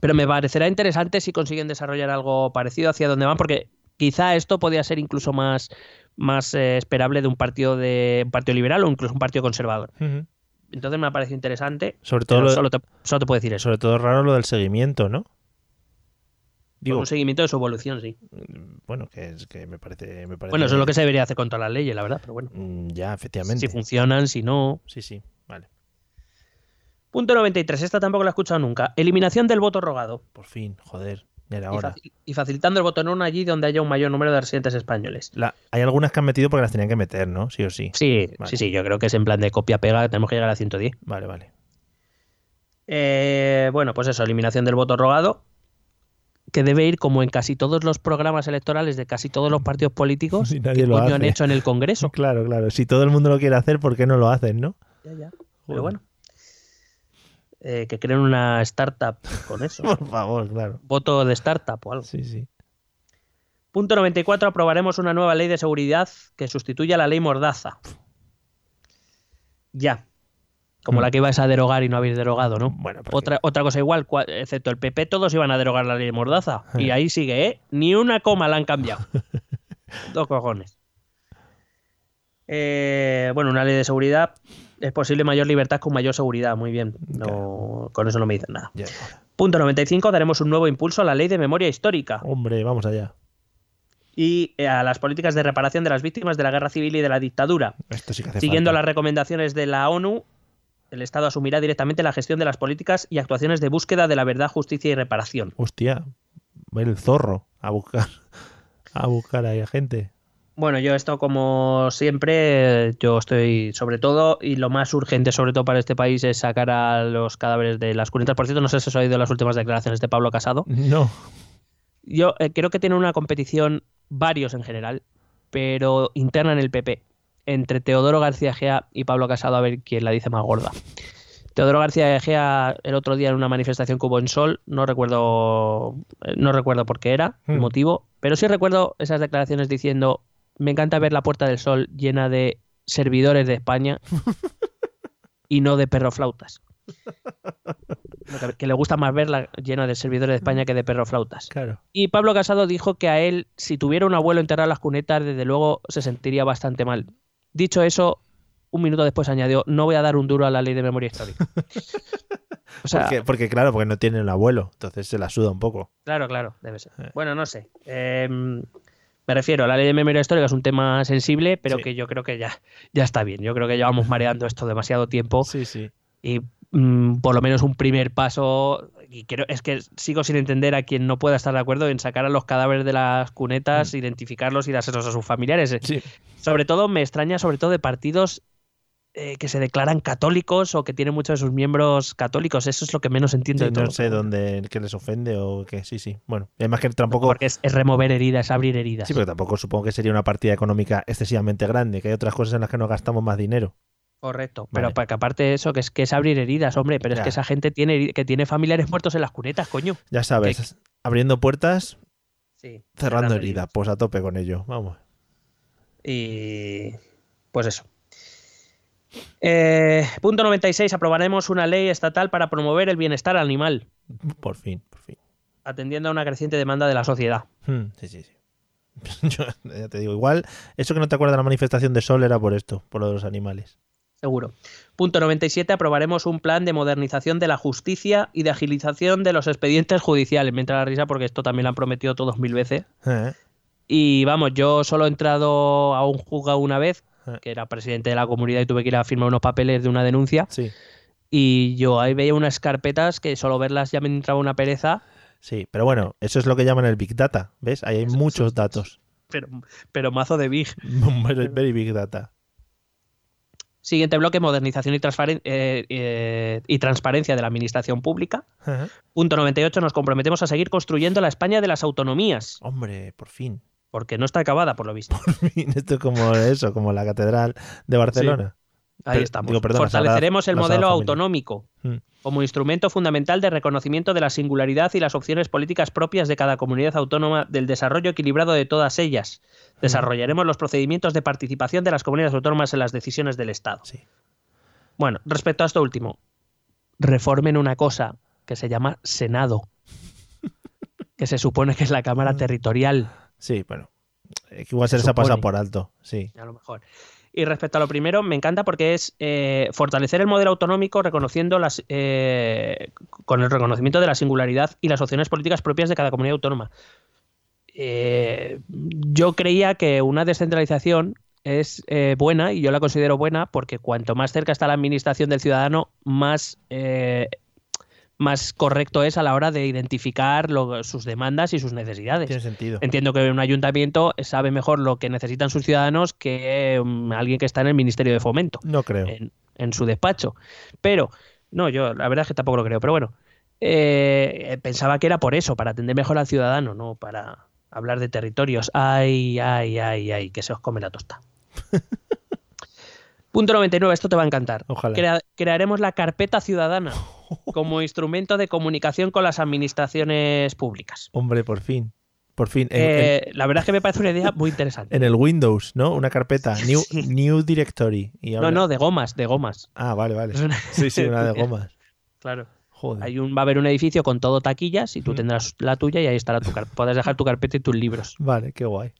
Pero me parecerá interesante si consiguen desarrollar algo parecido hacia donde van, porque quizá esto podría ser incluso más, más eh, esperable de un partido de un partido liberal o incluso un partido conservador. Entonces me ha parecido interesante. Sobre todo, lo- solo, te, solo te puedo decir eso. sobre todo raro lo del seguimiento, ¿no? Digo, un seguimiento de su evolución, sí. bueno, que es que me parece, me parece Bueno, eso es lo que se debería hacer con todas las leyes, la verdad, pero bueno. Mm, Ya, efectivamente. Si funcionan, si no. Sí, sí, vale. Punto 93, esta tampoco la he escuchado nunca. Eliminación del voto rogado. Por fin, joder, era Y, hora. faci- y facilitando el voto no allí donde haya un mayor número de residentes españoles. La- hay algunas que han metido porque las tenían que meter, ¿no? Sí o sí. Sí, Vale. sí, sí, yo creo que es en plan de copia-pega, tenemos que llegar a 110. Vale, vale. Eh, bueno, pues eso, eliminación del voto rogado. que debe ir como en casi todos los programas electorales de casi todos los partidos políticos [LAUGHS] nadie que lo coño han hecho en el Congreso. [LAUGHS] Claro, claro. Si todo el mundo lo quiere hacer, ¿por qué no lo hacen, no? Ya, ya. Pero bueno. Eh, que creen una startup con eso. [LAUGHS] Por favor, claro. Voto de startup o algo. Sí, sí. Punto 94. Aprobaremos una nueva ley de seguridad que sustituya la ley Mordaza. Ya. Como Mm. la que ibais a derogar y no habéis derogado, ¿no? Bueno, porque- Otra, otra cosa igual, excepto el PP, todos iban a derogar la ley Mordaza. Eh. [LAUGHS] Y ahí sigue, ¿eh? Ni una coma la han cambiado. [LAUGHS] Dos cojones. Eh, bueno, una ley de seguridad. Es posible mayor libertad con mayor seguridad. Muy bien. No, Con eso no me dicen nada. Hora. Punto 95. Daremos un nuevo impulso a la ley de memoria histórica Hombre, vamos allá. y eh, a las políticas de reparación de las víctimas de la guerra civil y de la dictadura. Esto sí que hace Siguiendo falta. las recomendaciones de la ONU, el Estado asumirá directamente la gestión de las políticas y actuaciones de búsqueda de la verdad, justicia y reparación. Hostia, el zorro a buscar a buscar ahí a gente. Bueno, yo esto como siempre, yo estoy sobre todo, y lo más urgente sobre todo para este país es sacar a los cadáveres de las cunetas. Por cierto, no sé si os ha oído las últimas declaraciones de Pablo Casado. No. Yo eh, creo que tiene una competición, varios en general, pero interna en el PP, entre Teodoro García Gea y Pablo Casado, a ver quién la dice más gorda. Teodoro García Gea el otro día en una manifestación que hubo en Sol, no recuerdo, eh, no recuerdo por qué era el Hmm. motivo, pero sí recuerdo esas declaraciones diciendo, me encanta ver la Puerta del Sol llena de servidores de España y no de perroflautas. Que- le gusta más verla llena de servidores de España que de perroflautas. Claro. Y Pablo Casado dijo que a él, si tuviera un abuelo enterrado en las cunetas, desde luego se sentiría bastante mal. Dicho eso, un minuto después añadió, no voy a dar un duro a la ley de memoria histórica. [LAUGHS] O sea, porque, porque, claro, porque no tiene un abuelo, entonces se la suda un poco. claro, claro, debe ser. Eh. Bueno, no sé. Eh, me refiero, la ley de memoria histórica es un tema sensible, pero Sí. que yo creo que ya, ya está bien. Yo creo que llevamos mareando esto demasiado tiempo Sí, sí. y mm, por lo menos un primer paso y creo es que sigo sin entender a quien no pueda estar de acuerdo en sacar a los cadáveres de las cunetas, identificarlos y dárselos a sus familiares. Mm. Sí. Sobre todo me extraña sobre todo de partidos eh, que se declaran católicos o que tienen muchos de sus miembros católicos. Eso es lo que menos entiendo Sí, de todo. no sé dónde qué les ofende o qué. Sí, sí. Bueno, además que tampoco. Porque es, es remover heridas, es abrir heridas. Sí, pero tampoco supongo que sería una partida económica excesivamente grande, que hay otras cosas en las que nos gastamos más dinero. Correcto. Vale. Pero para que aparte de eso, que es que es abrir heridas, hombre, pero es que esa gente tiene que tiene familiares muertos en las cunetas, coño. Ya sabes, abriendo puertas, Sí. cerrando heridas, pues a tope con ello. Vamos. Y pues eso. Eh, punto 96. Aprobaremos una ley estatal para promover el bienestar animal, Por fin, por fin. atendiendo a una creciente demanda de la sociedad. Hmm, sí, sí, sí. [LAUGHS] Yo ya te digo, igual, eso que no te acuerdas de la manifestación de Sol era por esto, por lo de los animales. Seguro. Punto 97. Aprobaremos un plan de modernización de la justicia y de agilización de los expedientes judiciales. Me entra la risa porque esto también lo han prometido todos mil veces. Eh, Y vamos, yo solo he entrado a un juzgado una vez, Eh. que era presidente de la comunidad y tuve que ir a firmar unos papeles de una denuncia. Sí, Y yo ahí veía unas carpetas que solo verlas ya me entraba una pereza. sí, pero bueno, eso es lo que llaman el Big Data, ¿ves? Ahí hay Eso- muchos eso- datos. Pero, pero mazo de big. [LAUGHS] Very, Big Data. Siguiente bloque, modernización y, eh, eh, y transparencia de la administración pública. Eh, Punto 98, nos comprometemos a seguir construyendo la España de las autonomías, Hombre, por fin. Porque no está acabada, por lo visto. [LAUGHS] Por fin. Esto es como eso, como la Catedral de Barcelona. Ahí Pero- estamos. digo, Fortaleceremos el modelo autonómico Mm. como instrumento fundamental de reconocimiento de la singularidad y las opciones políticas propias de cada comunidad autónoma del desarrollo equilibrado de todas ellas. Mm. Desarrollaremos los procedimientos de participación de las comunidades autónomas en las decisiones del Estado. Sí. Bueno, respecto a esto último, reformen una cosa que se llama Senado, [LAUGHS] que se supone que es la. Cámara Territorial, Sí, bueno. que Igual se Se les ha pasado por alto, sí. a lo mejor. Y respecto a lo primero, me encanta porque es eh, fortalecer el modelo autonómico reconociendo las eh, con el reconocimiento de la singularidad y las opciones políticas propias de cada comunidad autónoma. Eh, yo creía que una descentralización es eh, buena y yo la considero buena porque cuanto más cerca está la administración del ciudadano, más eh, más correcto es a la hora de identificar lo- sus demandas y sus necesidades. Tiene sentido. Entiendo que un ayuntamiento sabe mejor lo que necesitan sus ciudadanos que um, alguien que está en el Ministerio de Fomento, No creo. en, en su despacho. Pero, no, yo la verdad es que tampoco lo creo, pero bueno. Eh, pensaba que era por eso, para atender mejor al ciudadano, no para hablar de territorios. Ay, ay, ay, ay, que se os come la tosta. [LAUGHS] Punto 99, esto te va a encantar. Ojalá. Crea- crearemos la carpeta ciudadana [LAUGHS] [LAUGHS] como instrumento de comunicación con las administraciones públicas. Hombre, por fin. Por fin. En, en- Eh, la verdad es que me parece una idea muy interesante. en el Windows, ¿no? Una carpeta. [LAUGHS] New, Sí. new Directory. Y No, ahora- no, de gomas, de gomas. Ah, vale, vale. Sí, sí, una de [LAUGHS] gomas. Claro. Joder. Hay un, va a haber un edificio con todo taquillas y tú Mm. tendrás la tuya y ahí estará tu carpeta. Podrás dejar tu carpeta y tus libros. Vale, qué guay.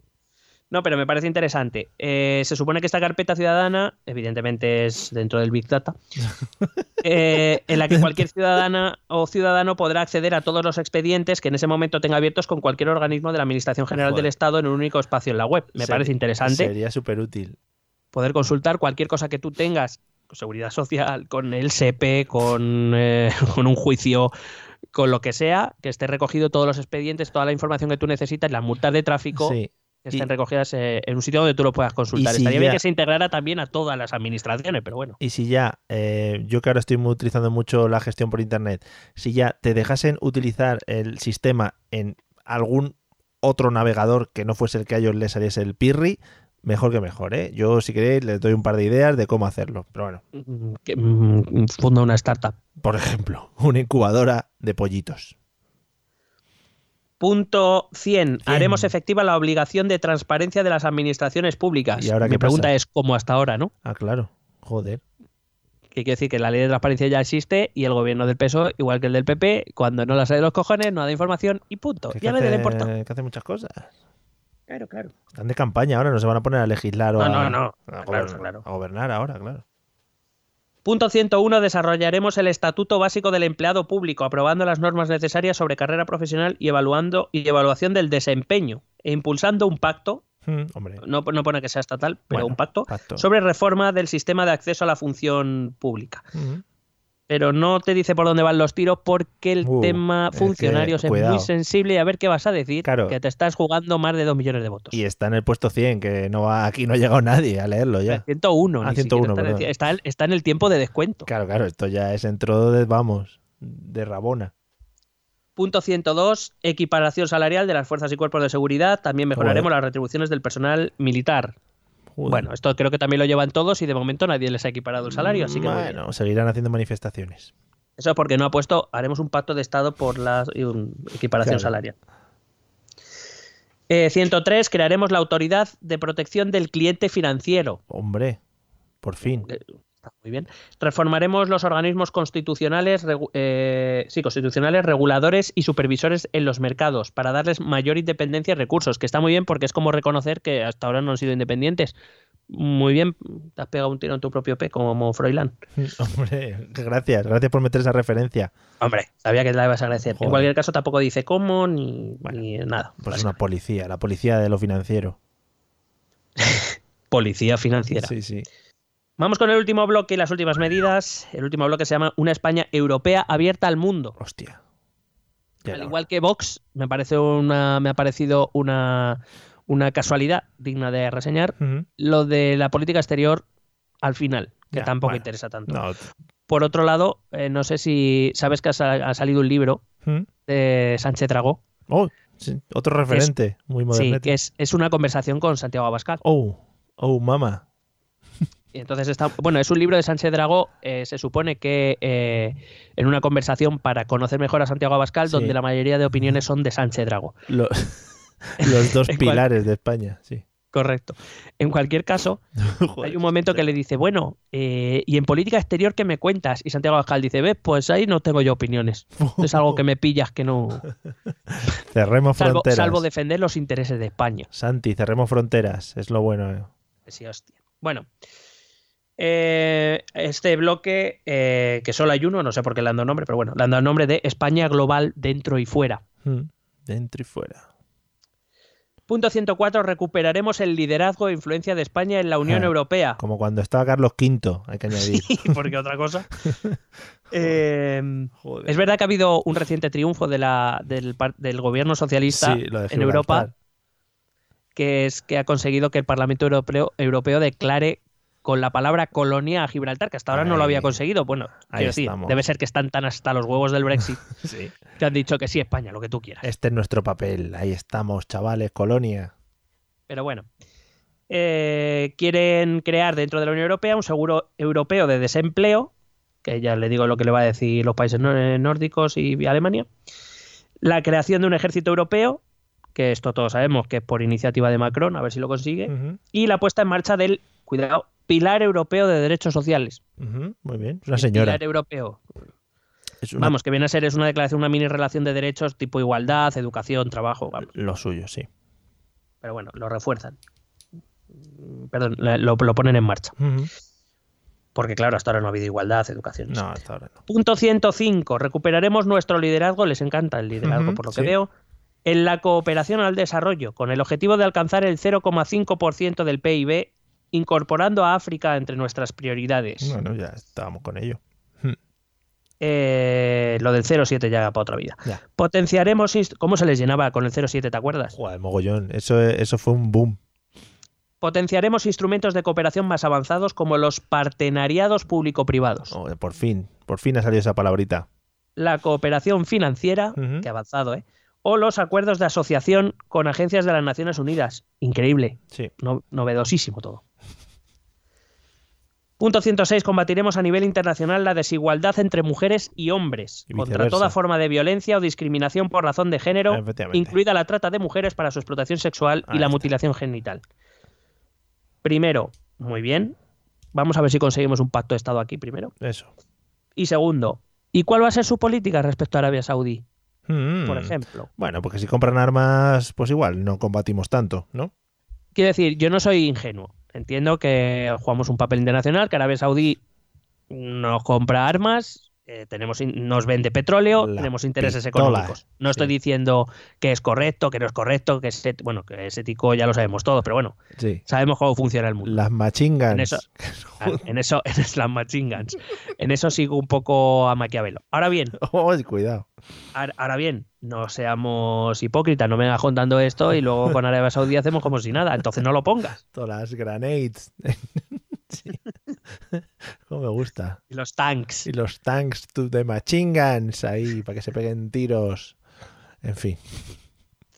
No, pero me parece interesante. Eh, se supone que esta carpeta ciudadana, evidentemente es dentro del Big Data, [LAUGHS] eh, en la que cualquier ciudadana o ciudadano podrá acceder a todos los expedientes que en ese momento tenga abiertos con cualquier organismo de la Administración General Joder. del Estado en un único espacio en la web. Me Ser- parece interesante Sería súper útil. poder consultar cualquier cosa que tú tengas con seguridad social, con el SEPE, con, eh, [LAUGHS] con un juicio, con lo que sea, que esté recogido todos los expedientes, toda la información que tú necesitas, las multas de tráfico, Sí. Que estén Y- recogida en un sitio donde tú lo puedas consultar. Si Estaría bien que se integrara también a todas las administraciones, pero bueno. Y si ya, eh, yo que ahora estoy muy utilizando mucho la gestión por internet, si ya te dejasen utilizar el sistema en algún otro navegador que no fuese el que a ellos les saliese el pirri, mejor que mejor, ¿eh? Yo, si queréis, les doy un par de ideas de cómo hacerlo. Pero bueno, Mm, Que, mm, funda una startup. por ejemplo, [LAUGHS] una incubadora de pollitos. Punto 100. 100. Haremos efectiva la obligación de transparencia de las administraciones públicas. ¿Y ahora Mi qué pregunta pasa? es, ¿cómo hasta ahora, no? Ah, claro. Joder. Que quiere decir que la ley de transparencia ya existe y el gobierno del PSOE, igual que el del PP, cuando no la sabe de los cojones, no da información y punto. Que Ya que nadie le importa. que hace muchas cosas. Claro, claro. Están de campaña ahora, no se van a poner a legislar o No, a, no, no. a Claro, gobernar, claro. a gobernar ahora, claro. Punto 101. Desarrollaremos el Estatuto Básico del Empleado Público, aprobando las normas necesarias sobre carrera profesional y evaluando y evaluación del desempeño e impulsando un pacto, Hmm, hombre, no, no pone que sea estatal, pero Bueno, un pacto, pacto. sobre reforma del sistema de acceso a la función pública. Hmm. Pero no te dice por dónde van los tiros porque el Uh, tema es que, funcionarios es, cuidado. muy sensible y a ver qué vas a decir, Claro. que te estás jugando más de dos millones de votos. Y está en el puesto 100, que no va, aquí no ha llegado nadie a leerlo ya. 101, Ah, ni 101, siquiera está, perdón. está, está en el tiempo de descuento. Claro, claro, esto ya es entró de, vamos, de Rabona. Punto 102, equiparación salarial de las fuerzas y cuerpos de seguridad. También mejoraremos las retribuciones del personal militar. Joder. Bueno, esto creo que también lo llevan todos y de momento nadie les ha equiparado el salario, así que bueno, seguirán haciendo manifestaciones. Eso es porque no ha puesto, haremos un pacto de Estado por la equiparación Claro. salarial. Eh, 103, crearemos la Autoridad de Protección del Cliente Financiero. Hombre, por fin. Está muy bien. Reformaremos los organismos constitucionales, eh, sí, constitucionales, reguladores y supervisores en los mercados para darles mayor independencia y recursos, que está muy bien porque es como reconocer que hasta ahora no han sido independientes. Muy bien, te has pegado un tiro en tu propio pie como Froilán. [LAUGHS] Hombre, gracias, gracias por meter esa referencia. Hombre, sabía que te la ibas a agradecer. Joder. En cualquier caso, tampoco dice cómo ni, ni nada. Pues es una policía, la policía de lo financiero. [LAUGHS] Policía financiera. Sí, sí. Vamos con el último bloque y las últimas medidas. El último bloque se llama Una España europea abierta al mundo. Hostia. Ya Al igual que Vox, me parece una, me ha parecido una, una casualidad digna de reseñar. Lo de la política exterior al final, que Ya, tampoco bueno. interesa tanto. No. Por otro lado, eh, no sé si sabes que ha, sa- ha salido un libro ¿Mm? de Sánchez Dragó. Oh, sí, otro referente, muy Sí, moderno. que es, es una conversación con Santiago Abascal. Oh, oh, mama. Entonces está, bueno, es un libro de Sánchez Dragó, eh, se supone que eh, en una conversación para conocer mejor a Santiago Abascal, Sí. donde la mayoría de opiniones son de Sánchez Dragó. Lo- [LAUGHS] los dos pilares de España, sí. Correcto. En cualquier caso, [LAUGHS] Joder. hay un momento que le dice, bueno, eh, ¿y en política exterior qué me cuentas? Y Santiago Abascal dice, ve, pues ahí no tengo yo opiniones. [LAUGHS] Es algo que me pillas que no... Cerremos Salvo, fronteras. salvo defender los intereses de España. Santi, cerremos fronteras, es lo bueno. Sí, hostia. Bueno, eh, este bloque, eh, que solo hay uno, no sé por qué le han dado nombre, pero bueno, le han dado nombre de España global dentro y fuera. Mm, Dentro y fuera. Punto 104. Recuperaremos el liderazgo e influencia de España en la Unión Ah, Europea. Como cuando estaba Carlos V, hay que añadir. [LAUGHS] Porque otra cosa. [LAUGHS] Eh, es verdad que ha habido un reciente triunfo de la, del, del gobierno socialista Sí, de en Europa, que es que ha conseguido que el Parlamento Europeo, Europeo declare con la palabra colonia a Gibraltar, que hasta ahora no lo había conseguido. Bueno, Ahí decir, estamos. debe ser que están tan hasta los huevos del Brexit [LAUGHS] Sí. que han dicho que sí, España, lo que tú quieras. Este es nuestro papel. Ahí estamos, chavales, colonia. Pero bueno. Eh, quieren crear dentro de la Unión Europea un seguro europeo de desempleo, que ya le digo lo que le va a decir los países eh, nórdicos y Alemania. La creación de un ejército europeo, que esto todos sabemos que es por iniciativa de Macron, a ver si lo consigue. Y la puesta en marcha del, cuidado, Pilar Europeo de Derechos Sociales. Muy bien. Una El señora. Pilar Europeo. Una- Vamos, que viene a ser es una declaración, una mini relación de derechos tipo igualdad, educación, trabajo, vamos. Lo suyo, sí. Pero bueno, lo refuerzan. Perdón, lo, lo ponen en marcha. Porque claro, hasta ahora no ha habido igualdad, educación. No, hasta ahora no. Punto 105. Recuperaremos nuestro liderazgo, les encanta el liderazgo por lo que sí. veo, en la cooperación al desarrollo, con el objetivo de alcanzar el 0,5% del PIB, incorporando a África entre nuestras prioridades. Bueno, ya estábamos con ello. Eh, lo del 0,7 ya para otra vida. Ya. Potenciaremos... ¿Cómo se les llenaba con el 0,7, te acuerdas? Joder, mogollón. Eso, eso fue un boom. Potenciaremos instrumentos de cooperación más avanzados como los partenariados público-privados. Joder, por fin. Por fin ha salido esa palabrita. la cooperación financiera, Ujú. que ha avanzado, ¿eh? o los acuerdos de asociación con agencias de las Naciones Unidas. Increíble, Sí. no- novedosísimo todo. Punto 106. Combatiremos a nivel internacional la desigualdad entre mujeres y hombres Y contra toda forma de violencia o discriminación por razón de género, incluida la trata de mujeres para su explotación sexual y la está. mutilación genital. Primero, muy bien. Vamos a ver si conseguimos un pacto de Estado aquí primero. Eso. Y segundo, ¿y cuál va a ser su política respecto a Arabia Saudí, Mm. por ejemplo? Bueno, porque si compran armas, pues igual, no combatimos tanto, ¿no? Quiero decir, yo no soy ingenuo. Entiendo que jugamos un papel internacional, que Arabia Saudí nos compra armas, eh, tenemos nos vende petróleo, La tenemos intereses económicos. No estoy sí. diciendo que es correcto, que no es correcto, que es bueno, que es ético ya lo sabemos todo, pero bueno, Sí. sabemos cómo funciona el mundo. Las machingas. En eso- [LAUGHS] Ah, En eso, [LAUGHS] en eso- las machine guns. En eso sigo un poco a Maquiavelo. Ahora bien, [LAUGHS] Oh, cuidado. Ahora ahora bien, no seamos hipócritas, no me vengas contando esto y luego con Arabia Saudí hacemos como si nada, entonces no lo pongas. Todas las grenades. sí. Como me gusta. Y los tanks. Y los tanks the machine guns ahí, para que se peguen tiros. En fin.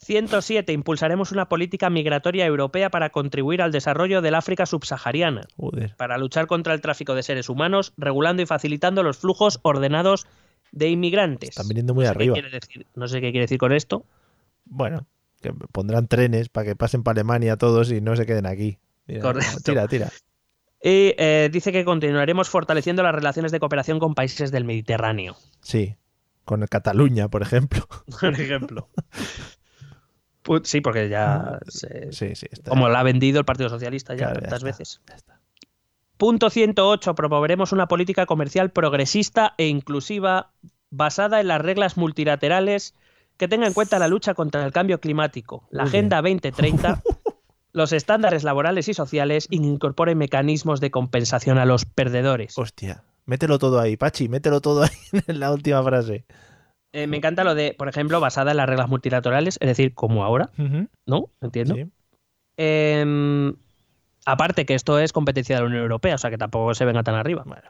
107. Impulsaremos una política migratoria europea para contribuir al desarrollo del África subsahariana, Joder. para luchar contra el tráfico de seres humanos, regulando y facilitando los flujos ordenados de inmigrantes. Están viniendo muy No sé qué arriba. decir- no sé qué quiere decir con esto. Bueno, que pondrán trenes para que pasen para Alemania todos y no se queden aquí. Mira, Correcto. Tira, tira. Y eh, dice que continuaremos fortaleciendo las relaciones de cooperación con países del Mediterráneo. Sí. Con Cataluña, por ejemplo. [LAUGHS] por ejemplo. Pu- Sí, porque ya se- Sí, sí. Está. como la ha vendido el Partido Socialista ya Claro, ya tantas está, veces. ya está. Punto 108. Promoveremos una política comercial progresista e inclusiva basada en las reglas multilaterales que tenga en cuenta la lucha contra el cambio climático, la Agenda 2030, [LAUGHS] los estándares laborales y sociales y incorpore mecanismos de compensación a los perdedores. Hostia. Mételo todo ahí, Pachi, mételo todo ahí [LAUGHS] en la última frase. Eh, me encanta lo de, por ejemplo, basada en las reglas multilaterales, es decir, como ahora, ¿no? Entiendo. sí. Eh, aparte que esto es competencia de la Unión Europea, o sea que tampoco se venga tan arriba. Bueno.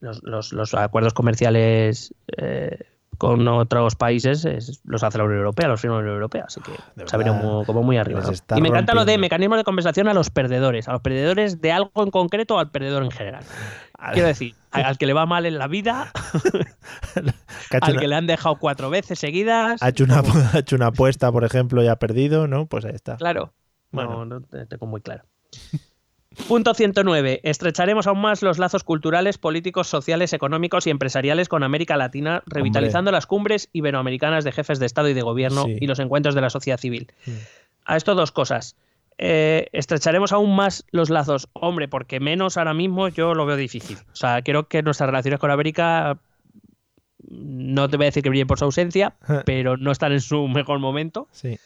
Los, los- los acuerdos comerciales eh, con otros países es- los hace la Unión Europea, los firma la Unión Europea, así que De se ha venido verdad, como, muy arriba. Y me encanta lo de mecanismos de compensación a los perdedores, a los perdedores de algo en concreto o al perdedor en general. Quiero decir, al que le va mal en la vida, [LAUGHS] al que le han dejado cuatro veces seguidas. ha hecho una, [LAUGHS] ha hecho una apuesta, por ejemplo, y ha perdido, ¿no? Pues ahí está. Claro. Bueno. No, no te- tengo muy claro. Punto 109. Estrecharemos aún más los lazos culturales, políticos, sociales, económicos y empresariales con América Latina, revitalizando las cumbres iberoamericanas de jefes de Estado y de gobierno Sí. y los encuentros de la sociedad civil. Mm. A esto dos cosas. Eh, estrecharemos aún más los lazos. Hombre, porque menos ahora mismo yo lo veo difícil. O sea, quiero que nuestras relaciones con América no te voy a decir que brillen por su ausencia, pero no están en su [LAUGHS] mejor momento. Sí.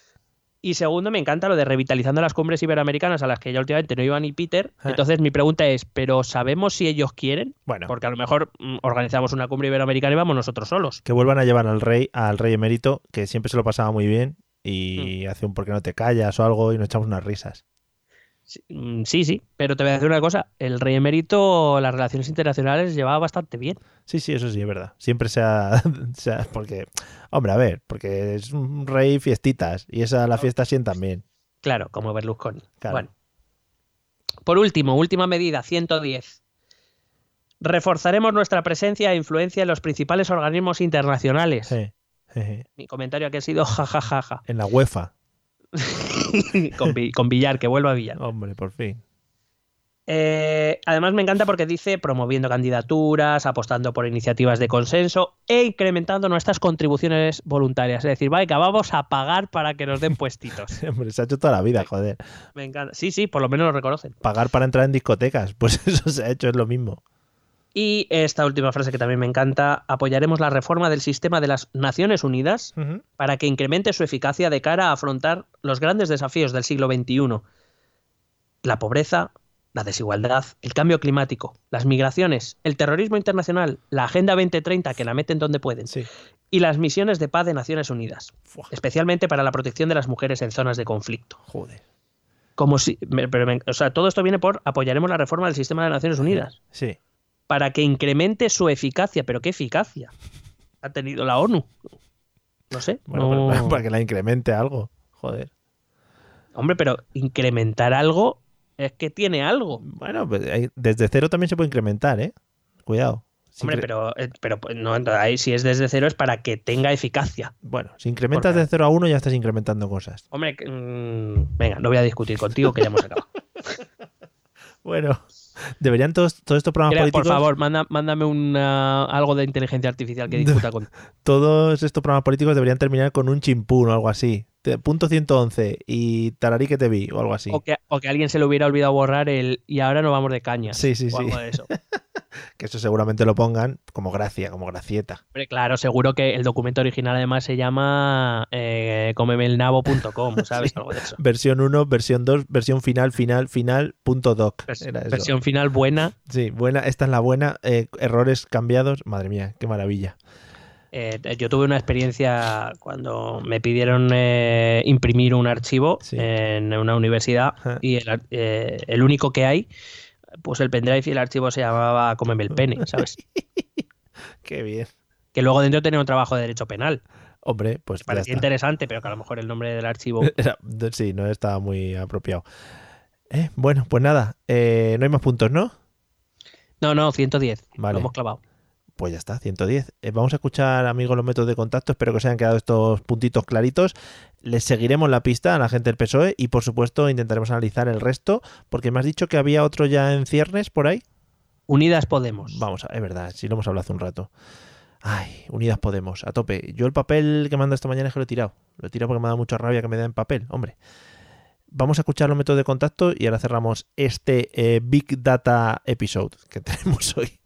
Y segundo, me encanta lo de revitalizando las cumbres iberoamericanas a las que ya últimamente no iba ni Peter. Eh. Entonces mi pregunta es, ¿pero sabemos si ellos quieren? Bueno, Porque a lo mejor mm, organizamos una cumbre iberoamericana y vamos nosotros solos. que vuelvan a llevar al rey, al rey emérito, que siempre se lo pasaba muy bien, Mm. y hace un por qué no te callas o algo y nos echamos unas risas. Sí, mm, sí, sí, pero te voy a decir una cosa. El rey emérito, las relaciones internacionales llevaba bastante bien. Sí, sí, eso sí, es verdad. Siempre se ha, [LAUGHS] se ha- Porque, hombre, a ver, porque es un rey fiestitas y esa la fiesta sientan bien. Claro, como Berlusconi. Claro. Bueno. Por último, última medida, 110. Reforzaremos nuestra presencia e influencia en los principales organismos internacionales. Sí. Mi comentario aquí ha sido [LAUGHS] jajajaja. En la UEFA. [LAUGHS] [LAUGHS] con, con Villar, que vuelva a Villar. Hombre, por fin. Eh, además me encanta porque dice promoviendo candidaturas, apostando por iniciativas de consenso e incrementando nuestras contribuciones voluntarias. Es decir, venga, vamos a pagar para que nos den puestitos. [LAUGHS] Hombre, se ha hecho toda la vida, joder. Me encanta. Sí, sí, por lo menos lo reconocen. Pagar para entrar en discotecas, pues [LAUGHS] eso se ha hecho, es lo mismo. Y esta última frase que también me encanta, apoyaremos la reforma del sistema de las Naciones Unidas para que incremente su eficacia de cara a afrontar los grandes desafíos del siglo XXI. La pobreza, la desigualdad, el cambio climático, las migraciones, el terrorismo internacional, la Agenda 2030 que la meten donde pueden Sí. y las misiones de paz de Naciones Unidas, Fua. especialmente para la protección de las mujeres en zonas de conflicto. Joder. Como si, pero o sea, todo esto viene por apoyaremos la reforma del sistema de Naciones Unidas Sí. Para que incremente su eficacia. ¿Pero qué eficacia ha tenido la ONU? No sé. Bueno, no- pero- para [LAUGHS] que la incremente algo. Joder. Hombre, pero incrementar algo es que tiene algo. Bueno, pues desde cero también se puede incrementar, ¿eh? Cuidado. Hombre, pero, eh, pero pues, no, ahí si es desde cero es para que tenga eficacia. Bueno, si incrementas Porque- de 0 a 1 ya estás incrementando cosas. Hombre, mm, venga, no voy a discutir contigo que ya hemos acabado. [LAUGHS] Bueno, deberían todos, todos estos programas Crea, por políticos, favor, manda- mándame una- algo de inteligencia artificial que discuta [LAUGHS] con. todos estos programas políticos deberían terminar con un chimpún o algo así. Punto 111 y tararí que te vi o algo así. O, que, o que alguien se le hubiera olvidado borrar el y ahora nos vamos de caña. Sí, sí, o sí. algo de eso. [LAUGHS] [LAUGHS] Que eso seguramente lo pongan como gracia, como gracieta. Hombre, claro, seguro que el documento original además se llama eh, comemelnabo.com, [LAUGHS] ¿sabes? Sí. Algo de eso. Versión 1, versión 2, versión final, final, final, punto doc. Vers- Era eso. versión final buena. Sí, buena, esta es la buena. eh, errores cambiados. Madre mía, qué maravilla. Eh, yo tuve una experiencia cuando me pidieron eh, imprimir un archivo Sí. en una universidad Ajá. y el, eh, el único que hay, pues el pendrive y el archivo se llamaba Cómeme el pene, ¿sabes? [LAUGHS] Qué bien. que luego dentro tenía un trabajo de derecho penal. Hombre, pues Parecía interesante, pero que a lo mejor el nombre del archivo... [LAUGHS] Sí, no estaba muy apropiado. Eh, bueno, pues nada, eh, no hay más puntos, ¿no? No, no, 110. Vale. Lo hemos clavado. Pues ya está, 110. Eh, vamos a escuchar, amigos, los métodos de contacto. Espero que os hayan quedado estos puntitos claritos. Les seguiremos la pista a la gente del PSOE y, por supuesto, intentaremos analizar el resto, porque me has dicho que había otro ya en ciernes por ahí. Unidas Podemos. Vamos, es verdad, sí lo hemos hablado hace un rato. Ay, Unidas Podemos, a tope. Yo el papel que manda esta mañana es que lo he tirado. Lo he tirado porque me ha dado mucha rabia que me den papel, hombre. Vamos a escuchar los métodos de contacto y ahora cerramos este eh, Big Data episode que [LAUGHS] tenemos hoy.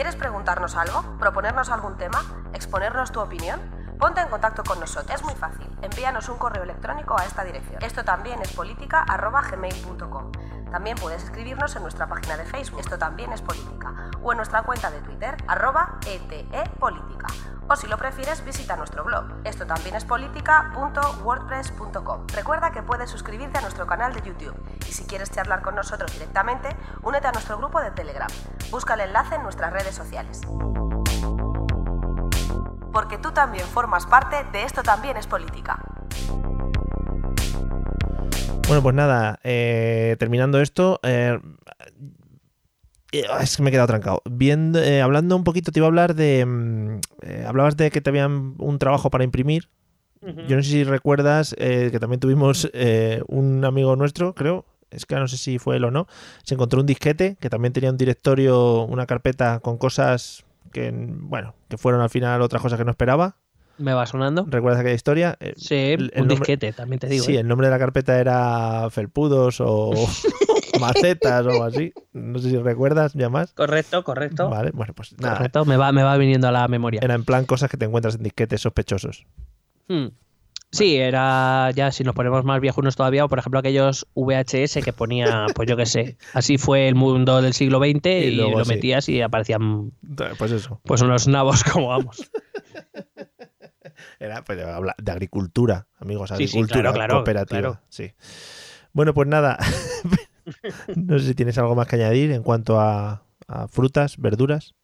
¿Quieres preguntarnos algo? ¿Proponernos algún tema? ¿Exponernos tu opinión? Ponte en contacto con nosotros. Es muy fácil. Envíanos un correo electrónico a esta dirección. Esto también es política.gmail.com. También puedes escribirnos en nuestra página de Facebook. Esto también es política. O en nuestra cuenta de Twitter, arroba etepolítica. O si lo prefieres, visita nuestro blog. Esto también es política.wordpress.com. Recuerda que puedes suscribirte a nuestro canal de YouTube. Y si quieres charlar con nosotros directamente, únete a nuestro grupo de Telegram. Busca el enlace en nuestras redes sociales. Porque tú también formas parte de Esto también es política. Bueno, pues nada, eh, terminando esto, eh, es que me he quedado trancado. Viendo, eh, hablando un poquito, te iba a hablar de. mm, eh, hablabas de que te habían un trabajo para imprimir. Yo no sé si recuerdas eh, que también tuvimos eh, un amigo nuestro, creo, es que no sé si fue él o no, se encontró un disquete que también tenía un directorio, una carpeta con cosas que, bueno, que fueron al final otras cosas que no esperaba. ¿Me va sonando? ¿Recuerdas aquella historia? Eh, Sí, el- el un nombre- disquete, también te digo. Sí, ¿eh? el nombre de la carpeta era Felpudos o [LAUGHS] Macetas o así. No sé si recuerdas ya más. Correcto, correcto. Vale, bueno, pues nada. Correcto, me va, me va viniendo a la memoria. Era en plan cosas que te encuentras en disquetes sospechosos. Hmm. Sí, era ya si nos ponemos más viejunos todavía, o por ejemplo aquellos VHS que ponía, [LAUGHS] pues yo qué sé, así fue el mundo del siglo XX y, Y luego lo sí. metías y aparecían Pues eso. pues unos nabos como vamos. [LAUGHS] Era pues, de agricultura, amigos, Sí, sí, agricultura claro, claro, cooperativa. claro. Sí. Bueno, pues nada. [LAUGHS] no sé si tienes algo más que añadir en cuanto a, a frutas, verduras.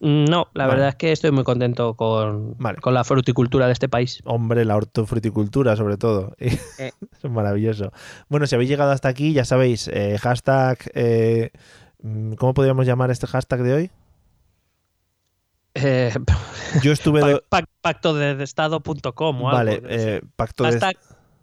Mm, No, la Vale. verdad es que estoy muy contento con, Vale. con la fruticultura de este país. Hombre, la hortofruticultura, sobre todo. [LAUGHS] Eh. es maravilloso. Bueno, si habéis llegado hasta aquí, ya sabéis, eh, hashtag. eh, mm, ¿Cómo podríamos llamar este hashtag de hoy? Eh, [LAUGHS] Yo estuve. pa- do- pa- pacto de estado.com o algo. vale, sé. eh, pacto de. Hashtag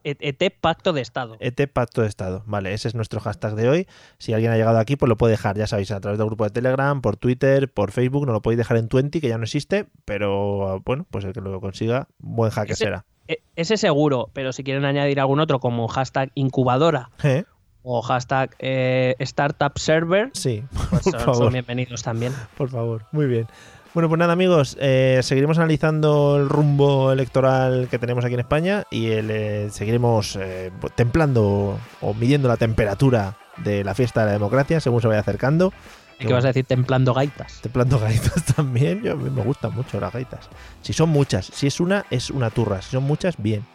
E- ET Pacto de Estado. ET Pacto de Estado. Vale, ese es nuestro hashtag de hoy. Si alguien ha llegado aquí, pues lo puede dejar, ya sabéis, a través del grupo de Telegram, por Twitter, por Facebook. No lo podéis dejar en Twenty, que ya no existe, pero bueno, pues el que lo consiga, buen jaque Ese- será. E- Ese seguro, pero si quieren añadir algún otro como hashtag incubadora ¿Eh? o hashtag eh, startup server, Sí, pues [LAUGHS] por son, bienvenidos también. Por favor, muy bien. Bueno, pues nada, amigos, eh, seguiremos analizando el rumbo electoral que tenemos aquí en España y el, eh, seguiremos eh, templando o midiendo la temperatura de la fiesta de la democracia según se vaya acercando. ¿Y qué vas a decir? Templando gaitas. Templando [LAUGHS] gaitas también. Yo, me gustan mucho las gaitas. Si son muchas, si es una, es una turra. Si son muchas, bien.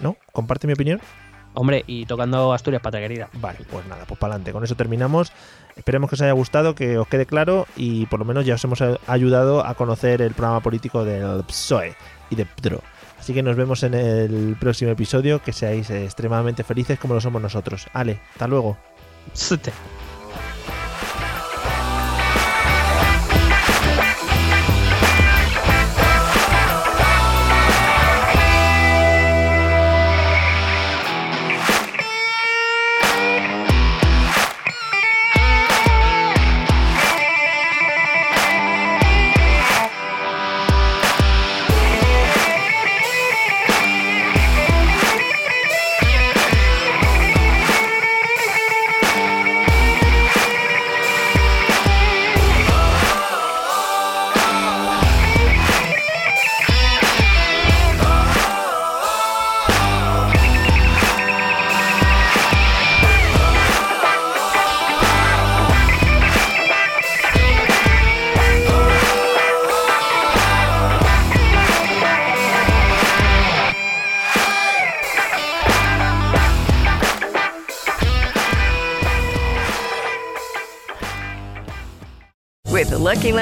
¿No? ¿Comparte mi opinión? Hombre, y tocando Asturias Patria Querida. Vale, pues nada, pues para adelante. Con eso terminamos. Esperemos que os haya gustado, que os quede claro y por lo menos ya os hemos ayudado a conocer el programa político del PSOE y de PDRO. Así que nos vemos en el próximo episodio. Que seáis extremadamente felices como lo somos nosotros. Ale, hasta luego.